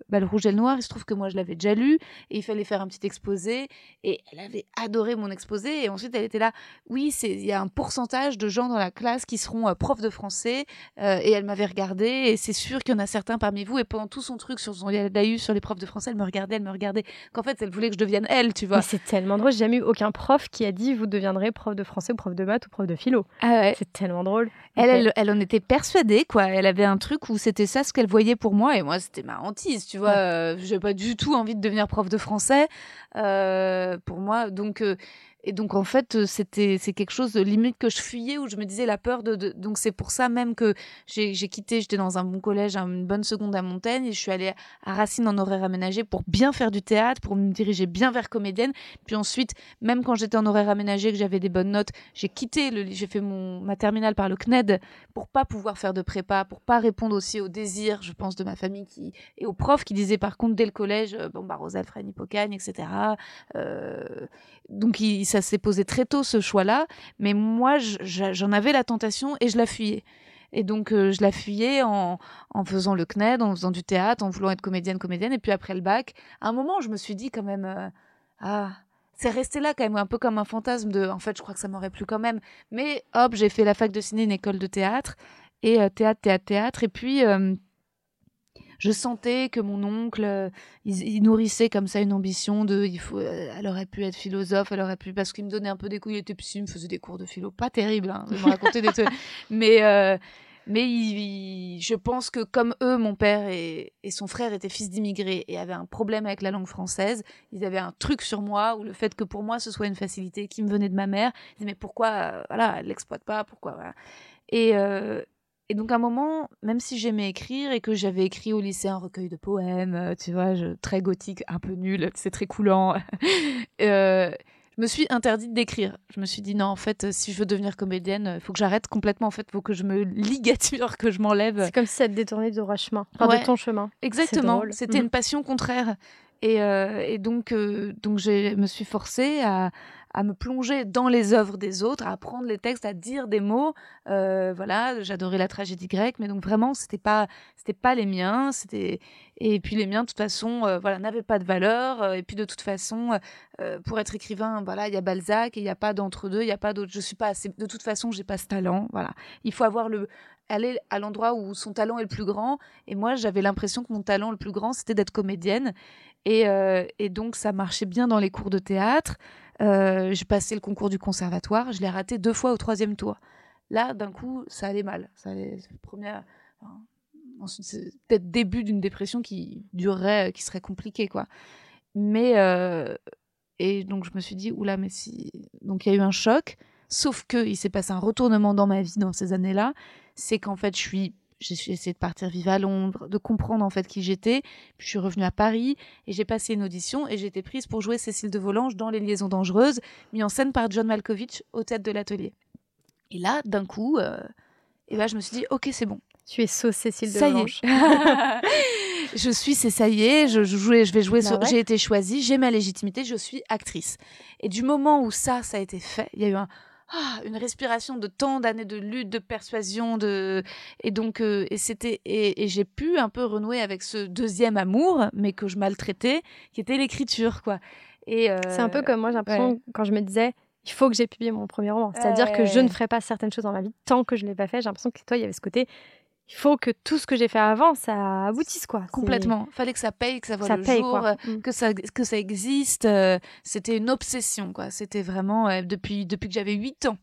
bah, Le Rouge et le Noir. Il se trouve que moi, je l'avais déjà lu. Et il fallait faire un petit exposé. Et elle avait adoré mon exposé. Et ensuite, elle était là. Oui, il y a un pourcentage de gens dans la classe qui seront profs de français. Et elle m'avait regardé. Et c'est sûr qu'il y en a certains parmi vous. Et pendant tout son truc sur son eu sur les profs de français, elle me regardait, elle me regardait. Qu'en fait, elle voulait que je devienne elle, tu vois. C'est tellement drôle. J'ai jamais eu aucun prof qui a dit vous deviendrez prof de français ou prof de maths ou prof de philo. Ah ouais. C'est tellement drôle. Elle, elle, elle en était persuadée, quoi. Elle avait un truc où c'était ça ce qu'elle voyait pour moi, et moi, c'était ma hantise, tu vois. Ouais. Euh, J'ai pas du tout envie de devenir prof de français euh, pour moi. Donc, euh, et donc, en fait, euh, c'était c'est quelque chose de limite que je fuyais, où je me disais la peur de. donc, c'est pour ça même que j'ai quitté. J'étais dans un bon collège, une bonne seconde à Montaigne, et je suis allée à Racine en horaire aménagé pour bien faire du théâtre, pour me diriger bien vers comédienne. Puis ensuite, même quand j'étais en horaire aménagé, que j'avais des bonnes notes, j'ai quitté le, j'ai fait mon ma terminale par le CNED pour pas pouvoir faire de prépa, pour pas répondre aussi aux désirs, je pense, de ma famille qui et aux profs qui disaient par contre dès le collège, euh, bon bah Fresne, Hippocagne, etc. Euh, donc il- ça s'est posé très tôt ce choix-là, mais moi j'en avais la tentation et je la fuyais. Et donc euh, je la fuyais en, en faisant le CNED, en faisant du théâtre, en voulant être comédienne, comédienne. Et puis après le bac, à un moment, je me suis dit quand même, euh, ah, c'est resté là quand même, un peu comme un fantasme de, en fait, je crois que ça m'aurait plu quand même. Mais hop, j'ai fait la fac de ciné, une école de théâtre, et euh, théâtre, théâtre, théâtre. Et puis, je sentais que mon oncle, euh, il, il nourrissait comme ça une ambition de, il faut, euh, elle aurait pu être philosophe, elle aurait pu, parce qu'il me donnait un peu des couilles, il était psy, il me faisait des cours de philo, pas terrible, hein, il me racontait des trucs, mais, euh, mais il- il- je pense que comme eux, mon père et, et son frère étaient fils d'immigrés et avaient un problème avec la langue française, ils avaient un truc sur moi ou le fait que pour moi ce soit une facilité qui me venait de ma mère. Ils disaient mais pourquoi, euh, voilà, elle l'exploite pas, pourquoi, voilà. Et, euh, et donc à un moment, même si j'aimais écrire et que j'avais écrit au lycée un recueil de poèmes, euh, tu vois, je- très gothique, un peu nul, c'est très coulant. euh, je me suis interdite d'écrire. Je me suis dit non, en fait, euh, si je veux devenir comédienne, il faut que j'arrête complètement. En fait, il faut que je me ligature, que je m'enlève. C'est comme si ça te détournait de ton chemin. Enfin, Ouais. de ton chemin. Exactement. C'était Mhm. une passion contraire. Et, euh, et donc, euh, donc je me suis forcée à, à me plonger dans les œuvres des autres, à apprendre les textes, à dire des mots. Euh, voilà, j'adorais la tragédie grecque, mais donc vraiment, c'était pas, c'était pas les miens. C'était et puis les miens, de toute façon, euh, voilà, n'avaient pas de valeur. euh, et puis de toute façon, pour être écrivain, voilà, il y a Balzac et il n'y a pas d'entre deux, il n'y a pas d'autre. Je suis pas assez. De toute façon, j'ai pas ce talent. Voilà, il faut avoir le aller à l'endroit où son talent est le plus grand. Et moi, j'avais l'impression que mon talent le plus grand, c'était d'être comédienne. Et donc, ça marchait bien dans les cours de théâtre. Euh, j'ai passé le concours du conservatoire. Je l'ai raté deux fois au troisième tour. Là, d'un coup, ça allait mal. Ça allait, première, c'est peut-être début d'une dépression qui durerait, qui serait compliquée, quoi. Mais euh, et donc je me suis dit oula, mais si donc il y a eu un choc. Sauf que il s'est passé un retournement dans ma vie dans ces années-là. C'est qu'en fait, je suis j'ai essayé de partir vivre à Londres, de comprendre en fait qui j'étais. Puis je suis revenue à Paris et j'ai passé une audition et j'ai été prise pour jouer Cécile de Volanges dans Les Liaisons dangereuses, mis en scène par John Malkovich au tête de l'atelier. Et là, d'un coup, euh, et ben, je me suis dit, ok, c'est bon. Tu es sauce Cécile de est. je suis, c'est ça y est, je, je, jouais, je vais jouer, Bah ouais. j'ai été choisie, j'ai ma légitimité, je suis actrice. Et du moment où ça, ça a été fait, il y a eu un, ah, une respiration de tant d'années de lutte, de persuasion, de et donc euh, et c'était et, et j'ai pu un peu renouer avec ce deuxième amour, mais que je maltraitais, qui était l'écriture, quoi. Et euh, C'est un peu comme moi, j'ai l'impression, quand je me disais, il faut que j'ai publié mon premier roman. C'est-à-dire que je ne ferai pas certaines choses dans ma vie tant que je ne l'ai pas fait. J'ai l'impression que toi, il y avait ce côté, il faut que tout ce que j'ai fait avant, ça aboutisse, quoi. Complètement. Fallait que ça paye, que ça voit Ça le paye, jour, quoi. euh, Mm. que ça que ça existe. euh, c'était une obsession, quoi. C'était vraiment euh, depuis depuis que j'avais 8 ans.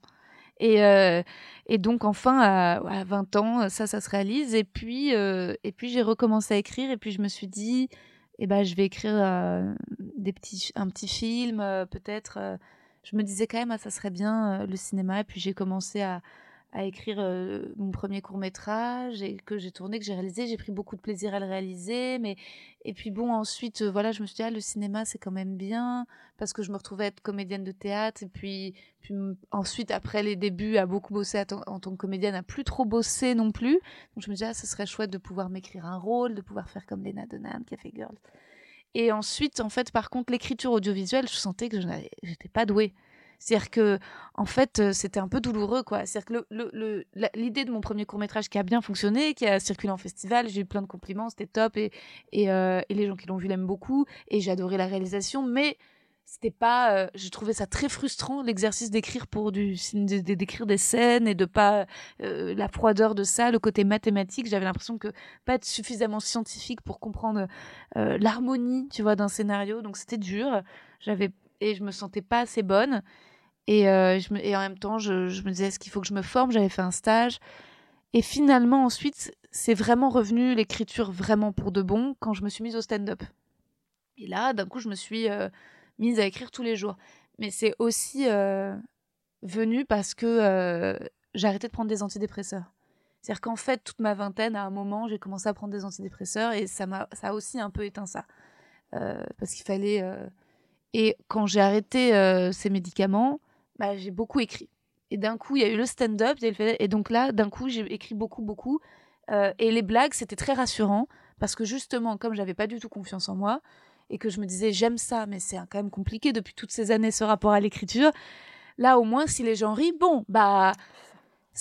Et, euh, et donc, enfin, à, 20 ans, ça, ça se réalise. Et puis, euh, et puis j'ai recommencé à écrire. Et puis, je me suis dit, eh ben, je vais écrire des petits, un petit film, peut-être. je me disais quand même, ah, ça serait bien le cinéma. Et puis, j'ai commencé à, à écrire mon premier court métrage et que j'ai tourné, que j'ai réalisé. J'ai pris beaucoup de plaisir à le réaliser. Mais et puis bon, ensuite, voilà, je me suis dit ah, le cinéma c'est quand même bien parce que je me retrouvais être comédienne de théâtre et puis puis ensuite après les débuts à beaucoup bosser en tant que comédienne, à plus trop bosser non plus. Donc je me disais ah, ce serait chouette de pouvoir m'écrire un rôle, de pouvoir faire comme Lena Dunham qui a fait Girls. Et ensuite, en fait, par contre, l'écriture audiovisuelle, je sentais que je n'étais pas douée. C'est-à-dire que, en fait, euh, c'était un peu douloureux, quoi. C'est-à-dire que l'idée de mon premier court-métrage qui a bien fonctionné, qui a circulé en festival, j'ai eu plein de compliments, c'était top, et, euh, et, les gens qui l'ont vu l'aiment beaucoup, et j'ai adoré la réalisation, mais c'était pas euh, je trouvais ça très frustrant l'exercice d'écrire pour du d'écrire des scènes et de pas la froideur de ça le côté mathématique. J'avais l'impression que pas être suffisamment scientifique pour comprendre l'harmonie tu vois d'un scénario. Donc c'était dur. J'avais et je me sentais pas assez bonne et, euh, et en même temps, je, me disais, est-ce qu'il faut que je me forme? J'avais fait un stage. Et finalement, ensuite, c'est vraiment revenu l'écriture vraiment pour de bon quand je me suis mise au stand-up. Et là, d'un coup, je me suis euh, mise à écrire tous les jours. Mais c'est aussi euh, venu parce que j'ai arrêté de prendre des antidépresseurs. C'est-à-dire qu'en fait, toute ma vingtaine, à un moment, j'ai commencé à prendre des antidépresseurs et ça, m'a, ça a aussi un peu éteint ça. parce qu'il fallait. Et quand j'ai arrêté ces médicaments, bah, j'ai beaucoup écrit. Et d'un coup, il y a eu le stand-up. Et donc là, d'un coup, j'ai écrit beaucoup, beaucoup. Euh, et les blagues, c'était très rassurant. Parce que justement, comme j'avais pas du tout confiance en moi, et que je me disais, j'aime ça, mais c'est quand même compliqué depuis toutes ces années ce rapport à l'écriture. Là, au moins, si les gens rient, bon, bah,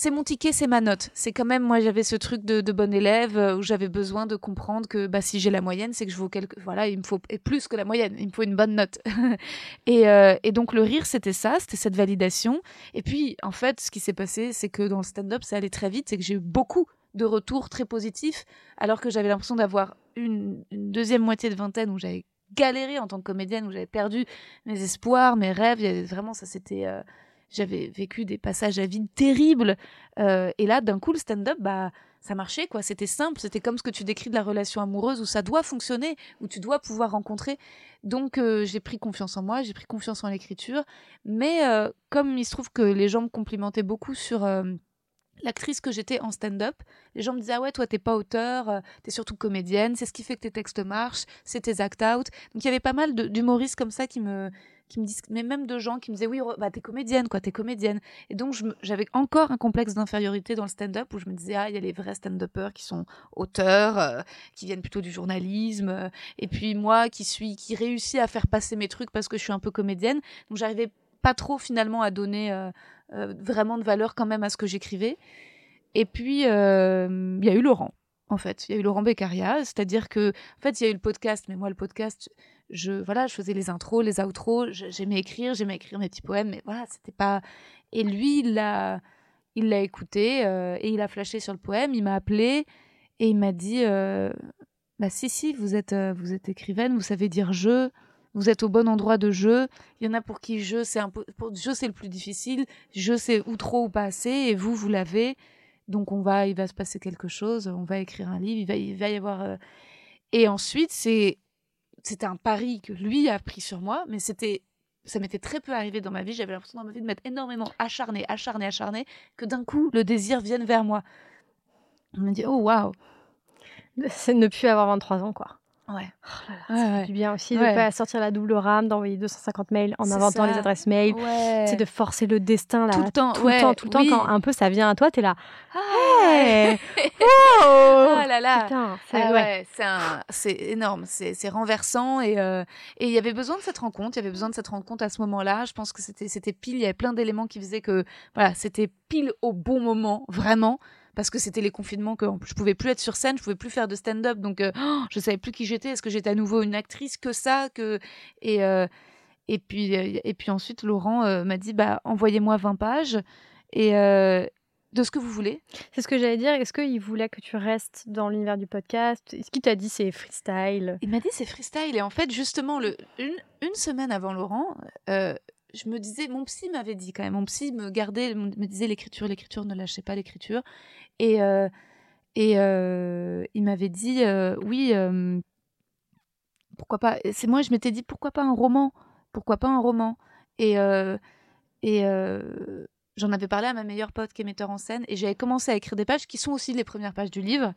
c'est mon ticket, c'est ma note. C'est quand même, moi, j'avais ce truc de, de bon élève euh, où j'avais besoin de comprendre que bah, si j'ai la moyenne, c'est que je vaux quelque. Voilà, il me faut plus que la moyenne, il me faut une bonne note. et, euh, et, donc, le rire, c'était ça, c'était cette validation. Et puis, en fait, ce qui s'est passé, c'est que dans le stand-up, ça allait très vite, c'est que j'ai eu beaucoup de retours très positifs, alors que j'avais l'impression d'avoir une, deuxième moitié de vingtaine où j'avais galéré en tant que comédienne, où j'avais perdu mes espoirs, mes rêves. Vraiment, ça, c'était. Euh, j'avais vécu des passages à vide terribles. Euh, et là, d'un coup, le stand-up, bah, ça marchait, quoi. C'était simple. C'était comme ce que tu décris de la relation amoureuse où ça doit fonctionner, où tu dois pouvoir rencontrer. Donc, euh, j'ai pris confiance en moi, j'ai pris confiance en l'écriture. Mais euh, comme il se trouve que les gens me complimentaient beaucoup sur l'actrice que j'étais en stand-up, les gens me disaient ah ouais toi t'es pas auteur, t'es surtout comédienne, c'est ce qui fait que tes textes marchent, c'est tes act out. Donc il y avait pas mal d'humoristes comme ça qui me qui me disent, mais même de gens qui me disaient, oui, bah, t'es comédienne, quoi, t'es comédienne. Et donc, j'avais encore un complexe d'infériorité dans le stand-up où je me disais, ah, il y a les vrais stand-uppers qui sont auteurs, euh, qui viennent plutôt du journalisme. Euh, et puis, moi, qui suis, qui réussis à faire passer mes trucs parce que je suis un peu comédienne. Donc, j'arrivais pas trop finalement à donner euh, vraiment de valeur quand même à ce que j'écrivais. Et puis, il y a eu Laurent en fait. Il y a eu Laurent Beccaria, c'est-à-dire que, en fait, il y a eu le podcast, mais moi, le podcast, je, voilà, je faisais les intros, les outros, j'aimais écrire, j'aimais écrire mes petits poèmes, mais voilà, c'était pas. Et lui, il l'a, il l'a écouté euh, et il a flashé sur le poème, il m'a appelé et il m'a dit, euh, bah si, si, vous êtes, euh, vous êtes écrivaine, vous savez dire je. Vous êtes au bon endroit de jeu. Il y en a pour qui je, c'est peu, pour jeu c'est le plus difficile. Je sais où trop ou pas assez, et vous, vous l'avez. Donc on va, il va se passer quelque chose, on va écrire un livre, il va, il va y avoir. Et ensuite, c'est, c'était un pari que lui a pris sur moi, mais c'était, ça m'était très peu arrivé dans ma vie. J'avais l'impression dans ma vie de m'être énormément acharné, acharné, acharné, que d'un coup le désir vienne vers moi. On me dit oh waouh, c'est ne plus avoir 23 ans quoi. Ouais. Oh du bien aussi de ne pas sortir la double rame, d'envoyer 250 mails en inventant les adresses mail. C'est de forcer le destin là. Tout le temps. Tout le temps, tout le temps. Quand un peu ça vient à toi, tu es là. Ah, oh, oh là là. Ah c'est énorme. C'est renversant. Euh, et il y avait besoin de cette rencontre. Il y avait besoin de cette rencontre à ce moment-là. Je pense que c'était pile. Il y avait plein d'éléments qui faisaient que voilà, c'était pile au bon moment, vraiment parce que c'était les confinements que je pouvais plus être sur scène, je pouvais plus faire de stand-up, donc euh, oh, je savais plus qui j'étais. Est-ce que j'étais à nouveau une actrice que ça que et euh, et puis euh, et puis ensuite Laurent m'a dit bah envoyez-moi 20 pages et de ce que vous voulez. C'est ce que j'allais dire. Est-ce qu'il voulait que tu restes dans l'univers du podcast? Est-ce qu'il t'a dit c'est freestyle? Il m'a dit c'est freestyle. Et en fait, justement, le, une, une semaine avant Laurent, je me disais, mon psy m'avait dit quand même, mon psy me gardait, me disait l'écriture, l'écriture, ne lâchez pas l'écriture. Et, euh, et euh, il m'avait dit, euh, oui, pourquoi pas. C'est moi, je m'étais dit, pourquoi pas un roman Pourquoi pas un roman Et, et j'en avais parlé à ma meilleure pote qui est metteur en scène, et j'avais commencé à écrire des pages qui sont aussi les premières pages du livre.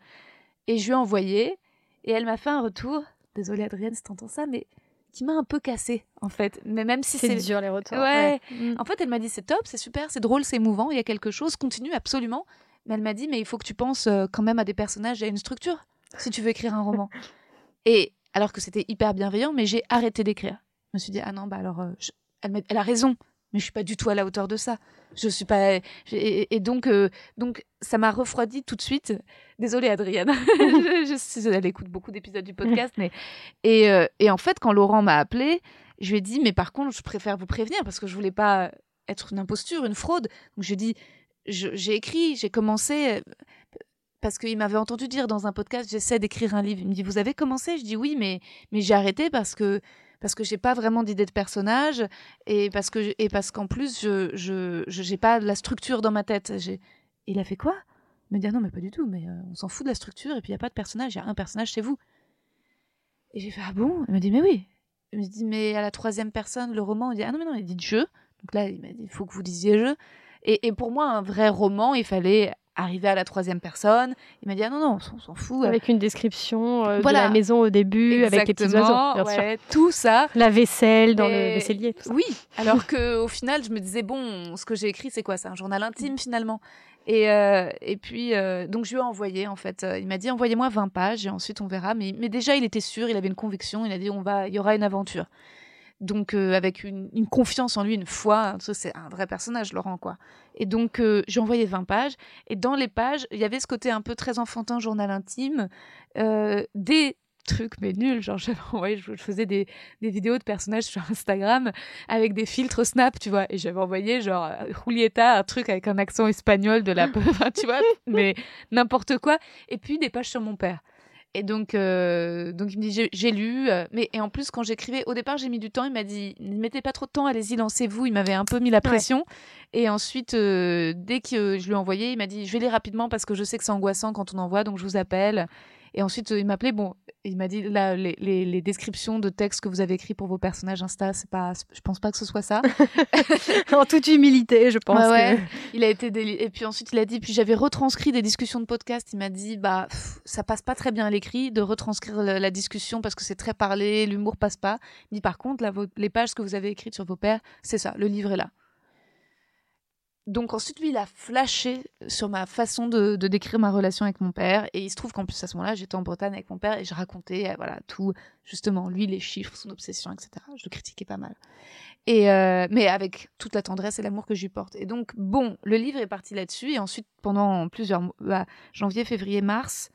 Et je lui ai envoyé, et elle m'a fait un retour. Désolée Adrienne si t'entends ça, mais qui m'a un peu cassé en fait. Mais même si c'est dur les retours. Ouais. En fait, elle m'a dit c'est top, c'est super, c'est drôle, c'est émouvant, il y a quelque chose, continue absolument. Mais elle m'a dit mais il faut que tu penses euh, quand même à des personnages et à une structure si tu veux écrire un roman. et alors que c'était hyper bienveillant, mais j'ai arrêté d'écrire. Je me suis dit ah non bah alors euh, elle, elle a raison mais je suis pas du tout à la hauteur de ça. Je suis pas et, donc euh, donc ça m'a refroidi tout de suite. Désolée Adrienne, je, suis elle écoute beaucoup d'épisodes du podcast, mais et, euh, et en fait quand Laurent m'a appelé, je lui ai dit mais par contre je préfère vous prévenir parce que je voulais pas être une imposture, une fraude. Donc je dis j'ai écrit, j'ai commencé parce qu'il m'avait entendu dire dans un podcast j'essaie d'écrire un livre. Il me dit vous avez commencé? Je dis oui mais mais j'ai arrêté parce que parce que j'ai pas vraiment d'idée de personnage et parce que et parce qu'en plus je je j'ai pas la structure dans ma tête. Il a fait quoi? Il me dit ah non mais pas du tout, mais euh, on s'en fout de la structure et puis il y a pas de personnage, il y a un personnage chez vous. Et j'ai fait ah bon? Il me dit mais oui. Il me dit mais à la troisième personne le roman il dit ah non mais non il dit jeu. Donc là il m'a dit il faut que vous disiez jeu. Et, et pour moi un vrai roman il fallait arrivé à la troisième personne. Il m'a dit ah non non, on s'en fout. Avec une description euh, de la maison au début, avec les petits oiseaux, bien Tout ça. La vaisselle dans le vaisselier. Tout ça. Oui. Alors que au final, je me disais bon, ce que j'ai écrit, c'est quoi? C'est un journal intime finalement. Et, euh, et puis, euh, donc je lui ai envoyé, en fait. il m'a dit, envoyez-moi 20 pages et ensuite on verra. Mais, mais déjà, il était sûr, il avait une conviction. Il a dit, on va, il y aura une aventure donc euh, avec une, confiance en lui, une foi. C'est un vrai personnage, Laurent, quoi. Et donc euh, j'ai envoyé 20 pages, et dans les pages, il y avait ce côté un peu très enfantin, journal intime, euh, des trucs mais nuls, genre envoyé, je, faisais des, vidéos de personnages sur Instagram avec des filtres Snap, tu vois, et j'avais envoyé genre Julieta, un truc avec un accent espagnol de la, tu vois, mais n'importe quoi, et puis des pages sur mon père. Et donc, euh, donc il me dit j'ai lu, euh, mais et en plus quand j'écrivais, au départ j'ai mis du temps. Il m'a dit ne mettez pas trop de temps, allez-y, lancez-vous. Il m'avait un peu mis la pression. Et ensuite, euh, dès que je lui ai envoyé, il m'a dit je vais lire rapidement parce que je sais que c'est angoissant quand on envoie, donc je vous appelle. Et ensuite, il m'appelait, bon, il m'a dit, là, les, les, descriptions de textes que vous avez écrits pour vos personnages Insta, c'est pas, je pense pas que ce soit ça. en toute humilité, je pense. Ouais, Il a été Et puis ensuite, il a dit, puis j'avais retranscrit des discussions de podcast. Il m'a dit, bah, ça passe pas très bien à l'écrit de retranscrire la, discussion parce que c'est très parlé, l'humour passe pas. Il dit, par contre, là, les pages que vous avez écrites sur vos pères, c'est ça, le livre est là. Donc ensuite, lui, il a flashé sur ma façon de, décrire ma relation avec mon père. Et il se trouve qu'en plus, à ce moment-là, j'étais en Bretagne avec mon père et je racontais, euh, voilà, tout, justement, lui, les chiffres, son obsession, etc. Je le critiquais pas mal. Et euh, mais avec toute la tendresse et l'amour que je lui porte. Et donc, bon, le livre est parti là-dessus. Et ensuite, pendant plusieurs mois, bah, janvier, février, mars,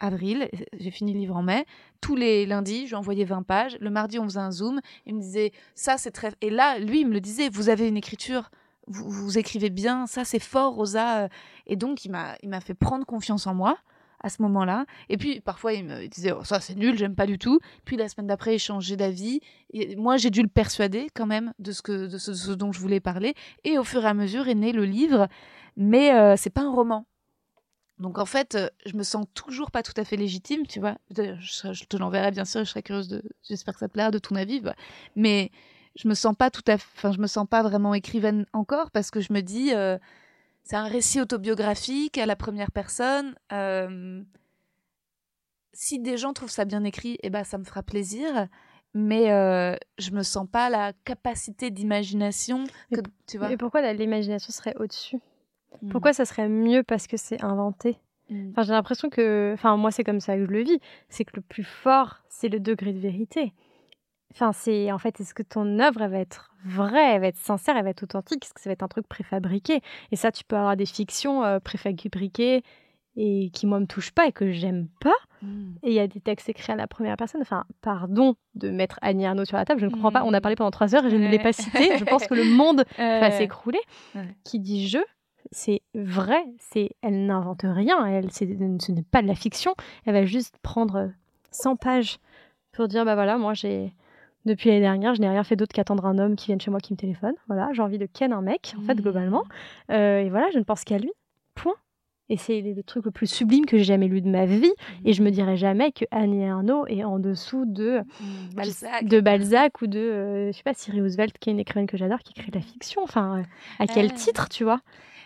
avril, j'ai fini le livre en mai. Tous les lundis, je lui envoyais 20 pages. Le mardi, on faisait un zoom. Il me disait, ça, c'est très. Et là, lui, il me le disait, vous avez une écriture vous, écrivez bien, ça c'est fort, Rosa. Et donc, il m'a, fait prendre confiance en moi à ce moment-là. Et puis, parfois, il me disait, oh, ça c'est nul, j'aime pas du tout. Puis, la semaine d'après, il changeait d'avis. Moi, j'ai dû le persuader quand même de ce, que, de ce, dont je voulais parler. Et au fur et à mesure est né le livre. Mais euh, c'est pas un roman. Donc en fait, je me sens toujours pas tout à fait légitime, tu vois. Je, te l'enverrai bien sûr, je serais curieuse de. J'espère que ça te plaira de ton avis. Mais je me sens pas tout à enfin je me sens pas vraiment écrivaine encore parce que je me dis euh, c'est un récit autobiographique à la première personne euh, si des gens trouvent ça bien écrit eh ben ça me fera plaisir mais euh, je me sens pas la capacité d'imagination que tu vois et pourquoi l'imagination serait au-dessus? Hmm. pourquoi ça serait mieux parce que c'est inventé? Hmm. Enfin, j'ai l'impression que, enfin, moi, c'est comme ça que je le vis. C'est que le plus fort, c'est le degré de vérité. Enfin, c'est en fait, est-ce que ton œuvre elle va être vraie, elle va être sincère, elle va être authentique, est-ce que ça va être un truc préfabriqué? Et ça, tu peux avoir des fictions euh, préfabriquées et qui moi me touchent pas et que j'aime pas. Mmh. Et il y a des textes écrits à la première personne. Enfin, pardon de mettre Annie Arnaud sur la table, je ne comprends pas. On a mmh. parlé pendant trois heures et je ne l'ai pas cité. Je pense que le monde va s'écrouler. Qui dit je, c'est vrai, c'est elle n'invente rien, elle, ce n'est pas de la fiction. Elle va juste prendre 100 pages pour dire bah voilà, moi j'ai Depuis l'année dernière, je n'ai rien fait d'autre qu'attendre un homme qui vienne chez moi qui me téléphone. Voilà, j'ai envie de ken un mec, en fait, Mmh. globalement. Euh, et voilà, je ne pense qu'à lui. Point. Et c'est le truc le plus sublime que j'ai jamais lu de ma vie. Et je me dirais jamais que Annie Ernaux est en dessous de Mmh, Balzac. de Balzac ou de, euh, je sais pas, Siri Roosevelt, qui est une écrivaine que j'adore, qui écrit de la fiction. Enfin, euh, à quel titre, tu vois?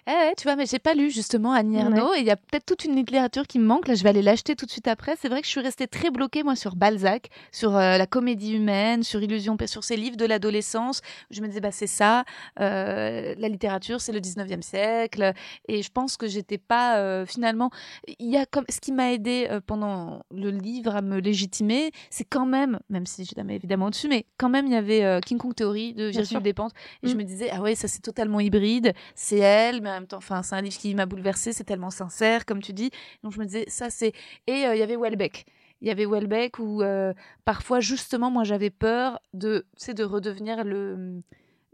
Eh ouais, tu vois, mais j'ai pas lu justement Annie Ouais. Ernaux et il y a peut-être toute une littérature qui me manque. Là, je vais aller l'acheter tout de suite après. C'est vrai que je suis restée très bloquée moi sur Balzac, sur euh, la comédie humaine, sur Illusion, sur ces livres de l'adolescence. Je me disais bah c'est ça, euh, la littérature c'est le 19e siècle et je pense que j'étais pas euh, finalement. Il y a comme ce qui m'a aidé pendant le livre à me légitimer, c'est quand même, même si je la mets évidemment au-dessus, mais quand même il y avait King Kong Theory de. Virginie Despentes et je Mm. me disais ah ouais ça c'est totalement hybride, c'est elle, mais en même temps, enfin, c'est un livre qui m'a bouleversée, c'est tellement sincère, comme tu dis. Donc je me disais, ça c'est. Et euh, il y avait Welbeck. Il y avait Welbeck où euh, parfois, justement, moi j'avais peur de, sais, de redevenir le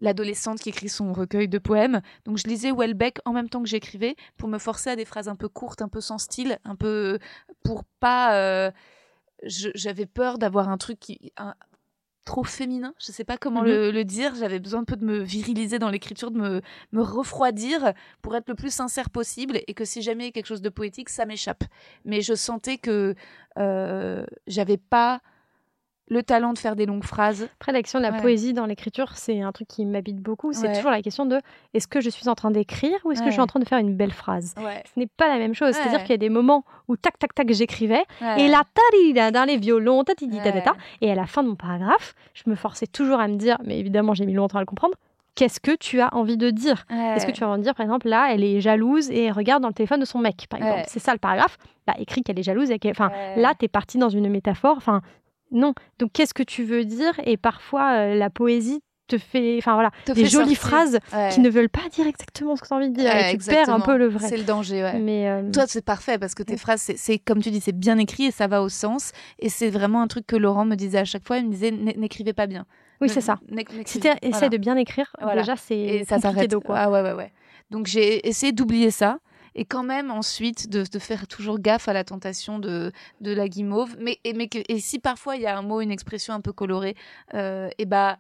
l'adolescente qui écrit son recueil de poèmes. Donc je lisais Welbeck en même temps que j'écrivais pour me forcer à des phrases un peu courtes, un peu sans style, un peu pour pas. euh, J'avais peur d'avoir un truc qui. Trop féminin, je sais pas comment Mhm. le, le dire, j'avais besoin un peu de me viriliser dans l'écriture, de me, me refroidir pour être le plus sincère possible et que si jamais il y a quelque chose de poétique, ça m'échappe. Mais je sentais que euh, j'avais pas le talent de faire des longues phrases. Après, la question de la Ouais. poésie dans l'écriture, c'est un truc qui m'habite beaucoup. C'est Ouais. toujours la question de est-ce que je suis en train d'écrire ou est-ce que je suis en train de faire une belle phrase? Ce n'est pas la même chose. C'est-à-dire qu'il y a des moments où tac, tac, tac, j'écrivais et là, tarida, dans les violons, tatidi, tatata. Et à la fin de mon paragraphe, je me forçais toujours à me dire, mais évidemment, j'ai mis longtemps à le comprendre, qu'est-ce que tu as envie de dire? Est-ce que tu as envie de dire, par exemple, là, elle est jalouse et elle regarde dans le téléphone de son mec, par exemple Ouais. C'est ça le paragraphe. Bah, écrit qu'elle est jalouse et. Enfin, Ouais. là, tu es parti dans une métaphore. Enfin, non. Donc, qu'est-ce que tu veux dire? Et parfois, euh, la poésie te fait. Enfin, voilà, Te des jolies sortir. phrases Ouais. qui ne veulent pas dire exactement ce que tu as envie de dire. Ouais, et tu perds un peu le vrai. C'est le danger, ouais. Mais. euh, Toi, c'est parfait parce que tes phrases, c'est- comme tu dis, c'est bien écrit et ça va au sens. Et c'est vraiment un truc que Laurent me disait à chaque fois. Il me disait n'écrivez pas bien. oui, c'est ça. Si tu essaies de bien écrire, Voilà. déjà, c'est ça s'arrête. Ah ouais, ouais, ouais. Donc j'ai essayé d'oublier ça et quand même ensuite de, de faire toujours gaffe à la tentation de, de la guimauve. Mais, et, mais que, et si parfois il y a un mot, une expression un peu colorée, euh, et bah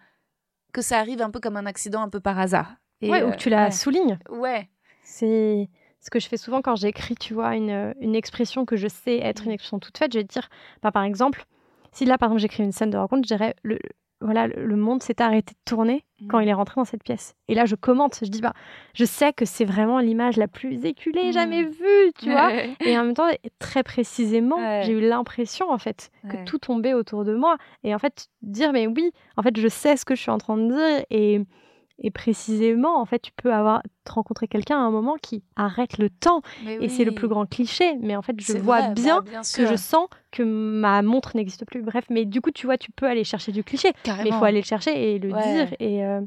que ça arrive un peu comme un accident, un peu par hasard. Et, Ouais, ou euh, que tu la ouais. soulignes. Ouais. C'est ce que je fais souvent quand j'écris, tu vois, une, une expression que je sais être une Mm. expression toute faite. Je vais te dire, bah, par exemple, si là, par exemple, j'écris une scène de rencontre, je dirais, le, voilà, le monde s'est arrêté de tourner quand Mm. il est rentré dans cette pièce. Et là, je commente, je dis, bah, je sais que c'est vraiment l'image la plus éculée Mm. jamais vue, tu vois. Et en même temps, très précisément, Ouais. j'ai eu l'impression, en fait, que Ouais. tout tombait autour de moi. Et en fait, dire, mais oui, en fait, je sais ce que je suis en train de dire. Et, et précisément, en fait, tu peux avoir te rencontrer quelqu'un à un moment qui arrête le temps. Mais Et c'est le plus grand cliché. Mais en fait, je vois vrai, bah, bien que je sens que ma montre n'existe plus. Bref, mais du coup, tu vois, tu peux aller chercher du cliché. Mais il faut aller le chercher et le Ouais. dire. Et, euh,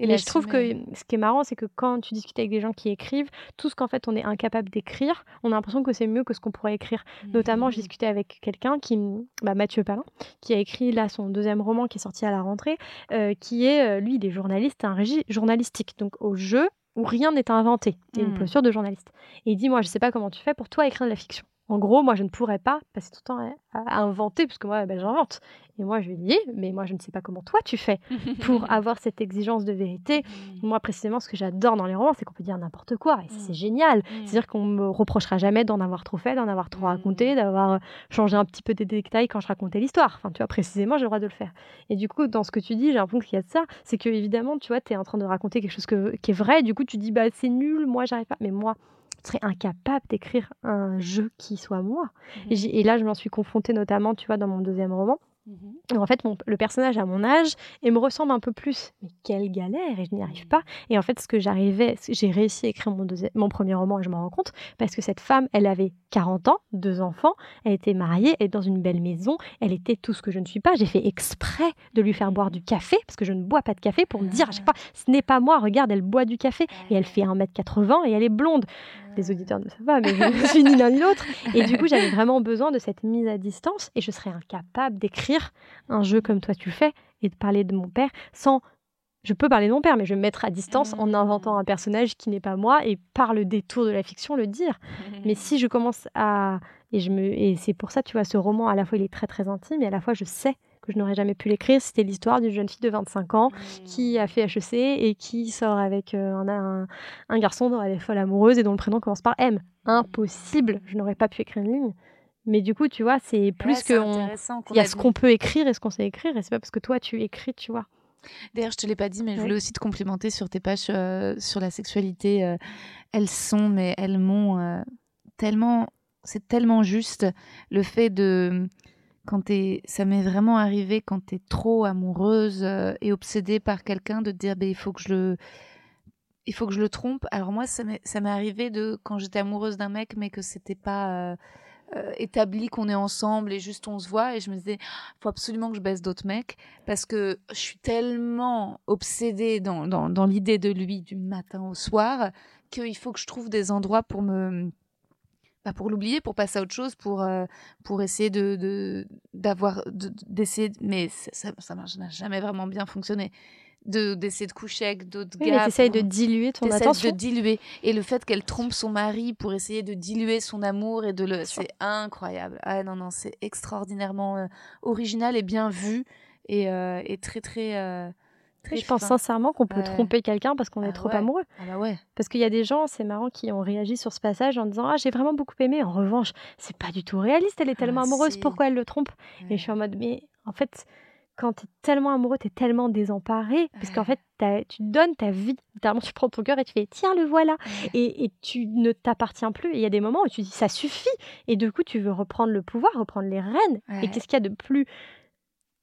Et je trouve que ce qui est marrant, c'est que quand tu discutes avec des gens qui écrivent, tout ce qu'en fait on est incapable d'écrire, on a l'impression que c'est mieux que ce qu'on pourrait écrire. Notamment, je Mhm. discutais avec quelqu'un qui, bah, Mathieu Palin, qui a écrit là son deuxième roman qui est sorti à la rentrée, euh, qui est, euh, lui, il est journaliste, un régie journalistique, donc au jeu où rien n'est inventé. A une posture de journaliste. Et il dit, moi, je sais pas comment tu fais pour toi écrire de la fiction. En gros, moi, je ne pourrais pas passer tout le temps à, inventer, puisque moi, ben, j'invente. Et moi, je lui dis, mais moi, je ne sais pas comment toi tu fais pour avoir cette exigence de vérité. Moi, précisément, ce que j'adore dans les romans, c'est qu'on peut dire n'importe quoi. Et c'est Mm. génial. Mm. C'est-à-dire qu'on me reprochera jamais d'en avoir trop fait, d'en avoir trop Mm. raconté, d'avoir euh, changé un petit peu des détails quand je racontais l'histoire. Enfin, tu vois, précisément, j'ai le droit de le faire. Et du coup, dans ce que tu dis, j'ai l'impression qu'il y a de ça. C'est que, évidemment, tu vois, tu es en train de raconter quelque chose que- qui est vrai. Du coup, tu dis, bah, c'est nul, moi, j'arrive pas. Mais moi, serais incapable d'écrire un jeu qui soit moi. Et, j'ai- et là, je m'en suis confrontée notamment, tu vois, dans mon deuxième roman. Et en fait, mon- le personnage à mon âge et me ressemble un peu plus. Mais quelle galère Et je n'y arrive pas. Et en fait, ce que j'arrivais, j'ai réussi à écrire mon, deuxième, mon premier roman et je m'en rends compte parce que cette femme, elle avait 40 ans, deux enfants, elle était mariée, elle est dans une belle maison, elle était tout ce que je ne suis pas. J'ai fait exprès de lui faire boire du café parce que je ne bois pas de café pour me dire à chaque fois, ce n'est pas moi, regarde, elle boit du café et elle fait 1m80 et elle est blonde. Les auditeurs ne le savent pas, mais je ne suis ni l'un ni l'autre. Et du coup, j'avais vraiment besoin de cette mise à distance et je serais incapable d'écrire un jeu comme toi tu le fais et de parler de mon père sans. Je peux parler de mon père, mais je vais me mettre à distance en Mmh. inventant un personnage qui n'est pas moi et par le détour de la fiction le dire. Mais si je commence à et je me et c'est pour ça tu vois ce roman à la fois il est très très intime et à la fois je sais que je n'aurais jamais pu l'écrire. C'était l'histoire d'une jeune fille de 25 ans qui a fait HEC et qui sort avec euh, un, un, garçon dont elle est folle amoureuse et dont le prénom commence par M. Impossible, je n'aurais pas pu écrire une ligne. Mais du coup, tu vois, c'est plus que. Il y a ce qu'on peut écrire et ce qu'on sait écrire, et c'est pas parce que toi tu écris, tu vois. D'ailleurs, je te l'ai pas dit, mais je voulais aussi te complimenter sur tes pages euh, sur la sexualité. Euh, elles sont, mais elles m'ont euh, tellement. C'est tellement juste le fait de. Quand es, ça m'est vraiment arrivé quand tu es trop amoureuse et obsédée par quelqu'un de te dire bah, il faut que je le il faut que je le trompe. Alors moi ça m'est arrivé de quand j'étais amoureuse d'un mec mais que c'était pas euh, établi qu'on est ensemble et juste on se voit et je me disais faut absolument que je baisse d'autres mecs parce que je suis tellement obsédée dans, dans, l'idée de lui du matin au soir qu'il faut que je trouve des endroits pour me bah pour l'oublier pour passer à autre chose pour euh, pour essayer de d'avoir d'essayer mais ça ça n'a jamais vraiment bien fonctionné de d'essayer de coucher avec d'autres oui, gars. Mais de diluer ton attention. de diluer. Et le fait qu'elle trompe son mari pour essayer de diluer son amour et de le. C'est incroyable. Ah non, non, c'est extraordinairement euh, original et bien vu et, euh, et très, très. Très je pense sincèrement qu'on peut tromper quelqu'un parce qu'on est ah trop amoureux. Ah bah ouais. Parce qu'il y a des gens, c'est marrant, qui ont réagi sur ce passage en disant Ah, j'ai vraiment beaucoup aimé. En revanche, c'est pas du tout réaliste. Elle est tellement ah, amoureuse. Pourquoi elle le trompe? Et je suis en mode Mais en fait, quand tu es tellement amoureux, tu es tellement désemparé, parce qu'en fait, tu donnes ta vie. Littéralement, tu prends ton cœur et tu fais tiens, le voilà. Et, tu ne t'appartiens plus. Et il y a des moments où tu dis ça suffit. Et du coup, tu veux reprendre le pouvoir, reprendre les rênes. Et qu'est-ce qu'il y a de plus.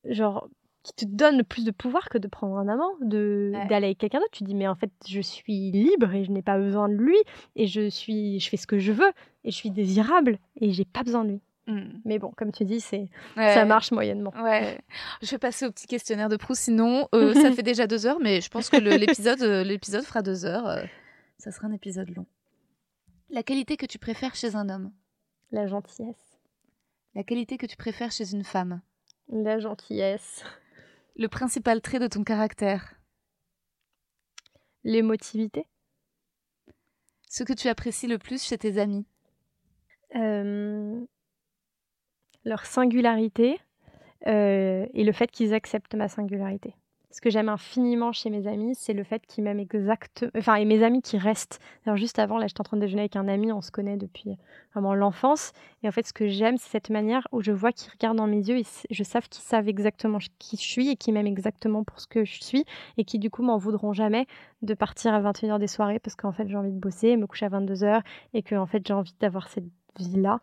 Genre, qui te donne plus de pouvoir que de prendre un amant, de d'aller avec quelqu'un d'autre. Tu dis mais en fait je suis libre et je n'ai pas besoin de lui et je suis je fais ce que je veux et je suis désirable et j'ai pas besoin de lui. Mm. Mais bon, comme tu dis, c'est ça marche moyennement. Ouais. Je vais passer au petit questionnaire de Proust. Sinon, euh, ça fait déjà deux heures, mais je pense que l'épisode euh, l'épisode fera deux heures. Euh, ça sera un épisode long. La qualité que tu préfères chez un homme? La gentillesse. La qualité que tu préfères chez une femme? La gentillesse. Le principal trait de ton caractère? L'émotivité. Ce que tu apprécies le plus chez tes amis? Leur singularité euh, et le fait qu'ils acceptent ma singularité. Ce que j'aime infiniment chez mes amis, c'est le fait qu'ils m'aiment exactement. Enfin, et mes amis qui restent. Alors, juste avant, là, j'étais en train de déjeuner avec un ami, on se connaît depuis vraiment l'enfance. Et en fait, ce que j'aime, c'est cette manière où je vois qu'ils regardent dans mes yeux et je sais qu'ils savent exactement qui je suis et qu'ils m'aiment exactement pour ce que je suis et qui, du coup, m'en voudront jamais de partir à 21h des soirées parce qu'en fait, j'ai envie de bosser, me coucher à 22h et que, en fait, j'ai envie d'avoir cette vie-là.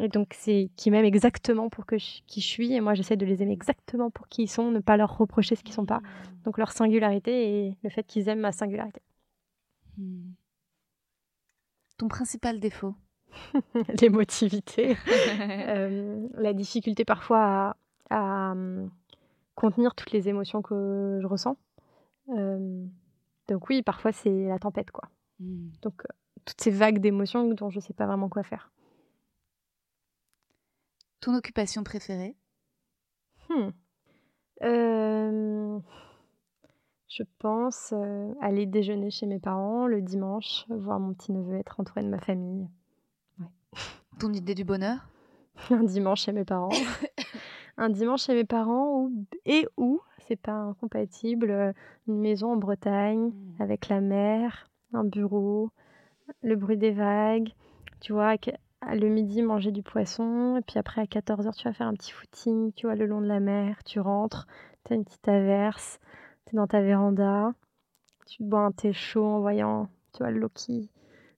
Et donc, c'est qui m'aiment exactement pour que qui je suis. Et moi, j'essaie de les aimer exactement pour qui ils sont, ne pas leur reprocher ce qu'ils sont pas. Donc, leur singularité et le fait qu'ils aiment ma singularité. Hmm. Ton principal défaut? L'émotivité. euh, la difficulté parfois à, hum, contenir toutes les émotions que je ressens. Euh, donc, oui, parfois, c'est la tempête, quoi. Hmm. Donc, euh, toutes ces vagues d'émotions dont je ne sais pas vraiment quoi faire. Ton occupation préférée? Hmm. euh, Je pense euh, aller déjeuner chez mes parents le dimanche, voir mon petit neveu, être entouré de ma famille. Ton idée du bonheur? Un dimanche chez mes parents. un dimanche chez mes parents et où, c'est pas incompatible, euh, une maison en Bretagne hmm. avec la mer, un bureau, le bruit des vagues, tu vois, le midi manger du poisson, et puis après à 14h tu vas faire un petit footing, tu vois, le long de la mer, tu rentres, tu as une petite averse, tu es dans ta véranda, tu bois un thé chaud en voyant, tu vois, l'eau qui...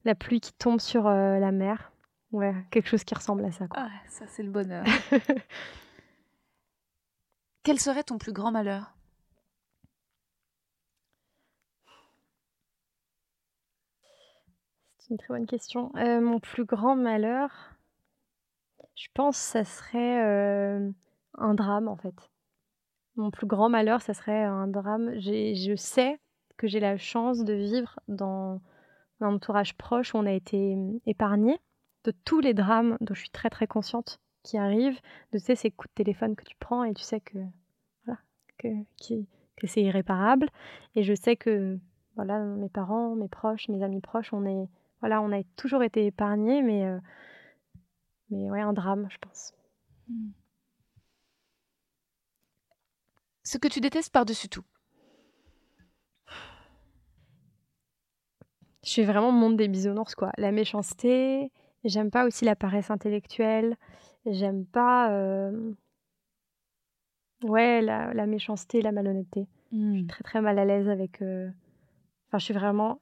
la pluie qui tombe sur euh, la mer. Ouais, quelque chose qui ressemble à ça. Quoi. Ah, ça c'est le bonheur. Quel serait ton plus grand malheur? C'est une très bonne question. Euh, mon plus grand malheur, je pense, ça serait euh, un drame en fait. Mon plus grand malheur, ça serait un drame. Je sais que j'ai la chance de vivre dans un entourage proche où on a été hum, épargné de tous les drames dont je suis très très consciente qui arrivent, de ces coups de téléphone que tu prends et tu sais que voilà que, que c'est irréparable. Et je sais que voilà mes parents, mes proches, mes amis proches, on est voilà, on a toujours été épargnés, mais, euh, mais ouais, un drame, je pense. Hmm. Ce que tu détestes par-dessus tout. Je suis vraiment monde des bisounours, quoi. La méchanceté, j'aime pas aussi la paresse intellectuelle, j'aime pas... euh, Ouais, la, la méchanceté, la malhonnêteté. Je suis très très mal à l'aise avec... euh, Enfin, je suis vraiment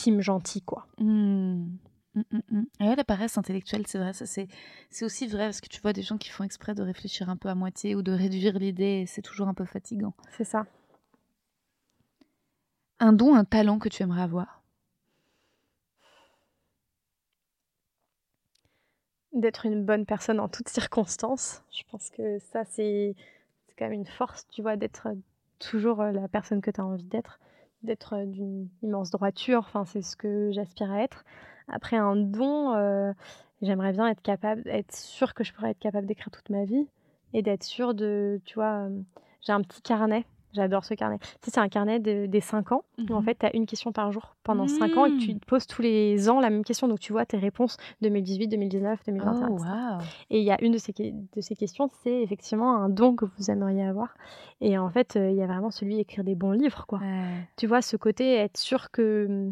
team gentil, quoi. Hmm. Hmm, hmm, hmm. Ouais, la paresse intellectuelle, c'est vrai, ça c'est c'est aussi vrai parce que tu vois des gens qui font exprès de réfléchir un peu à moitié ou de réduire l'idée, c'est toujours un peu fatigant. C'est ça. Un don, un talent que tu aimerais avoir? D'être une bonne personne en toutes circonstances. Je pense que ça, c'est c'est quand même une force, tu vois, d'être toujours euh, la personne que tu as envie d'être, d'être d'une immense droiture. Enfin, c'est ce que j'aspire à être. Après, un don, j'aimerais bien être capable, être sûre que je pourrais être capable d'écrire toute ma vie et d'être sûre de, tu vois, j'ai un petit carnet. J'adore ce carnet. Tu sais, c'est un carnet de- des 5 ans où en Mhm. fait, tu as une question par jour pendant 5 ans et que tu Mm. te poses tous les ans la même question. Donc, tu vois tes réponses 2018, 2019, 2021. Oh, etc. waouh. Et il y a une de ces, que- de ces questions, c'est effectivement un don que vous aimeriez avoir. Et en fait, euh, il y a vraiment celui d'écrire des bons livres, quoi. Ouais. Tu vois, ce côté, être sûr que,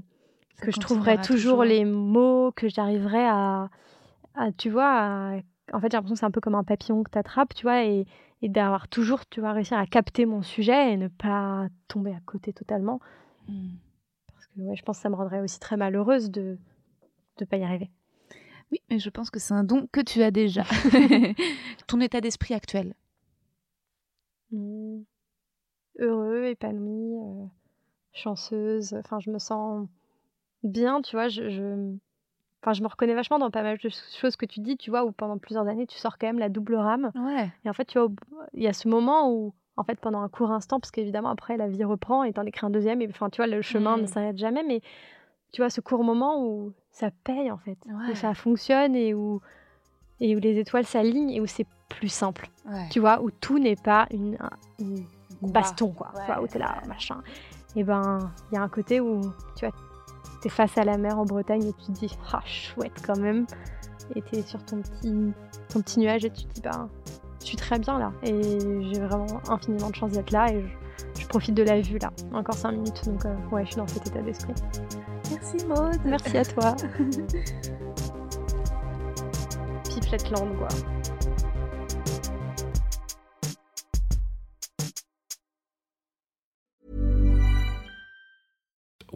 Ça que je trouverai toujours, toujours. les mots, que j'arriverai à, à, tu vois, à- en fait, j'ai l'impression que c'est un peu comme un papillon que tu attrapes, tu vois, et, et d'avoir toujours, tu vois, réussir à capter mon sujet et ne pas tomber à côté totalement. Hmm. Parce que ouais, je pense que ça me rendrait aussi très malheureuse de ne pas y arriver. Oui, mais je pense que c'est un don que tu as déjà. Ton état d'esprit actuel. Mm. Heureux, épanoui, euh, chanceuse. Enfin, je me sens bien, tu vois. Je, je... Enfin, je me reconnais vachement dans pas mal de choses que tu dis, tu vois, où pendant plusieurs années, tu sors quand même la double rame. Ouais. Et en fait, tu vois, il y a ce moment où, en fait, pendant un court instant, parce qu'évidemment, après, la vie reprend et t'en écris un deuxième, et enfin, tu vois, le chemin ne Mm. s'arrête jamais, mais tu vois, ce court moment où ça paye, en fait, Ouais. où ça fonctionne et où, et où les étoiles s'alignent et où c'est plus simple Ouais. tu vois, où tout n'est pas une, un- une baston, quoi, tu vois, où t'es là, machin. Et ben, il y a un côté où, tu vois, t'es face à la mer en Bretagne et tu te dis, ah, chouette quand même. Et t'es sur ton petit, ton petit nuage et tu te dis, bah, je suis très bien là. Et j'ai vraiment infiniment de chance d'être là et je, je profite de la vue là. Encore 5 minutes, donc euh, ouais, je suis dans cet état d'esprit. Merci Maud. Merci à toi. Pipletland, quoi.